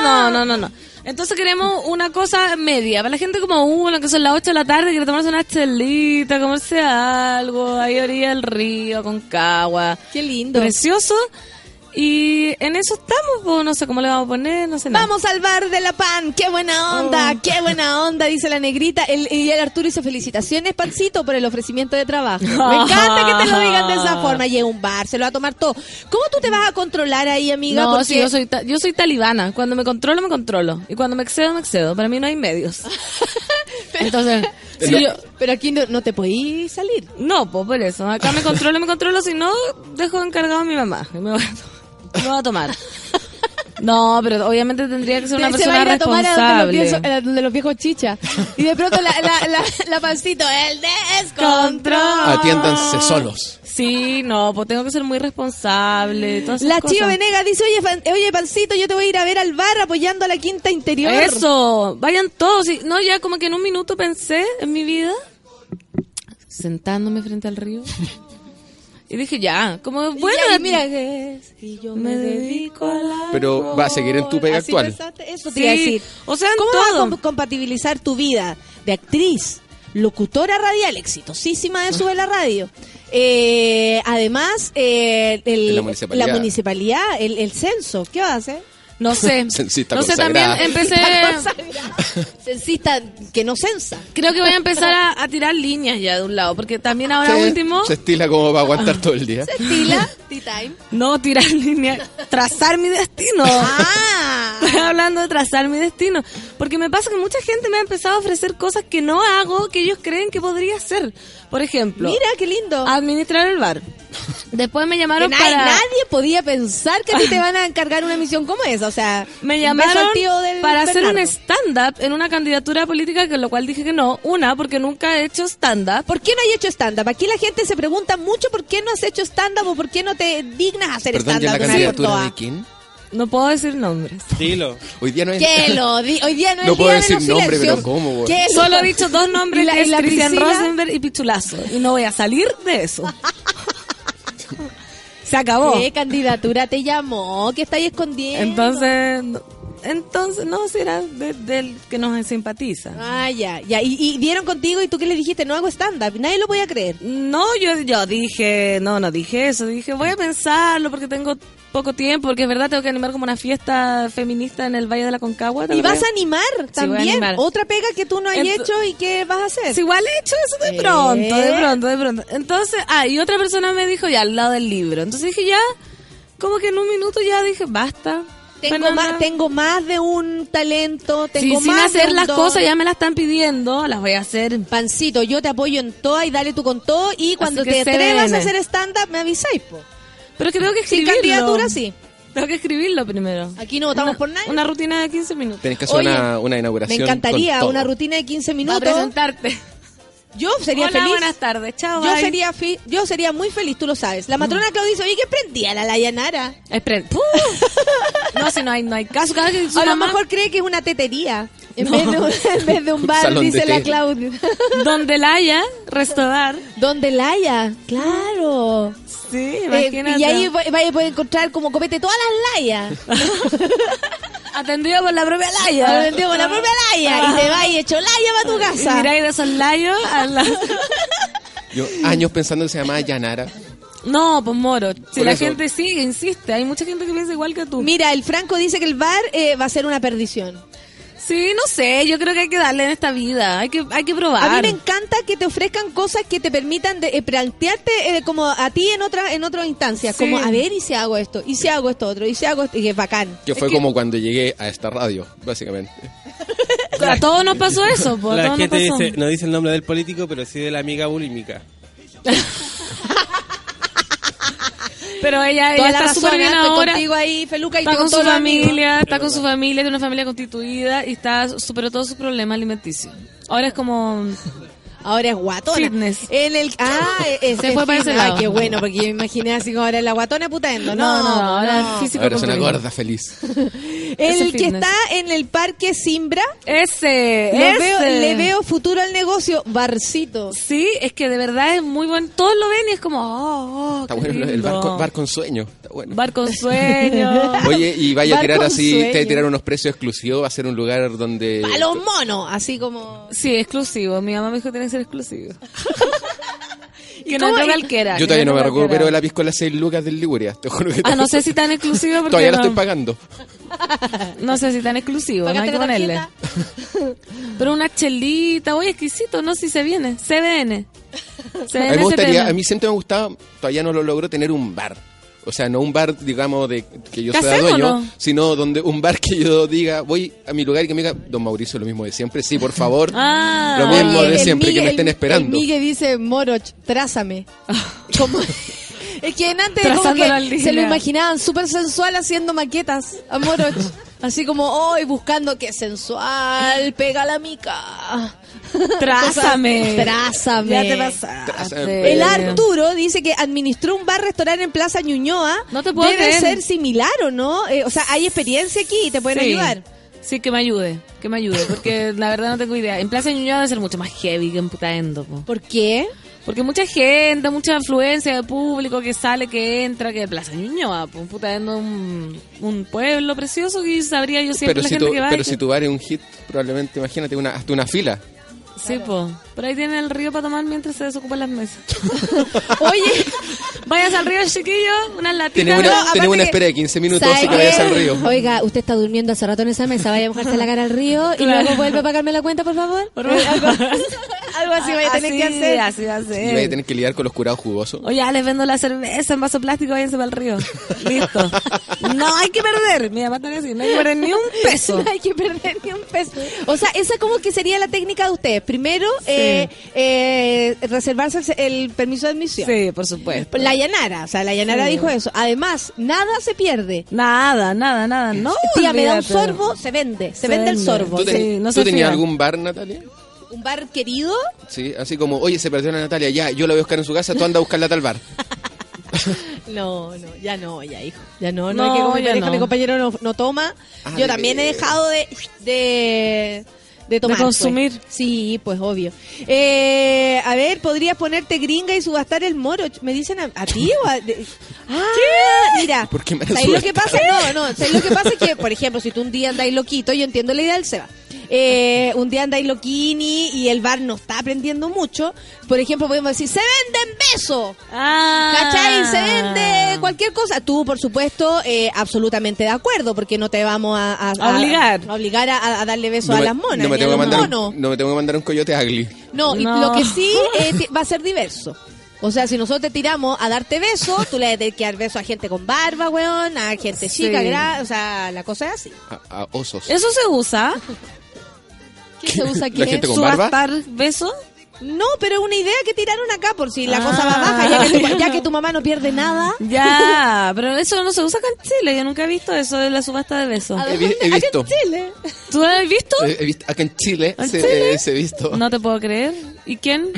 No, no, no, no. Entonces queremos una cosa media. Para la gente como uno, que son las 8 de la tarde, quiere tomarse una chelita, comerse algo, ahí orilla del río, con cagua. Qué lindo. Precioso. Y en eso estamos, po, no sé cómo le vamos a poner, no sé nada. Vamos al bar de la pan, qué buena onda, Oh. qué buena onda, dice la negrita. El, y el Arturo dice felicitaciones, Pancito, por el ofrecimiento de trabajo. Me encanta que te lo digan de esa forma. Llega a un bar, se lo va a tomar todo. ¿Cómo tú te vas a controlar ahí, amiga? No, Porque sí, yo soy, ta- yo soy talibana. Cuando me controlo, me controlo. Y cuando me excedo, me excedo. Para mí no hay medios. Entonces, si Pero, yo... pero aquí no, no te podís salir. No, pues por eso. Acá me controlo, me controlo. Si no, dejo encargado a mi mamá. Y me voy a, me voy a tomar. No, pero obviamente tendría que ser una se va a persona ir a tomar a donde los, responsable. viejos, a donde los viejos chicha. Y de pronto la, la, la, la pancito, el descontrol. Atiéndanse solos. Sí, no, pues tengo que ser muy responsable. Todas esas La. Chío Venega dice, oye, fan- oye, Pancito, yo te voy a ir a ver al bar apoyando a la quinta interior. Eso, vayan todos. No, ya como que en un minuto pensé en mi vida, sentándome frente al río. Y dije, ya, como Bueno, mira, es- y yo me dedico a la... Pero va a seguir en tu pega Así actual. pensaste, Eso te Sí, iba a decir. o sea, en ¿Cómo vas a todo. com- compatibilizar tu vida de actriz, locutora radial, exitosísima de Sube la Radio? Eh, además, eh, el- la municipalidad. la municipalidad, el, el censo, ¿qué vas a hacer? No sé. Censista no sé, también empecé... Censista que no censa. Creo que voy a empezar a, a tirar líneas ya de un lado, porque también ahora Se- último... Se estila como para aguantar todo el día. Estila, tea time. No, tirar líneas, trazar mi destino. Ah. Estoy hablando de trazar mi destino. Porque me pasa que mucha gente me ha empezado a ofrecer cosas que no hago, que ellos creen que podría hacer. Por ejemplo, Mira, qué lindo. administrar el bar. Después me llamaron na- para... Nadie podía pensar que a ti te van a encargar una misión como esa. O sea, Me llamaron al tío del para hacer un stand-up en una candidatura política, que lo cual dije que no. Una, porque nunca he hecho stand-up. ¿Por qué no hay hecho stand-up? Aquí la gente se pregunta mucho por qué no has hecho stand-up o por qué no te dignas a hacer Perdón, ¿y en stand-up. la de candidatura de quién? No puedo decir nombres. Dilo. Hoy día no es... Que lo di- hoy día no, es No el puedo día de decir los nombre, silencios. pero ¿cómo, Solo he dicho dos nombres, ¿Y la- que es Cristian? Rosenberg y Pichulazo. Y no voy a salir de eso. Se acabó. ¿Qué candidatura te llamó? ¿Qué estáis escondiendo? Entonces, entonces no será de- del que nos simpatiza. Ah, ya, ya. Y, y dieron contigo y tú qué le dijiste, no hago stand-up. Nadie lo podía creer. No, yo, yo dije, no, no dije eso. Dije, voy a pensarlo porque tengo poco tiempo, porque es verdad, tengo que animar como una fiesta feminista en el Valle de la Concagua. ¿te Y vas a animar voy a también. animar. Otra pega que tú no has hecho y que vas a hacer. Igual he hecho eso de Eh. pronto, de pronto, de pronto. Entonces, ah, y otra persona me dijo ya al lado del libro. Entonces dije ya, como que en un minuto ya dije, basta. Tengo más, tengo más de un talento, Sí, tengo sin más de hacer un las don. cosas ya me las están pidiendo, las voy a hacer. Pancito, yo te apoyo en todo y dale tú con todo. Y cuando te atrevas a hacer stand-up, me avisáis, po. Pero es que tengo que Sin escribirlo. candidatura, sí. Tengo que escribirlo primero. Aquí no votamos Una- por nadie. Una rutina de 15 minutos. Tenés que hacer Oye, una, una Me inauguración encantaría con todo. una rutina de 15 Para minutos. presentarte. Yo sería Hola, feliz. buenas tardes. Chao, Yo bye. sería, fi- yo sería muy feliz, tú lo sabes. La matrona Claudia dice, oye, ¿qué prendía la Layanara? ¡Puh! No, si no hay, no hay caso. Cada que su A lo mejor cree que es una tetería. En, vez, de un, en vez de un bar, dice la. Claudia. Donde la haya, restaurar. Donde la haya, claro. Sí, Eh, imagínate. y ahí va- vaya a poder encontrar como copete todas las layas. Atendido por la propia Laya. Atendido por la propia laya. Y te vas y hecho laya para tu Y casa. miráis de esos layos a la... Yo años pensando que se llamaba Yanara. No, pues moro. Si Por la eso. gente sigue, insiste. Hay mucha gente que piensa igual que tú. Mira, el Franco dice que el bar eh, va a ser una perdición. Sí, no sé. Yo creo que hay que darle en esta vida. Hay que, hay que probar. A mí me encanta que te ofrezcan cosas que te permitan de, eh, plantearte eh, como a ti en otra en otras instancias, Sí. como a ver y si hago esto, y si hago esto otro, y si hago esto, y que es bacán. Que fue como cuando llegué a esta radio, básicamente. A todos nos pasó eso, a La nos gente pasó. dice, no dice el nombre del político, pero sí de la amiga bulímica. Pero ella, ella la está súper bien ahora. contigo ahí, Feluca, y Está con su familia, está con su familia, tiene una familia constituida y está superó todos sus problemas alimenticios. Ahora es como Ahora es guatona. Fitness. En el, ah, es, Se es fue para ese fitness. lado. Ah, qué bueno, porque yo me imaginé así como ahora la guatona putaendo. No, No, no, no, ahora no. es físico Ahora es una gorda feliz. El Ese que fitness. está en el parque Simbra, ese, lo ese. veo, le veo futuro al negocio, barcito. Sí, es que de verdad es muy bueno. Todos lo ven y es como, oh, oh, Está qué bueno el bar con, bar con sueño. Bueno. Bar con sueño. Oye, y vaya a tirar así, te va a sueño. tirar unos precios exclusivos, va a ser un lugar donde... A los monos, así como... Sí, exclusivo. Mi mamá me dijo que tiene que ser exclusivo. Que no entró cualquiera. Yo todavía no me recupero de la piscola 6 lucas del Liguria. Te juro que Ah, no sé si tan exclusivo porque todavía la no, estoy pagando. no sé si tan exclusivo, no hay que la ponerle. Pero una chelita, oye, exquisito, no si se viene, CBN. A CBN mí, me gustaría, a mí siempre me gustaba, todavía no lo logro, tener un bar. O sea, no un bar, digamos, de que yo sea ¿Casero dueño, no? sino donde un bar que yo diga, voy a mi lugar y que me diga, don Mauricio, lo mismo de siempre, sí, por favor. Ah. lo mismo Oye, de siempre, que me estén esperando. El Migue dice, Moroch, trázame. Como- es que en antes como que se lo imaginaban súper sensual haciendo maquetas a Moroch. Así como, hoy buscando que sensual, pega la mica. Trázame. Trázame. Ya te pasaste. El Arturo dice que administró un bar-restaurante en Plaza Ñuñoa. No te puedo Debe creer. ser similar, ¿o no? Eh, o sea, hay experiencia aquí y te pueden Sí. ayudar. Sí, que me ayude, que me ayude, porque la verdad no tengo idea. En Plaza Ñuñoa debe ser mucho más heavy que en Putaendo, po. ¿Por qué? Porque mucha gente, mucha afluencia de público que sale, que entra, que Plaza Ñuñoa, po. Putaendo es un, un pueblo precioso que sabría yo siempre Pero, la si gente tu, que va. pero que- si tu bar es un hit, probablemente, imagínate, una, hasta una fila. Sí, po. Por ahí tiene el río para tomar mientras se desocupan las mesas. Oye, Vayas al río, chiquillo, unas latitas. Tenemos no, una, aparte tenemos una espera de 15 minutos, ¿sabe así que vayas al río. Oiga, usted está durmiendo hace rato en esa mesa. Vaya a mojarse la cara al río y Claro. luego vuelve a pagarme la cuenta, por favor. Por Eh, favor. algo, así vaya a tener Así, que hacer. Así va a Y ser. vaya a tener que lidiar con los curados jugosos. Oye, ya les vendo la cerveza en vaso plástico, váyanse para el río. Listo. No hay que perder. Mi mamá así, no hay que perder ni un peso. No hay que perder ni un peso. O sea, esa como que sería la técnica de ustedes. Primero, eh, eh, reservarse el, el permiso de admisión. Sí, por supuesto. La Yanara, o sea, la Yanara Sí. dijo eso. Además, nada se pierde. Nada, nada, nada. No, Tía, me da un sorbo, se vende. Se, Se vende, el sorbo. ¿Tú, Sí, ten- no ¿tú tenías algún bar, Natalia? Un bar querido. Sí, así como, oye, se perdió la Natalia, ya, yo la voy a buscar en su casa, tú anda a buscarla a tal bar. No, no, ya no, ya hijo. Ya no, no, No, es que como ya pareja, no. mi compañero no, no toma. Ah, Yo de también he dejado de, de, de tomar. De consumir. pues. Sí, pues obvio. Eh, a ver, podrías ponerte gringa y subastar el moro. ¿Me dicen a, a ti o a.? de- ah, mira. ¿Por qué me ¿Sabes lo que pasa? No, no. ¿Sabes lo que pasa? Es que, por ejemplo, si tú un día andáis loquito, yo entiendo la idea del Seba. Eh, un día andáis loquini y el bar no está aprendiendo mucho. Por ejemplo, podemos decir, ¡se venden besos! Ah. ¿Cachai? Se vende cualquier cosa. Tú, por supuesto, eh, absolutamente de acuerdo, porque no te vamos a, a- A obligar. a obligar a, a darle besos No a las monas. no me a tengo que los mandar un, monos. no me tengo que mandar un coyote ugly. No, y No. lo que sí eh, va a ser diverso. O sea, si nosotros te tiramos a darte besos, tú le debes que dar besos a gente con barba, weón, a gente Sí. chica, gra- o sea, la cosa es así. A, a osos. ¿Eso se usa? ¿Qué se usa aquí? La gente con barba. ¿Subastar beso? No, pero es una idea que tiraron acá por si la Ah. cosa va baja, ya que, tu, ya que tu mamá no pierde nada. Ya, pero eso no se usa acá en Chile. Yo nunca he visto eso de la subasta de besos. He, vi- he visto. Acá en Chile. ¿Tú lo has visto? He, he visto. Acá en Chile ¿En se, Chile? eh, se he visto. No te puedo creer. ¿Y quién?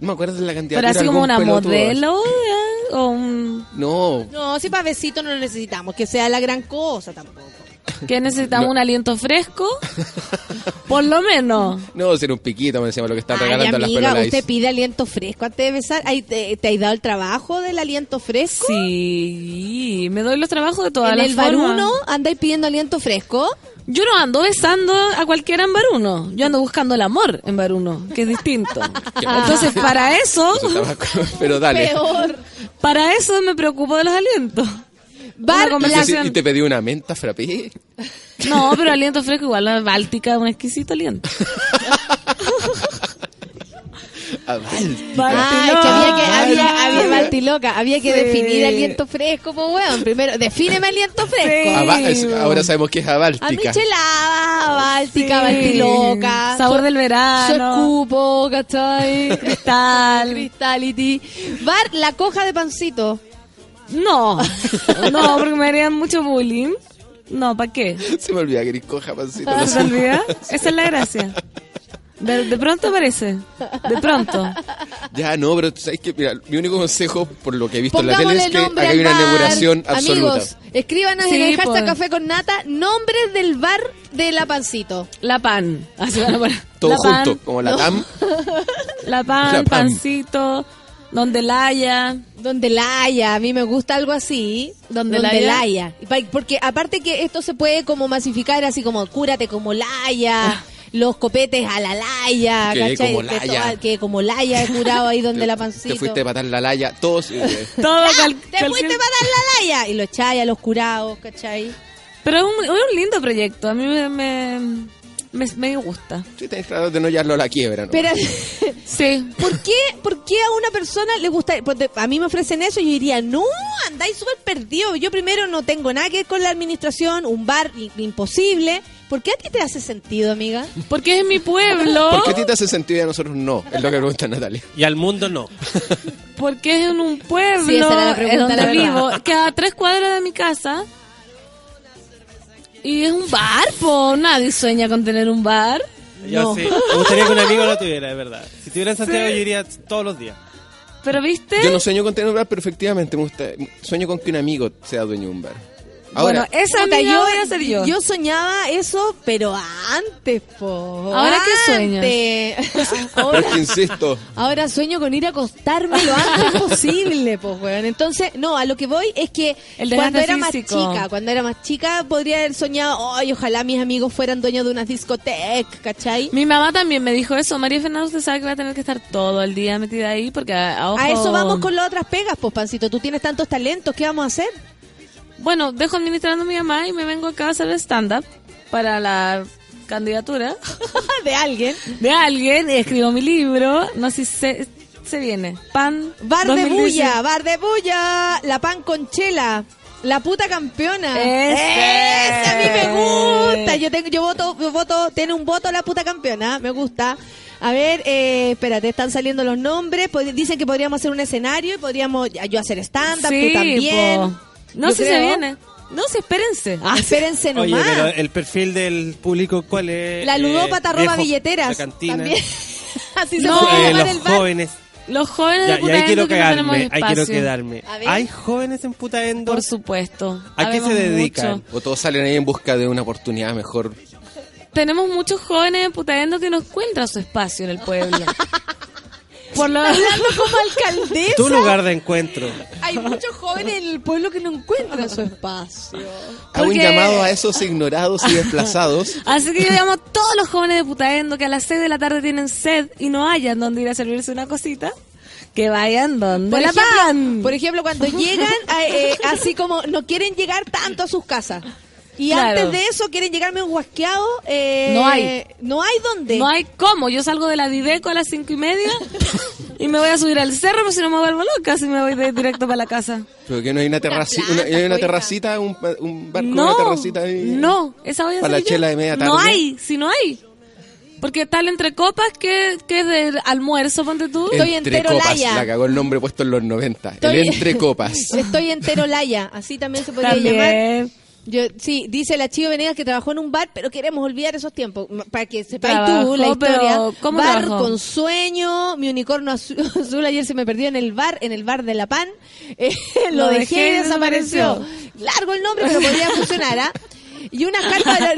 No me acuerdo de la cantidad. ¿Pero así como una modelo? ya? ¿O un... No, No, si para besito no lo necesitamos, que sea la gran cosa tampoco. ¿Qué necesitamos? No. ¿Un aliento fresco? Por lo menos. no, ser un piquito, me decíamos lo que están Ay, regalando las amiga, pelolas. usted pide aliento fresco antes de besar. ¿Te, te has dado el trabajo del aliento fresco? Sí, me doy los trabajos de todas en las el formas. baruno andáis pidiendo aliento fresco. Yo no ando besando a cualquiera en Baruno. Yo ando buscando el amor en Baruno, que es distinto. Entonces, para eso, Eso Pero dale. Peor. para eso me preocupo de los alientos. Bar- Una Y te- conversación- y te pedí una menta frappé. No, pero aliento fresco igual la báltica, un exquisito aliento. Ah, Báltica. Es que había que, había, había, Baltiloca, había que Sí. definir aliento fresco, pues weón. Primero, defíneme aliento fresco. Ah, ahora sabemos que es a A Báltica. michelada, báltica, Sí. baltiloca. Sabor del verano. Su escupo, ¿cachai? Cristal. Cristality. Bar, la coja de pancito. No, no, porque me harían mucho bullying. No, ¿para qué? Se me olvida que eres coja, pancito. ¿Se te olvida? Esa es la gracia. De, de pronto aparece. De pronto. Ya, no, pero tú sabes que, mira, mi único consejo, por lo que he visto en la tele, es que acá hay una inauguración absoluta. Amigos, escríbanos Sí, en el hashtag pues. Café con Nata nombres del bar de la pancito. La pan. Así van a poner. Todo la pan, junto, como la TAM. La pan, La pan. pancito, donde la haya. Donde la haya, a mí me gusta algo así. Donde donde la la haya. Porque aparte que esto se puede como masificar así como cúrate como la haya. los copetes a la laya, Que ¿cachai? como Que laya. Que como laya he curado ahí donde Te- la pancito. Te fuiste a matar la laya, todos. eh, Todo ¡Ah! cal- Te fuiste a matar la laya. Y lo echáis a los curados, ¿cachai? Pero es un, es un lindo proyecto. A mí me, me, me, me gusta. sí, tenés claro de no llevarlo a la quiebra, ¿no? Pero, Sí. ¿por qué, ¿por qué a una persona le gusta? pues, a mí me ofrecen eso y yo diría, no, andáis súper perdido. Yo primero no tengo nada que ver con la administración, un bar imposible. ¿Por qué a ti te hace sentido, amiga? Porque es mi pueblo. ¿Por qué a ti te hace sentido y a nosotros no? Es lo que pregunta Natalia. Y al mundo no. Porque es en un pueblo Sí, esa era la pregunta, es donde la vivo, que a tres cuadras de mi casa. Y es un bar, po. Nadie sueña con tener un bar. Yo No. sí. Me gustaría que un amigo lo tuviera, es verdad. Si estuviera en Santiago, yo iría todos los días. Pero viste, Yo no sueño con tener un bar, pero efectivamente me gusta. Sueño con que un amigo sea dueño de un bar. Ahora, bueno, esa Puta, amiga voy a ser yo. Yo soñaba eso, pero antes, po. ¿Ahora qué pero Ahora, es que insisto, ahora sueño con ir a acostarme lo antes posible, pues, weón. Entonces, no, a lo que voy es que El cuando era más chica, cuando era más chica, podría haber soñado, ay, ojalá mis amigos fueran dueños de unas discotecas, ¿cachai? Mi mamá también me dijo eso. María Fernanda, usted sabe que va a tener que estar todo el día metida ahí porque a, a ojo- A eso vamos con las otras pegas, pues, Pancito. Tú tienes tantos talentos, ¿qué vamos a hacer? Bueno, dejo administrando a mi mamá y me vengo acá a hacer stand-up para la candidatura de alguien. de alguien. Escribo mi libro. No sé si se, se viene. Pan. Bar de 2010. bulla, bar de bulla, la pan con chela. La puta campeona. Ese. Ese a mí me gusta. Yo tengo, yo voto, yo voto, tiene un voto la puta campeona. Me gusta. A ver, eh, espérate, están saliendo los nombres. Dicen que podríamos hacer un escenario y podríamos yo hacer stand-up, Sí, tú también. po. No Yo sé si se viene. No sé, espérense. Ah, espérense Oye, nomás. pero el perfil del público, ¿cuál es? la ludópata Eh, roba viejo, billeteras. La cantina. También. Así se No, puede Eh, llamar los el bar. jóvenes. Los jóvenes Ya, de y ahí quiero que no tenemos quedarme, ahí quiero espacio. quedarme. A ver. ¿Hay jóvenes en Putaendo? Por supuesto. ¿A qué se Habemos dedican? mucho. o todos salen ahí en busca de una oportunidad mejor. Tenemos muchos jóvenes de Putaendo que no encuentran su espacio en el pueblo. Por lo Hablando como alcaldesa. Tu lugar de encuentro. Hay muchos jóvenes en el pueblo que no encuentran su espacio. Hago un Porque- llamado a esos ignorados y desplazados. Así que yo llamo a todos los jóvenes de Putaendo que a las 6 de la tarde tienen sed y no hayan donde ir a servirse una cosita. Que vayan donde Por la ejemplo, pan. por ejemplo, cuando llegan, a- eh, así como no quieren llegar tanto a sus casas. Y Claro. antes de eso quieren llegarme un guasqueado. eh, No hay. No hay dónde. No hay cómo. Yo salgo de la Dideco a las cinco y media y me voy a subir al cerro, pero si no me vuelvo loca, si me voy de directo para la casa. Pero que no hay una, terraci- una, hay una oiga. terracita, un, un bar con No, una terracita ahí. no, esa voy a Para la chela de media No tarde. hay, si no hay. Porque tal entre copas que, que es del almuerzo, ponte tú. Estoy Entre entero copas, laya. la cagó el nombre puesto en los 90. Estoy- El entre copas. Estoy entero laya. Así también se podría llamar. Yo, sí, dice la Chivo Venegas que trabajó en un bar, pero queremos olvidar esos tiempos. Para que sepáis tú la historia. pero ¿cómo bar trabajó? con sueño, mi unicornio azul, azul ayer se me perdió en el bar, en el bar de La Pan. Eh, lo, Lo dejé, dejé y desapareció. desapareció. Largo el nombre, pero podría funcionar, ¿ah? Y una carta de la.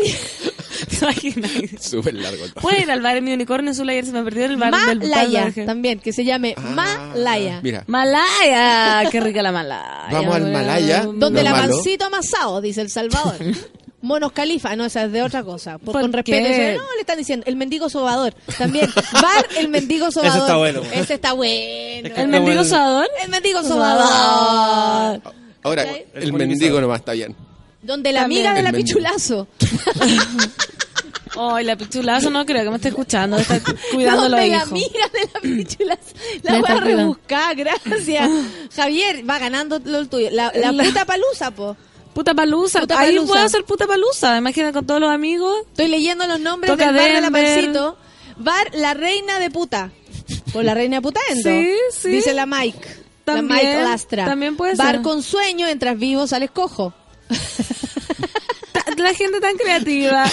Súper largo el Puede ir al bar en mi unicornio azul ayer se me perdió en el bar del bar Malaya, de- también, que se llame Malaya. Ah, Mira, Malaya, qué rica la Malaya. Vamos al Malaya. Donde la pancito amasado, dice El Salvador. Monos Califa, no, esa es de otra cosa. Por, ¿Por con respeto, qué? no, le están diciendo, el mendigo sobador. También, bar el mendigo sobador. está bueno. Ese está bueno. ¿El mendigo el- sobador? El mendigo sobador. ahora el, El mendigo nomás está bien. Donde la También. amiga de El la mendigo. pichulazo. Ay, la pichulazo no creo que me esté escuchando, está cuidando los Donde la hijos. amiga de la pichulazo. La voy a rebuscar, gracias. Javier, va ganando lo tuyo. La, la La- puta palusa, po. Puta palusa. Puta Ahí palusa. puedo hacer puta palusa. Imagina con todos los amigos. Estoy leyendo los nombres Toca del bar de la pancito. Bar La Reina de Puta. Por la Reina de Putaendo. Sí, sí. Dice la Mike. También, la Mike Lastra. también puede Bar ser. con sueño, entras vivo, sales cojo. La gente tan creativa.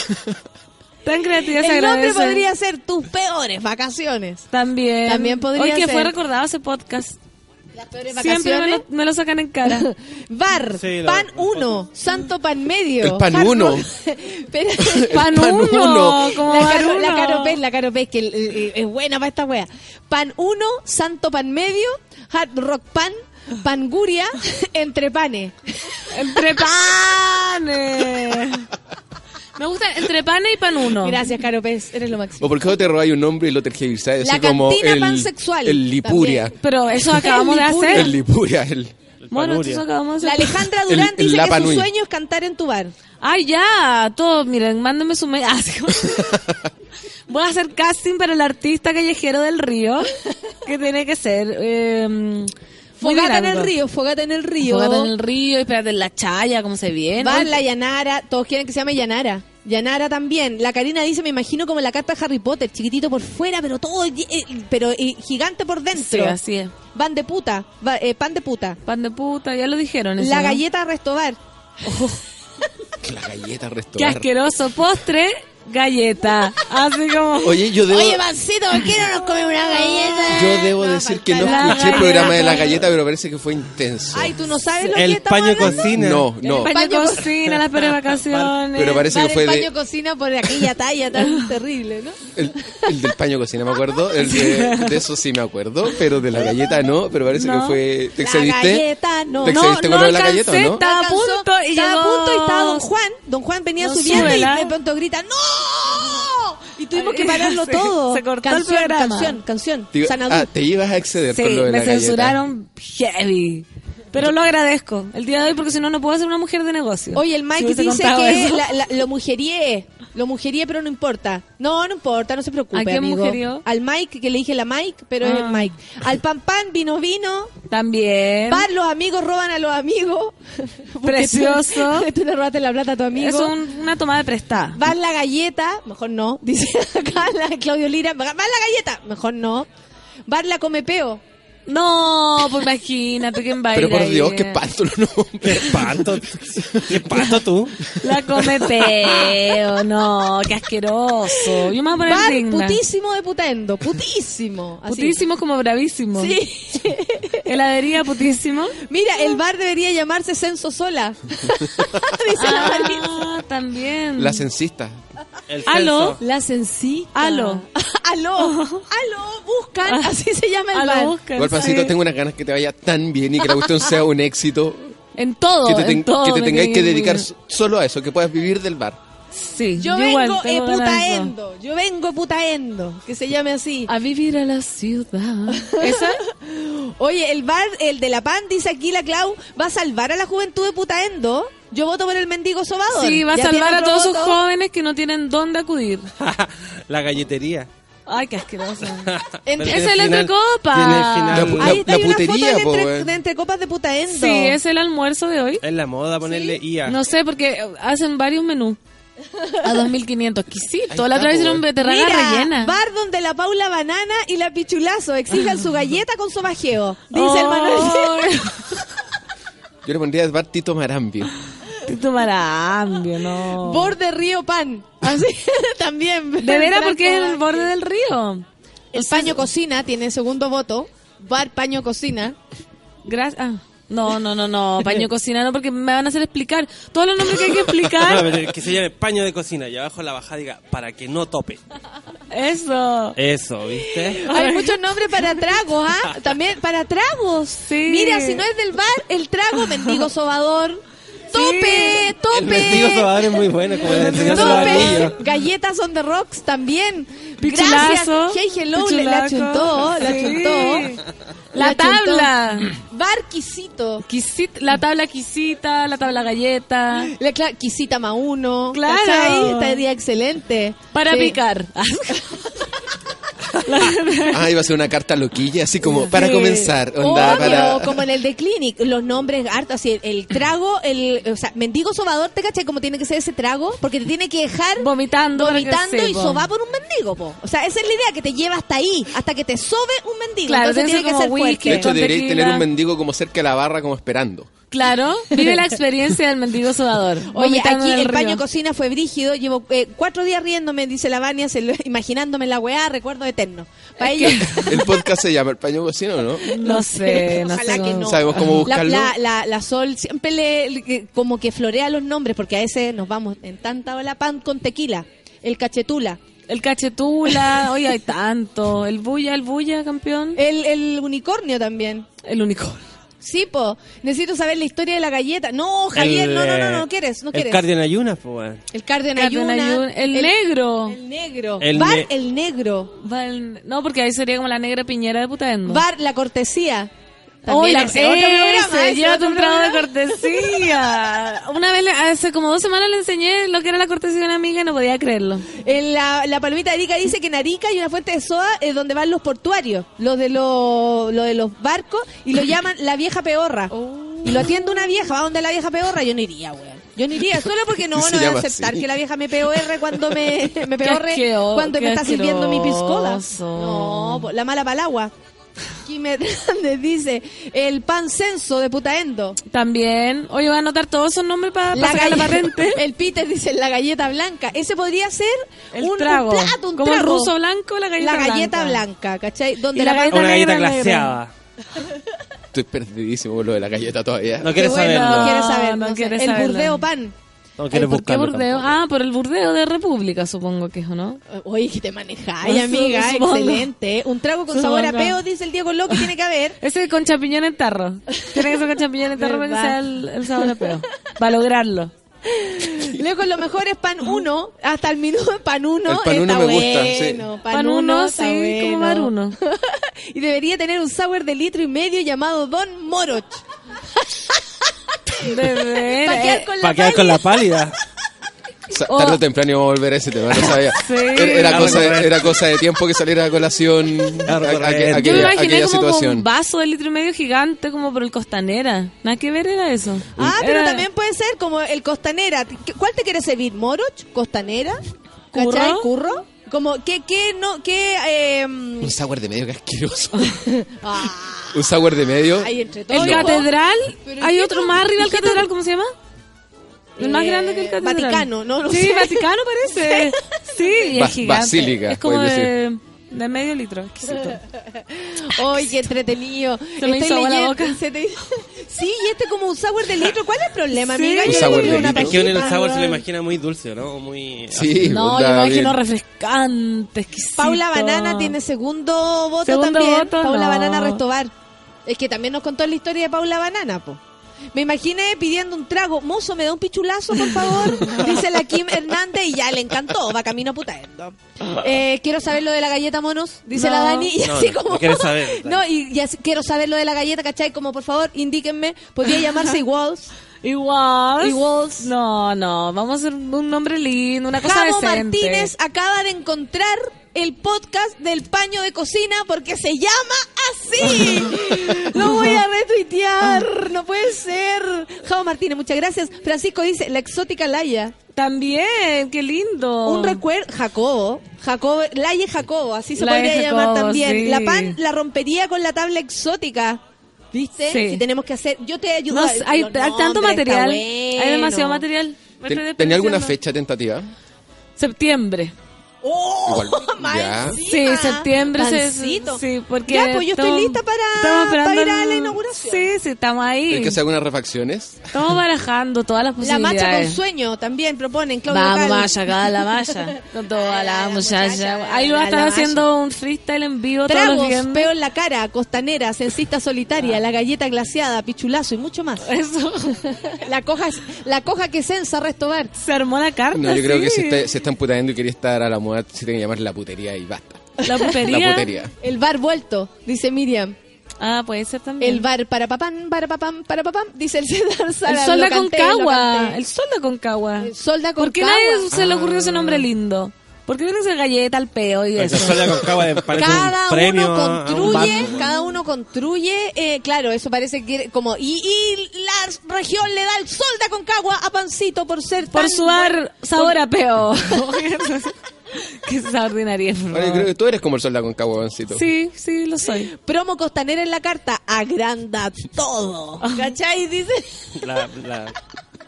Tan creativa se El nombre agradece. podría ser tus peores vacaciones. También. También podría Hoy que ser. fue recordado ese podcast. Las peores Siempre me lo, me lo sacan en cara. Bar, Sí, lo- pan 1, santo pan medio. El pan Hard uno. rock. Pero- Pan pan uno, uno. como la, caro, la caropez, la caropez, que el- el- es buena para esta wea. Pan 1, santo pan medio, hard rock pan, panguria, entre panes. Entre panes. Me gusta entre pane y pan uno. Gracias, Caro Pez, eres lo máximo. ¿O por qué no te robáis un nombre y lo tergiversáis? La Así como el, pansexual el Lipuria. también. Pero eso acabamos de hacer. El Lipuria, el... Bueno, eso acabamos de La hacer. Alejandra Durán El- el dice que su sueño es cantar en tu bar. Ay, ya, todos, miren, mándenme su mail. Ah, sí. Voy a hacer casting para el artista callejero del río, que tiene que ser... Eh, Fogata en el río, fogata en el río. Fogata en el río, y espérate, en la chaya, cómo se viene. Uy, La Yanara, todos quieren que se llame Yanara. Yanara también. La Karina dice, me imagino como la carta de Harry Potter, chiquitito por fuera, pero todo, eh, pero eh, gigante por Sí, dentro. así es. Van de puta, va- eh, pan de puta. Pan de puta, ya lo dijeron. eso, La ¿no? galleta Restobar. La galleta Qué restaurar. asqueroso. Postre, galleta. Así como... Oye, yo debo, Mancito, ¿por qué no nos comemos una galleta? yo debo decir que no la escuché el programa de la galleta. pero parece que fue intenso. Ay, ¿tú no sabes lo que El paño hablando? cocina. No, no. Paño Paño cocina, las peores vacaciones. Pero parece que fue el de, paño cocina por aquella talla tan terrible, ¿no? el, el del paño cocina, me acuerdo. El de, de eso sí me acuerdo, pero de la galleta no. Pero parece No. que fue. ¿Te La excediste? galleta no. ¿Te No, excediste no con lo de la galleta o no? estaba a punto y estaba a punto y estaba Don Juan. Don Juan venía No, subiendo súbela. y de pronto grita ¡No! Y tuvimos que pararlo se- todo. se cortó el canción, programa. canción, canción. Ah, te ibas a exceder Sí, con lo de me la galleta. censuraron heavy. Pero lo agradezco el día de hoy porque si no, no puedo ser una mujer de negocio. Oye, el Si Mike hubiese dice que eso. la- la- lo mujerié. Lo mujerié, pero no importa. No, no importa, no se preocupe, ¿A quién amigo. mujerió? Al Mike, que le dije la Mike, pero es Ah. el Mike. Al Pan Pan, vino vino. También. Bar, los amigos roban a los amigos. Precioso. Tú, tú le robaste la plata a tu amigo. Es un- una tomada de prestada. Bar la galleta, mejor no. Dice acá la Claudio Lira. Bar la galleta, mejor no. Bar la come peo. No, pues imagínate quién va Pero por ahí? Dios, qué espanto los Qué nombres. espanto. Qué espanto tú. La come peo, no, qué asqueroso. Yo me voy a poner Bar digna. putísimo de putaendo. Putísimo. Así. Putísimo como bravísimo. Sí. Heladería putísimo. Mira, el bar debería llamarse Censo Sola. Dice la Marisa. Ah, también. La censista. El ¿Aló? La censita. Aló. aló. Aló. Buscan. Así se llama el bar. Igual, Pancito, sí. tengo unas ganas que te vaya tan bien y que la cuestión sea un éxito. En todo, Que te, en ten- todo que te tengáis tiene que dedicar solo a eso, que puedas vivir del bar. Sí, Yo, igual vengo eh, putaendo. Yo vengo putaendo. Que se llame así. A vivir a la ciudad. ¿Esa? Oye, el bar, el de la PAN, dice aquí la Clau, va a salvar a la juventud de putaendo. Yo voto por el mendigo sobador. Sí, va a salvar a todos sus voto. jóvenes que no tienen dónde acudir. la galletería. Ay, qué asqueroso. Es el entrecopa. La pu- Ahí está la hay una putería, foto de, entre, eh. de entre copas de putaendo. Sí, es el almuerzo de hoy. Es la moda ponerle IA. No sé, porque hacen varios menús. A 2.500. Exquisito. La otra vez hicieron eh. beterraga Mira, rellena. bar donde la Paula Banana y la Pichulazo exijan su galleta con su bajeo. Dice el Manuel. Yo le pondría el bar Tito Marambio. Tito Marambio, no. Borde Río Pan. Así también. De veras, porque es el borde del río. El paño cocina tiene segundo voto. Bar paño cocina. Gracias. Ah. No, no, no, no. Paño cocina no, porque me van a hacer explicar. Todos los nombres que hay que explicar. que se llame paño de cocina y abajo la bajada diga para que no tope. Eso. Eso, ¿viste? Hay muchos nombres para tragos, ¿ah? También para tragos. Sí. Mira, si no es del bar, el trago mendigo sobador. Tope, El tope. mendigo sobador es muy bueno, como le enseñó a Tope, niños. galletas on the rocks también. Pichulazo, Gracias. Hey, hello, le- la pichulaco. chuntó, la Sí. chuntó. La chuntó. tabla. Barquisito. Quisit- la tabla quisita, la tabla galleta. La cla- quisita más uno. Claro. ¿cachai? Estaría excelente. Para Sí. picar. Ah, iba a ser una carta loquilla, así como para Sí. comenzar. Onda, Obvio, para... como en el de Clinic, los nombres hartos, así, el, el trago, el, o sea, mendigo sobador, ¿te caché cómo tiene que ser ese trago? Porque te tiene que dejar Vomitando. vomitando y sobar por un mendigo, po. O sea, esa es la idea, que te lleva hasta ahí, hasta que te sobe un mendigo. Claro, Entonces tiene que ser whisky. fuerte. De hecho, tequila. tener un mendigo como cerca de la barra, como esperando. Claro, vive la experiencia del mendigo sudador. Oye, aquí en el, el, paño cocina fue brígido. Llevo eh, cuatro días riéndome, dice la Vania, se lo- imaginándome la weá, recuerdo eterno. Ella, El podcast se llama El Paño Cocino, ¿no? No sé, no Ojalá sé. que no. ¿Sabemos cómo buscarlo? la, la, la Sol siempre le, le- como que florea los nombres, porque a veces nos vamos en tanta ola pan con tequila. El cachetula. El cachetula, oye, hay tanto. El bulla, el bulla, campeón. El, el unicornio también. El unicornio. Sí, po. Necesito saber la historia de la galleta. No, Javier, El, no, no, no, eh, no, quieres, no El quieres. cardio en ayunas, pues. El ayuna. El negro. El negro. El Bar, ne- el negro. El- No, porque ahí sería como la negra piñera de Putaendo. Bar, la cortesía. Oh, También la, ese otro programa, ese, ese llévate otro un trago de cortesía. Una vez, le- hace como dos semanas le enseñé lo que era la cortesía a una amiga y no podía creerlo. En la, la palomita de Arica dice que en Arica hay una fuente de soda eh, donde van los portuarios, los de los, lo de los barcos, y lo llaman la vieja peorra. Y lo atiende una vieja, va donde la vieja peorra, yo no iría, weón. Yo no iría, solo porque no, no voy a aceptar así. que la vieja me peorre cuando me, me peorre asqueo- cuando me está sirviendo mi piscola. No, la mala palagua. Hernández dice, el pan censo de Putaendo. También, oye, voy a anotar todos esos nombres para sacar la patente. El Peter dice la galleta blanca. Ese podría ser El un, un trago. plato, un Como el trago. ruso blanco, la galleta La galleta blanca. blanca, ¿cachai? Donde Y la, la galleta Una galleta glaseada. Estoy perdidísimo con lo de la galleta todavía. No quieres bueno, saberlo. no quiere No, saber. no no sé. quiere el saberlo. burdeo pan. No quieres Ay, ¿Por qué burdeo? Ah, por el burdeo de República, supongo que es, ¿o no? Oye, que te manejáis, Supongo. amiga. Excelente. Un trago con sabor a peo, dice el Diego Lo que tiene que haber. Ese con champiñón en tarro. Tiene que ser con champiñón en tarro para que sea el, el sabor a peo. Para lograrlo. Luego lo mejor es pan uno, hasta el minuto pan uno. El pan uno me gusta, bueno, sí. Pan, Pan uno, uno, está sí, bueno. como bar uno. y debería tener un sour de litro y medio llamado Don Moroch. Para quedar con la con pálida. Oh. Tarde o temprano íbamos a volver a ese tema, no sabía. Sí. Era, Ah, cosa, de, era cosa de tiempo que saliera a colación a- a- a- recurrente. Yo aquella, me imaginé aquella como con un situación. vaso de litro y medio gigante como por el costanera. Nada que ver era eso. Ah, pero también puede ser como el costanera. ¿Qué- ¿Cuál te quiere servir? ¿Moroch? ¿Costanera? ¿Curro? ¿Cachai? ¿Curro? Como, ¿qué, qué, no, qué, eh, Un sour de medio que asqueroso. ah, Un sour de medio. hay entre todos. El catedral. Hay ¿qué otro más arriba del catedral, ¿cómo se llama? El más Eh, grande que el catedral. Vaticano, no, no Sí, sé. Vaticano parece. Sí, y es gigante. basílica, Es como puedes de, de medio litro. exquisito. ¡Ay, qué entretenido! Se me hizo la boca. se te- Sí, y este como un sour de litro. ¿Cuál es el problema, Sí. amiga? Un Yo sour le pondría de una litro. Es que uno en el sabor se lo imagina muy dulce, ¿no? Muy... Sí, No, onda, yo me imagino refrescante, exquisito. Paula Banana tiene segundo voto Segundo también. voto, Paula no. Banana Restobar. Es que también nos contó la historia de Paula Banana, po. Me imaginé pidiendo un trago. Mozo, ¿me da un pichulazo, por favor? Dice la Kim Hernández y ya le encantó. Va camino putaendo. Eh, quiero saber lo de la galleta, monos. Dice No. la Dani. Y No, así no, como... no saber. No, y, y así- quiero saber lo de la galleta, ¿cachai? Como, por favor, indíquenme. Podría llamarse Iguals. Igual. Igual. No, no, vamos a hacer un nombre lindo, una cosa Javo decente. Martínez acaba de encontrar el podcast del paño de cocina porque se llama así. Lo voy a retuitear. No puede ser. Javo Martínez, muchas gracias. Francisco dice, la exótica Laya. También, qué lindo. Un recuerdo, Jacobo. Jacobo, Laya Jacobo, así se y podría llamar también. sí. La pan la rompería con la tabla exótica. ¿Viste? Sí. Si tenemos que hacer, yo te ayudo. No, a- hay, no, hay tanto material. bueno. Hay demasiado material. ¿Tenía alguna fecha tentativa? Septiembre. ¡Oh! Ya. Sí, septiembre. se-. Sí, porque. Ya, pues yo estoy lista para, para ir a la inauguración. Sí, sí, estamos ahí. ¿Hay que hacer algunas refacciones? Estamos barajando todas las La posibilidades. marcha con sueño también proponen, Claudio Vamos. Maya, acá la Maya. Con toda la, la muchacha. Ahí va a la estar haciendo un freestyle en vivo todos los Tragos, peo en la cara, costanera, censista solitaria, la galleta glaciada, pichulazo y mucho más. Eso. La coja, la coja que censa Restobar. Se armó la carta. No, yo creo que si está- se están putando y quería estar a la moda, se tiene que llamar la putería y basta. La putería. La putería. El bar vuelto, dice Miriam. Ah, puede ser también. El bar para papán, para papán, para papán, dice el César Sara. El sol de Concagua. El sol de Concagua. El sol de ¿Por qué Concagua. nadie se le ocurrió ese nombre lindo? ¿Por qué tiene que ser galleta al peo y eso? cada un premio uno construye, cada uno construye, eh, claro, eso parece que como y, y la región le da el sol de Aconcagua a Pancito por ser Por tan su sabor a peo. Extraordinaria. Ahora, yo favor. creo que tú eres como el sol de Aconcagua, Juancito. Sí, sí, lo soy. promo costanera en la carta, agranda todo. ¿Cachai? Dice, La, la,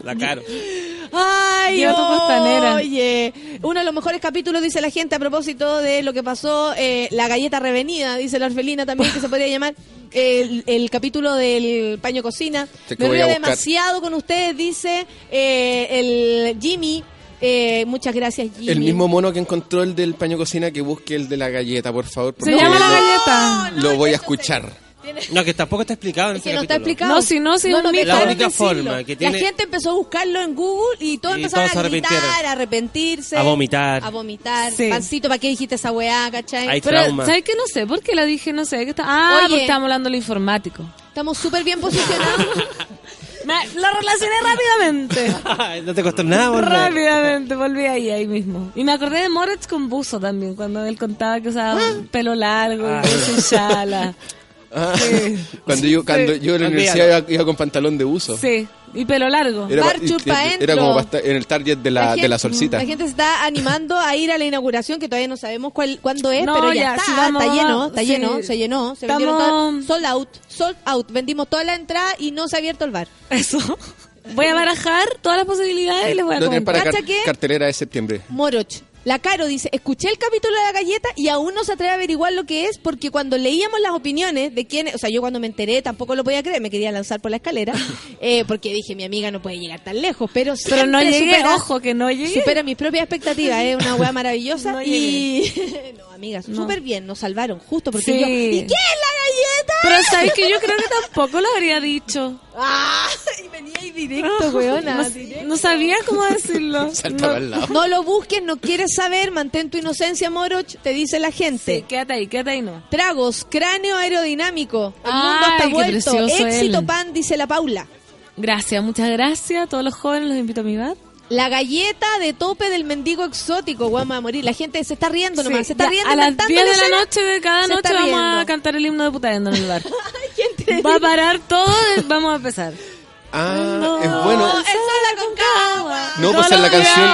la caro. ay, Lleva tu costanera. oye, uno de los mejores capítulos dice la gente a propósito de lo que pasó, eh, la galleta revenida, dice la orfelina también que se podría llamar. El, el capítulo del paño cocina. Que Me río demasiado con ustedes, dice eh, el Jimmy. Eh, muchas gracias, Jimmy. El mismo mono que encontró el del paño cocina que busque el de la galleta, por favor. Se porque llama la lo- galleta. Lo voy a escuchar. No, que tampoco está explicado en Es que ese no está explicado. No, si no, si un nos mito. La única forma que tiene- La gente empezó a buscarlo en Google y todos Y empezaron todos se a gritar, a arrepentirse. A vomitar. A vomitar. Sí. Pancito, ¿para qué dijiste esa weá, cachai? Hay Pero, trauma. ¿sabes qué? No sé, ¿por qué la dije? No sé. ¿qué está? Ah, Oye. porque estábamos hablando de lo informático. Estamos súper bien posicionados. Me- lo relacioné rápidamente. No te costó nada, volver. Rápidamente, volví ahí, ahí mismo. Y me acordé de Moritz con buzo también, cuando él contaba que usaba un pelo largo Ah. y buzo chala. Ah, Sí. cuando yo cuando yo en la universidad iba, iba con pantalón de uso. Sí, y pelo largo. Era, como para estar en el target de la, de la solcita. La gente se está animando a ir a la inauguración, que todavía no sabemos cuál, cuándo es, No, pero ya, ya, está, sí, vamos, está lleno, está sí. lleno, se llenó, se Estamos- vendieron todas- sold out, sold out, vendimos toda la entrada y no se ha abierto el bar. Eso. Voy a barajar todas las posibilidades y les voy a No comentar. para car- cartelera de septiembre. Moroch. La Caro dice, escuché el capítulo de la galleta y aún no se atreve a averiguar lo que es porque cuando leíamos las opiniones de quiénes, o sea, yo cuando me enteré tampoco lo podía creer, me quería lanzar por la escalera, eh, porque dije, mi amiga no puede llegar tan lejos, pero Pero no llegué, supera- ojo, que no llegué. Supera mis propias expectativas, es una weá maravillosa No y... no, amigas, No. súper bien, nos salvaron justo porque Sí. yo... ¿Y qué es la galleta? Pero sabes que yo creo que tampoco lo habría dicho. ¡Ah! Y venía ahí directo, weona. No, directo. no sabía cómo decirlo. Saltaba No. al lado. No lo busques, no quieres saber, mantén tu inocencia, Moroch, te dice la gente. Sí, quédate ahí, quédate ahí, no. Tragos, cráneo aerodinámico. El mundo Ay, está qué vuelto. Éxito él. pan, dice la Paula. Gracias, muchas gracias. Todos los jóvenes los invito a mi bar. La galleta de tope del mendigo exótico, vamos a morir. La gente se está riendo nomás, Sí, se está ya, riendo. a las inventando 10 de la noche de cada noche está vamos riendo. a cantar el himno de putayendo en el bar. ¿Quién Va a parar todo, vamos a empezar. Ah, es bueno. Eso es la concagua. No, pues es la canción.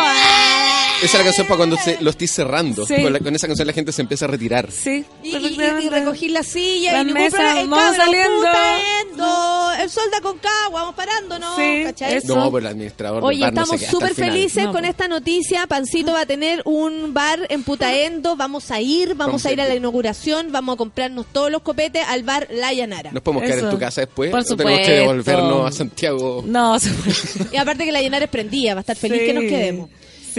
Esa es la canción para cuando se, lo estés cerrando. Sí. Con, la- con esa canción la gente se empieza a retirar. Sí, Y, y, perfectamente. y recogí la silla La y mesa. El vamos saliendo. el sol da con cagua, vamos parando, ¿no? Sí, ¿Cachai? eso. No, pero el administrador del Oye, bar no se estamos hasta súper felices No, con pues. esta noticia. Pancito va a tener un bar en Putaendo. Vamos a ir, vamos a ir a la inauguración, vamos a comprarnos todos los copetes al bar La Llanara. ¿Nos podemos quedar en tu casa después? Por ¿O tenemos que supuesto. devolvernos a Santiago? No. Y aparte que La Llanara es prendida, va a estar feliz Sí, que nos quedemos.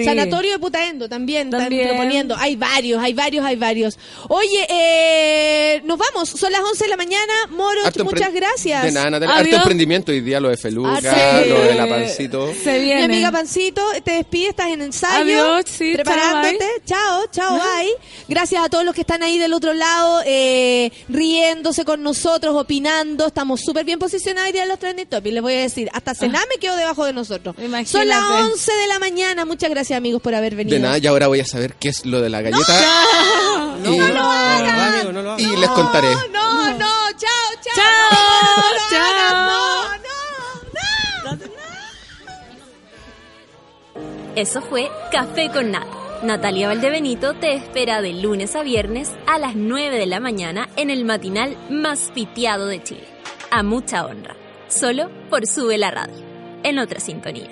Sí. Sanatorio de Putaendo también, están También. proponiendo. Hay varios, hay varios, hay varios. Oye, eh, nos vamos. Son las 11 de la mañana. Moro, muchas gracias. De nada, Natalia. Adiós. Harto emprendimiento hoy día, lo de Feluca, Ah, sí. lo de la pancito. Se Mi viene. amiga Pancito, te despide, estás en ensayo. Adiós, sí, preparándote. Chao, chao, bye. Gracias a todos los que están ahí del otro lado, eh, riéndose con nosotros, opinando. Estamos súper bien posicionados hoy día en los trending topics. Les voy a decir, hasta Sename quedó debajo de nosotros. Imagínate. Son las 11 de la mañana. Muchas gracias, amigos, por haber venido. De nada, y ahora voy a saber qué es lo de la galleta. No, Y- no, lo amigo, no lo hagas. Y les contaré. No, no, chao, chao. Chao, No, no, chao. No, no, no. Eso fue Café con Nata. Natalia Valdebenito te espera de lunes a viernes a las 9 de la mañana en el matinal más pitiado de Chile. A mucha honra. Solo por Sube la Radio. En otra sintonía.